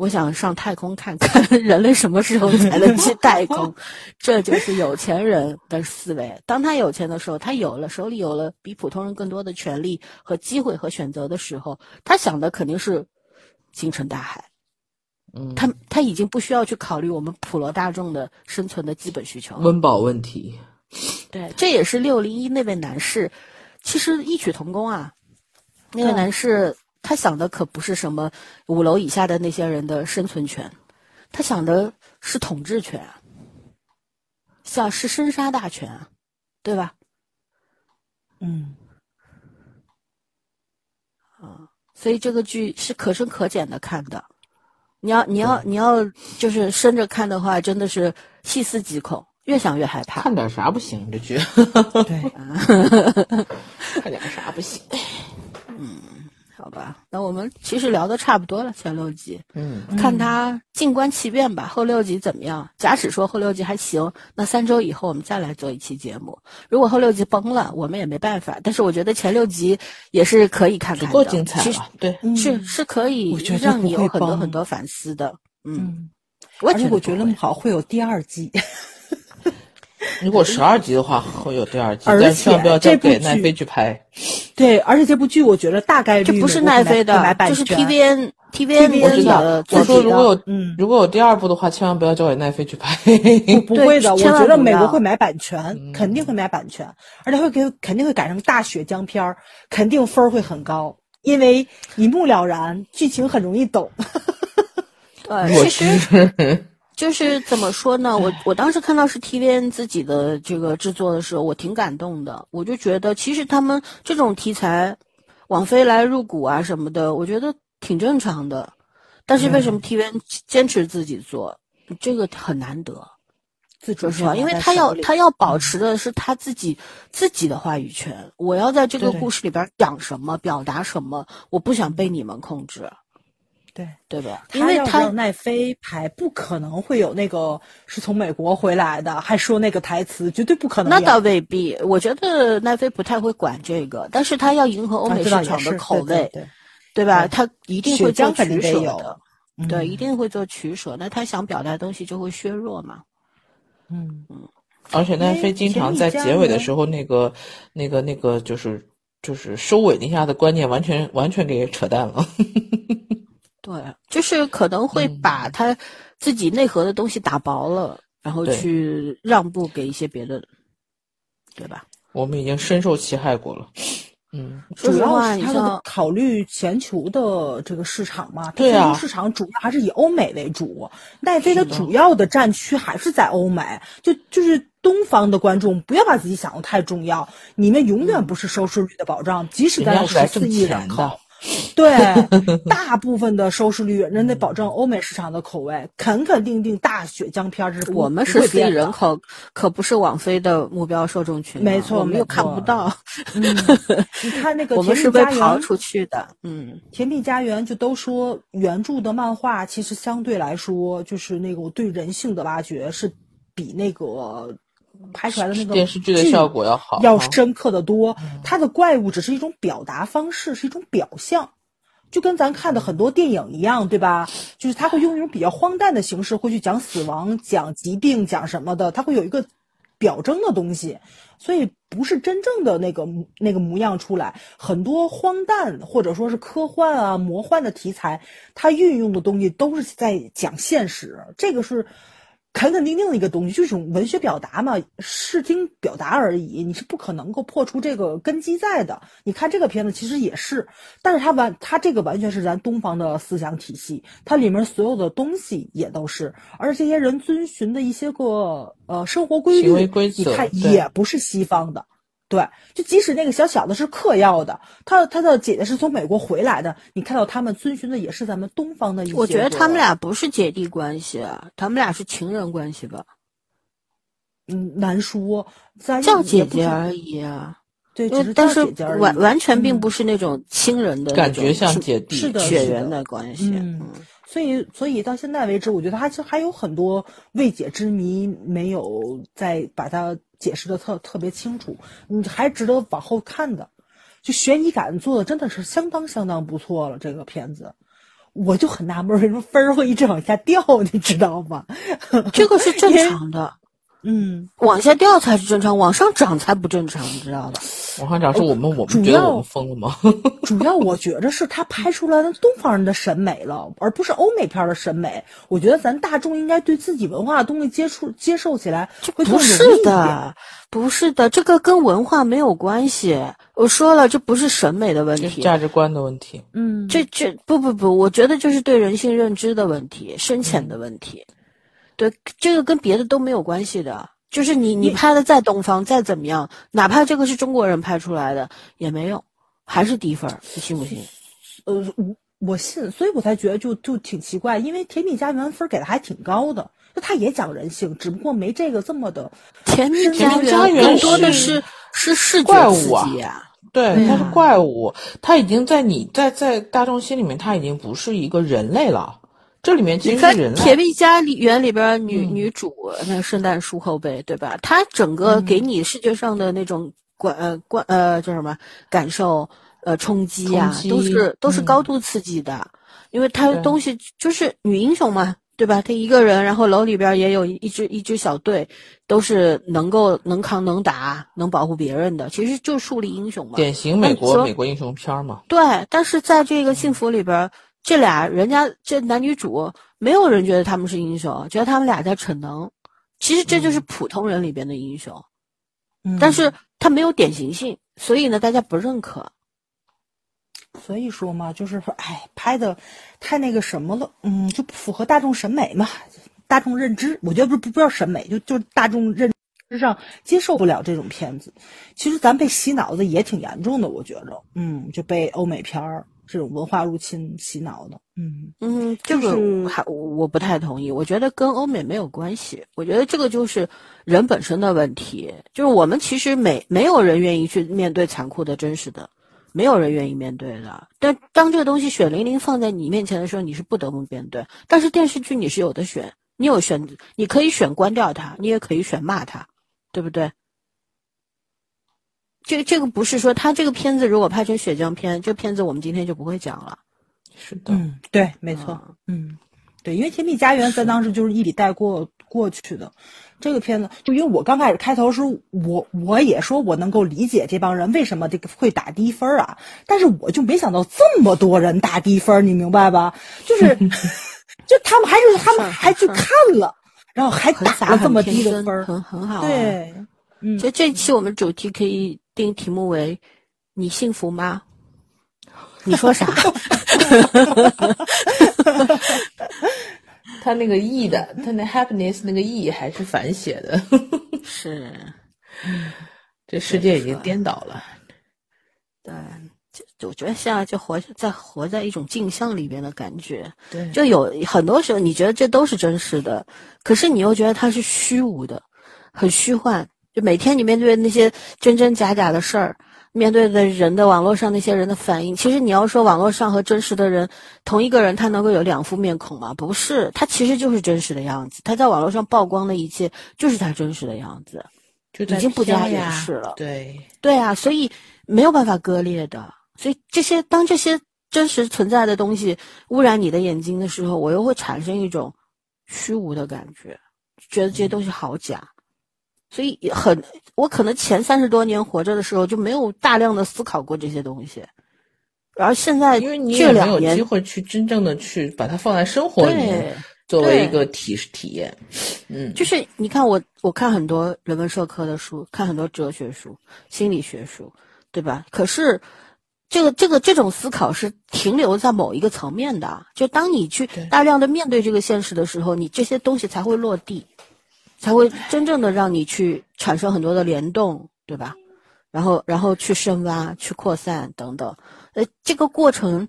我想上太空看看 人类什么时候才能去太空，这就是有钱人的思维。当他有钱的时候，他有了手里有了比普通人更多的权利和机会和选择的时候，他想的肯定是星辰大海。嗯，他他已经不需要去考虑我们普罗大众的生存的基本需求，温饱问题。对，这也是六零一那位男士，其实异曲同工啊。那位男士。他想的可不是什么五楼以下的那些人的生存权，他想的是统治权，像是生杀大权，对吧？嗯，啊，所以这个剧是可深可浅的看的。你要你要你要就是深着看的话，真的是细思极恐，越想越害怕。看点啥不行？这剧，对，看点啥不行？好吧，那我们其实聊的差不多了，前六集，嗯，看他静观其变吧。后六集怎么样？假使说后六集还行，那三周以后我们再来做一期节目。如果后六集崩了，我们也没办法。但是我觉得前六集也是可以看看的，够精彩了。对，是是可以让你有很多很多反思的。嗯，而且我觉得好会有第二季。如果十二集的话，会有第二集，但千万不要交给奈飞去拍。对，而且这部剧我觉得大概率这不是奈飞的，就是 T V N T V N 我知道。我说如果有嗯，如果有第二部的话，千万不要交给奈飞去拍。不会的，我觉得美国会买版权，肯定会买版权，而且会给肯定会改成大雪浆片儿，肯定分儿会很高，因为一目了然，剧情很容易懂。对，其实。就是怎么说呢？我我当时看到是 TVN 自己的这个制作的时候，我挺感动的。我就觉得，其实他们这种题材，网飞来入股啊什么的，我觉得挺正常的。但是为什么 TVN 坚持自己做，这个很难得。说实话，因为他要他要保持的是他自己自己的话语权。我要在这个故事里边讲什么，表达什么，我不想被你们控制。对对吧？因为他奈飞拍，不可能会有那个是从美国回来的，还说那个台词，绝对不可能。那倒未必，我觉得奈飞不太会管这个，但是他要迎合欧美市场的口味，对对吧？他一定会做取舍的，对，一定会做取舍。那他想表达的东西就会削弱嘛？嗯嗯。而且奈飞经常在结尾的时候，那个、那个、那个，就是就是收尾那下的观念，完全完全给扯淡了。对，就是可能会把他自己内核的东西打薄了，然后去让步给一些别的，对吧？我们已经深受其害过了。嗯，主要是他的考虑全球的这个市场嘛，对啊，市场主要还是以欧美为主。奈飞的主要的战区还是在欧美，就就是东方的观众不要把自己想的太重要，你们永远不是收视率的保障，即使咱有十四亿人口。对，大部分的收视率，人得保证欧美市场的口味，肯肯定定大血浆片这是我们是四亿人口，可不是网飞的目标受众群。没错，我们又看不到。嗯 你看那个，我们是被刨出去的。嗯，甜蜜家园就都说原著的漫画，其实相对来说，就是那个对人性的挖掘是比那个。拍出来的那个电视剧的效果要好，要深刻的多。它的怪物只是一种表达方式，是一种表象，就跟咱看的很多电影一样，对吧？就是他会用一种比较荒诞的形式，会去讲死亡、讲疾病、讲什么的，他会有一个表征的东西，所以不是真正的那个那个模样出来。很多荒诞或者说是科幻啊、魔幻的题材，它运用的东西都是在讲现实，这个是。肯肯定定的一个东西，就是种文学表达嘛，视听表达而已。你是不可能够破除这个根基在的。你看这个片子其实也是，但是它完，它这个完全是咱东方的思想体系，它里面所有的东西也都是，而这些人遵循的一些个呃生活规律，你看也不是西方的，对，就即使那个小小的是嗑药的，他他的姐姐是从美国回来的，你看到他们遵循的也是咱们东方的一些。我觉得他们俩不是姐弟关系，他们俩是情人关系吧？嗯，难说，叫姐姐而已啊。对，但是完完全嗯并不是那种亲人的感觉像姐弟血缘的关系。嗯，所以所以到现在为止，我觉得他其实还有很多未解之谜没有再把它解释的特特别清楚，你还值得往后看的。就悬疑感做的真的是相当相当不错了，这个片子。我就很纳闷，为什么分儿会一直往下掉，你知道吗？这个是正 常的。嗯，往下掉才是正常，往上涨才不正常，你知道吧？往上涨是我们，我们觉得我们疯了吗？主要我觉着是他拍出来的东方人的审美了，而不是欧美片的审美。我觉得咱大众应该对自己文化的东西接触接受起来会更不是的，不是的，这个跟文化没有关系。我说了，这不是审美的问题，价值观的问题。嗯，这这不不不，我觉得就是对人性认知的问题，深浅的问题。对，这个跟别的都没有关系的。就是你，你拍的再东方，再怎么样，哪怕这个是中国人拍出来的，也没用，还是低分，你信不信？呃，我我信，所以我才觉得就就挺奇怪，因为《甜蜜家园》分给的还挺高的，就他也讲人性，只不过没这个这么的。甜蜜家园更多的是是视觉刺激啊。对，它是怪物，它已经在你在在大众心里面，它已经不是一个人类了。这里面其实是人《甜蜜家园》里边女、嗯、女主那个圣诞树后背，对吧？她整个给你视觉上的那种观呃观呃叫什么感受呃冲击啊，都是都是高度刺激的，嗯、因为她东西就是女英雄嘛，对吧？她一个人，然后楼里边也有一支一支小队，都是能够能扛能打能保护别人的，其实就树立英雄嘛。典型美国美国英雄片嘛。对，但是在这个幸福里边。这俩人家这男女主，没有人觉得他们是英雄，觉得他们俩在逞能。其实这就是普通人里边的英雄，嗯、但是他没有典型性，所以呢，大家不认可。所以说嘛，就是说，哎，拍的太那个什么了，嗯，就不符合大众审美嘛，大众认知。我觉得不不不叫审美，就就是大众认知上接受不了这种片子。其实咱被洗脑的也挺严重的，我觉着，嗯，就被欧美片儿。这种文化入侵洗脑的，嗯嗯，这个还我不太同意。我觉得跟欧美没有关系，我觉得这个就是人本身的问题。就是我们其实没没有人愿意去面对残酷的真实的，没有人愿意面对的。但当这个东西血淋淋放在你面前的时候，你是不得不面对。但是电视剧你是有的选，你有选，你可以选关掉它，你也可以选骂它，对不对？这这个不是说他这个片子如果拍成血浆片，这片子我们今天就不会讲了。是的，嗯，对，没错，嗯，对，因为《甜蜜家园》在当时就是一笔带过过去的。这个片子，就因为我刚开始开头时，我我也说我能够理解这帮人为什么这个会打低分啊，但是我就没想到这么多人打低分，你明白吧？就是，就他们还是他们还去看了，然后还打了这么低的分，很很好、啊。对，嗯，就这期我们主题可以定题目为“你幸福吗？”你说啥？他那个 e 的，他那 happiness 那个 e 还是反写的。是，这世界已经颠倒了。对，就我觉得现在就活在活在一种镜像里边的感觉。对，就有很多时候你觉得这都是真实的，可是你又觉得它是虚无的，很虚幻。就每天你面对那些真真假假的事儿。面对的人的网络上那些人的反应，其实你要说网络上和真实的人，同一个人他能够有两副面孔吗？不是，他其实就是真实的样子。他在网络上曝光的一切，就是他真实的样子，就已经不加掩饰了。对，对啊，所以没有办法割裂的。所以这些当这些真实存在的东西污染你的眼睛的时候，我又会产生一种虚无的感觉，觉得这些东西好假。所以很，我可能前三十多年活着的时候就没有大量的思考过这些东西，而现在因为你这两年没有机会去真正的去把它放在生活里面作为一个体体验，嗯，就是你看我我看很多人文社科的书，看很多哲学书、心理学书，对吧？可是这个这个这种思考是停留在某一个层面的，就当你去大量的面对这个现实的时候，你这些东西才会落地。才会真正的让你去产生很多的联动，对吧？然后然后去深挖、去扩散等等。呃，这个过程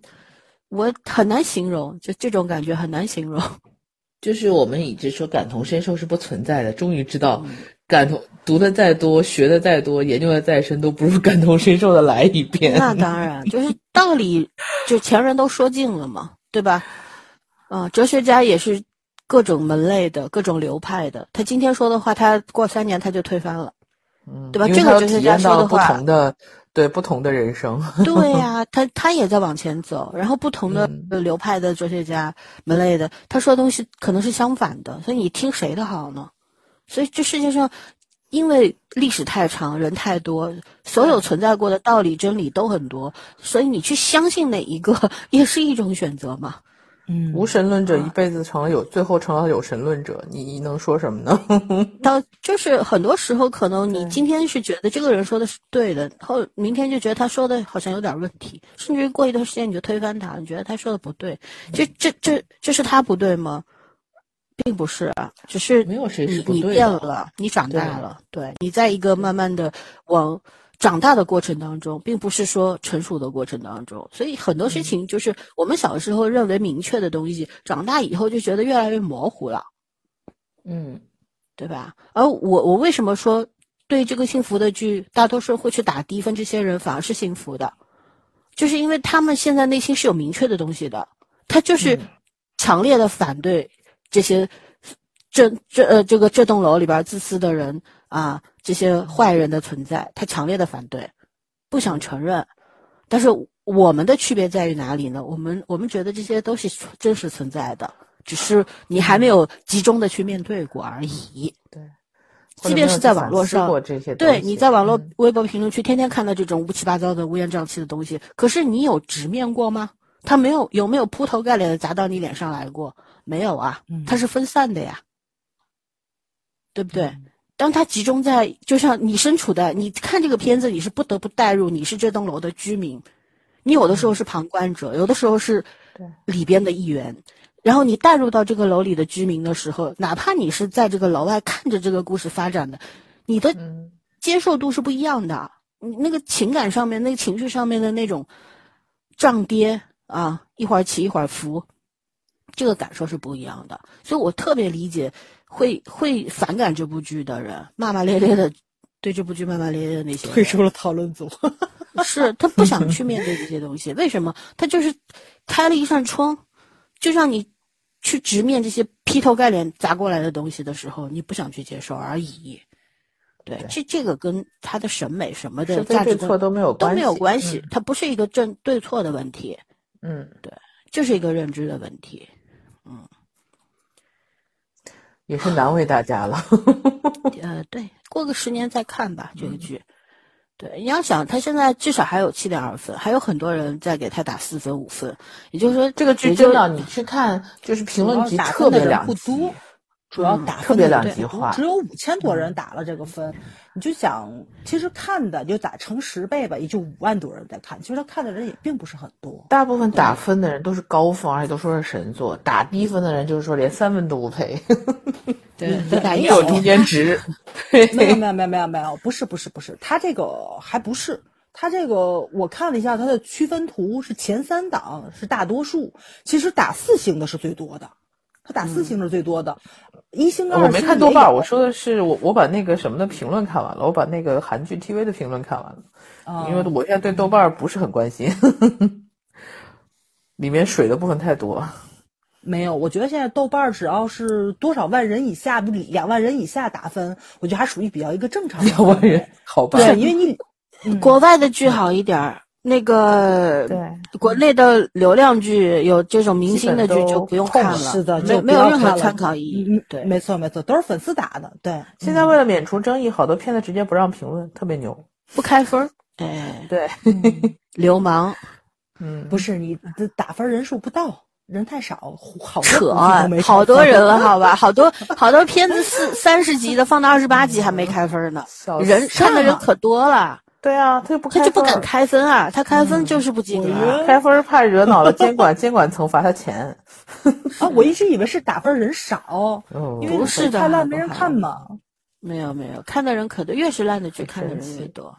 我很难形容，就这种感觉很难形容。就是我们一直说感同身受是不存在的，终于知道，感同读的再多，学的再多，研究的再深，都不如感同身受的来一遍。那当然，就是道理，就前人都说尽了嘛，对吧？啊，哲学家也是各种门类的、各种流派的。他今天说的话，他过三年他就推翻了，嗯，对吧？这个哲学家说的话，不同的对不同的人生，对呀，他他也在往前走。然后不同的流派的哲学家门类的，他说的东西可能是相反的，所以你听谁的好呢？所以这世界上，因为历史太长，人太多，所有存在过的道理、真理都很多，所以你去相信哪一个 也是一种选择嘛。嗯，无神论者一辈子成了有，最后成了有神论者，你能说什么呢？到就是很多时候，可能你今天是觉得这个人说的是对的，后明天就觉得他说的好像有点问题，甚至于过一段时间你就推翻他，你觉得他说的不对，这这这这是他不对吗？并不是啊，只是没有谁是你变了，你长大了，对你在一个慢慢的往长大的过程当中，并不是说成熟的过程当中，所以很多事情就是我们小时候认为明确的东西，长大以后就觉得越来越模糊了，嗯，对吧？而我我为什么说对这个幸福的剧，大多数会去打低分，这些人反而是幸福的，就是因为他们现在内心是有明确的东西的，他就是强烈的反对。这些这这呃，这个这栋楼里边自私的人啊，这些坏人的存在，他强烈的反对，不想承认。但是我们的区别在于哪里呢？我们我们觉得这些都是真实存在的，只是你还没有集中的去面对过而已。对，即便是在网络上，这对，你在网络微博评论区天天看到这种乌七八糟的乌烟瘴气的东西，可是你有直面过吗？他没有有没有铺头盖脸的砸到你脸上来过？没有啊，它是分散的呀，对不对？当它集中在，就像你身处的，你看这个片子，你是不得不带入，你是这栋楼的居民，你有的时候是旁观者，有的时候是里边的一员，然后你带入到这个楼里的居民的时候，哪怕你是在这个楼外看着这个故事发展的，你的接受度是不一样的，你那个情感上面、那个情绪上面的那种涨跌啊，一会儿起一会儿伏。这个感受是不一样的，所以我特别理解会会反感这部剧的人，骂骂咧咧的，对这部剧骂骂咧咧的那些，退出了讨论组。是他不想去面对这些东西，为什么？他就是开了一扇窗，就让你去直面这些劈头盖脸砸过来的东西的时候，你不想去接受而已。对，这这个跟他的审美什么的价值观都没有都没有关系，它不是一个正对错的问题。嗯，对，就是一个认知的问题。嗯，也是难为大家了。呃，对，过个十年再看吧，这个剧。对，你要想，他现在至少还有七点二分，还有很多人在给他打四分、五分。也就是说，这个剧真的，你去看，就是评论区特别两不多。主要打特别两极化，只有五千多人打了这个分，你就想，其实看的就打乘十倍吧，也就五万多人在看，其实他看的人也并不是很多。大部分打分的人都是高分，而且都说是神作；打低分的人就是说连三分都不配。对，没有中间值。没有没有没有没有没有，不是不是不是，他这个还不是，他这个我看了一下他的区分图，是前三档是大多数，其实打四星的是最多的。他打四星是最多的，一星、二星。我没看豆瓣，我说的是我我把那个什么的评论看完了，我把那个韩剧 TV 的评论看完了，因为我现在对豆瓣不是很关心，里面水的部分太多。没有，我觉得现在豆瓣只要是多少万人以下，不两万人以下打分，我觉得还属于比较一个正常。两万人，好吧？对，因为你国外的剧好一点儿。那个对。国内的流量剧有这种明星的剧就不用看了，是的，没没有任何参考意义。对，没错没错，都是粉丝打的。对，现在为了免除争议，好多片子直接不让评论，特别牛，不开分。对。对，流氓。嗯，不是你的打分人数不到，人太少，好扯，好多人了，好吧，好多 好多片子四三十集的放到二十八集还没开分呢，人看的人可多了。对啊，他就不他就不敢开分啊，他开分就是不进啊，开分怕惹恼了监管，监管层罚他钱。啊，我一直以为是打分人少，因为不是的，太烂没人看嘛。没有没有，看的人可多，越是烂的剧看的人越多。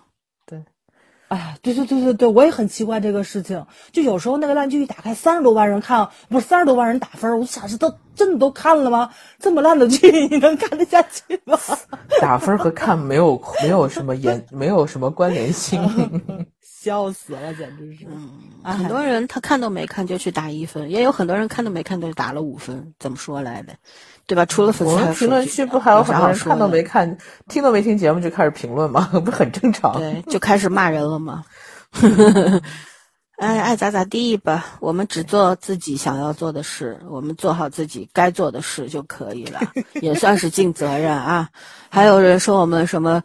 对，哎呀，对对对对对，我也很奇怪这个事情。就有时候那个烂剧一打开，三十多万人看，不是三十多万人打分，我就想，这都真的都看了吗？这么烂的剧，你能看得下去吗？打分和看没有没有什么严，没有什么关联性。笑死了，简直是。嗯，很多人他看都没看就去打一分，也有很多人看都没看就打了五分。怎么说来的？对吧？除了粉丝，我们评论区不还有很多人看都没看、听都没听节目就开始评论吗？不很正常？对，就开始骂人了吗？哎，爱咋咋地吧。我们只做自己想要做的事，我们做好自己该做的事就可以了，也算是尽责任啊。还有人说我们什么？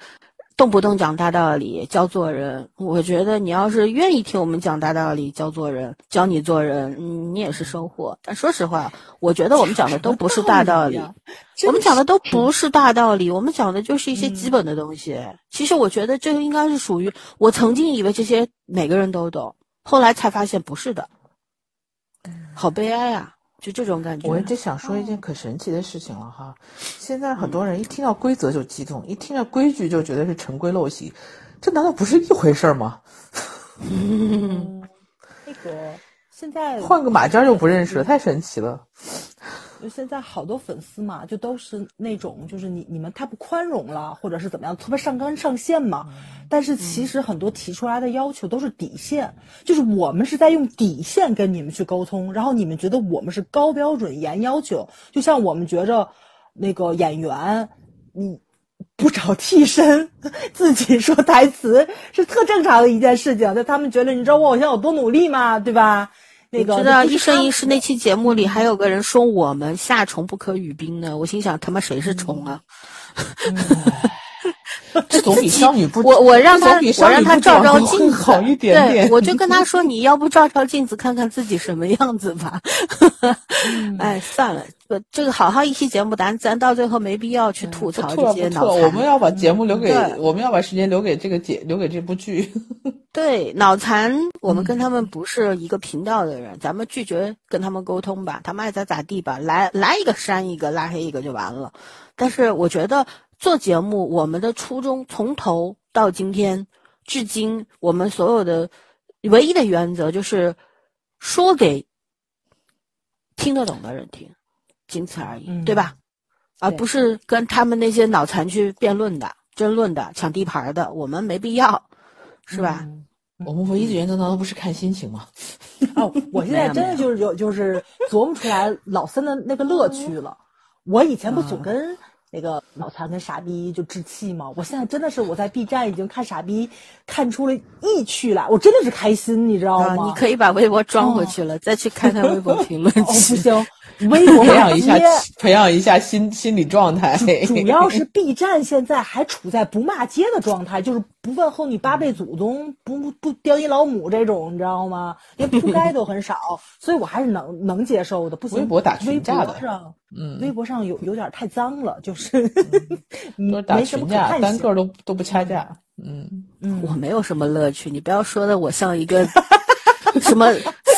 动不动讲大道理，教做人。我觉得你要是愿意听我们讲大道理，教做人，教你做人，嗯，你也是收获。但说实话，我觉得我们讲的都不是大道理，我们讲的都不是大道理，我们讲的就是一些基本的东西。其实我觉得这个应该是属于我曾经以为这些每个人都懂，后来才发现不是的，好悲哀啊！就这种感觉，我就想说一件可神奇的事情了哈。现在很多人一听到规则就激动，一听到规矩就觉得是陈规陋习，这难道不是一回事吗？那个现在换个马甲就不认识了，太神奇了。就现在好多粉丝嘛，就都是那种，就是你你们太不宽容了，或者是怎么样，特别上纲上线嘛。但是其实很多提出来的要求都是底线，就是我们是在用底线跟你们去沟通，然后你们觉得我们是高标准严要求。就像我们觉着那个演员，你不找替身，自己说台词是特正常的一件事情。那他们觉得，你知道我偶像有多努力吗？对吧？那个知道《一生一世》那期节目里还有个人说我们夏虫不可语冰呢，我心想他妈谁是虫啊？这总比少女不我我让他我让他照照镜子好一点点，对，我就跟他说你要不照照镜子看看自己什么样子吧。哎，算了，这个好好一期节目，咱咱到最后没必要去吐槽这些脑残。我们要把节目留给，我们要把时间留给这个节，留给这部剧。对，脑残，我们跟他们不是一个频道的人，咱们拒绝跟他们沟通吧，他们爱咋咋地吧，来来一个删一个，拉黑一个就完了。但是我觉得。做节目，我们的初衷从头到今天至今，我们所有的唯一的原则就是说给听得懂的人听，仅此而已，对吧？而不是跟他们那些脑残去辩论的、争论的、抢地盘的，我们没必要，是吧？我们唯一的原则难道不是看心情吗？哦，我现在真的就是有，就是琢磨出来老三的那个乐趣了。我以前不总跟。那个脑残跟傻逼就置气嘛！我现在真的是我在 B 站已经看傻逼看出了意趣来，我真的是开心，你知道吗？你可以把微博装回去了，再去看看微博评论区。不行，微博培养一下，培养一下心心理状态。主要是 B 站现在还处在不骂街的状态，就是不问候你八辈祖宗，不不叼你老母这种，你知道吗？连铺盖都很少，所以我还是能能接受的。不行，微博打群架的。嗯，微博上有有点太脏了，就是都打群架，单个都都不掐架。嗯嗯，我没有什么乐趣，你不要说的我像一个 什么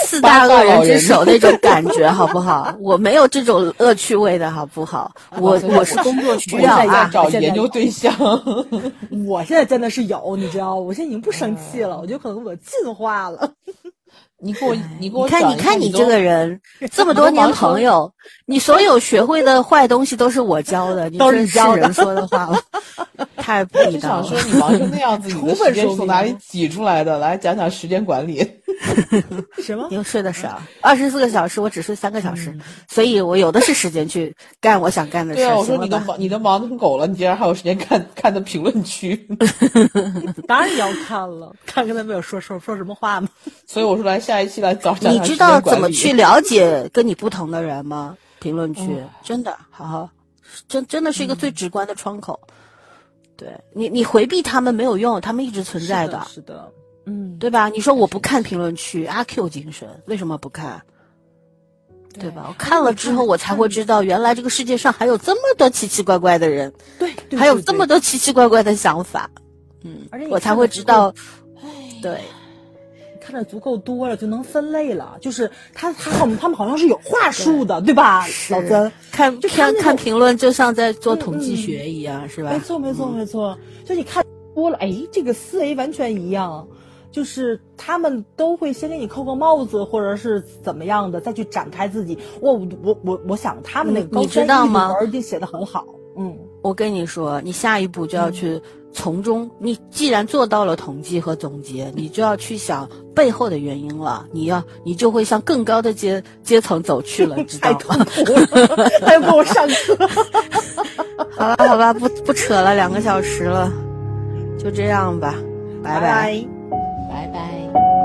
四大恶人之首那种 感觉，好不好？我没有这种恶趣味的好不好？我我是工作需要啊，找研究对象。我现在真的是有，你知道，我现在已经不生气了，我觉得可能我进化了。你给我，你给我看，你看你这个人，这么多年朋友，你所有学会的坏东西都是我教的，都是教人说的话了，太不地道了。想说你忙成那样子，你的时间从哪里挤出来的？来讲讲时间管理。什么？因为睡得少，二十四个小时，我只睡三个小时，所以我有的是时间去干我想干的事。对啊，我说你都忙，你都忙得成狗了，你竟然还有时间看看的评论区？当然要看了，看看他们有说说说什么话吗？所以我说来下一期来找你知道怎么去了解跟你不同的人吗？评论区真的，好好，真真的是一个最直观的窗口。对你，你回避他们没有用，他们一直存在的。是的。嗯，对吧？你说我不看评论区，阿 Q 精神，为什么不看？对吧？我看了之后，我才会知道，原来这个世界上还有这么多奇奇怪怪的人，对，还有这么多奇奇怪怪的想法。嗯，我才会知道，对，看的足够多了，就能分类了。就是他他们他们好像是有话术的，对吧？老曾看看看评论，就像在做统计学一样，是吧？没错，没错，没错。就你看多了，哎，这个思维完全一样。就是他们都会先给你扣个帽子，或者是怎么样的，再去展开自己。我我我我想他们那个高知道吗？一定写的很好。嗯，我跟你说，你下一步就要去从中，你既然做到了统计和总结，你就要去想背后的原因了。你要，你就会向更高的阶阶层走去了，知道吗？他要给我上课。好 了好了，不不扯了，两个小时了，就这样吧，拜拜。拜拜。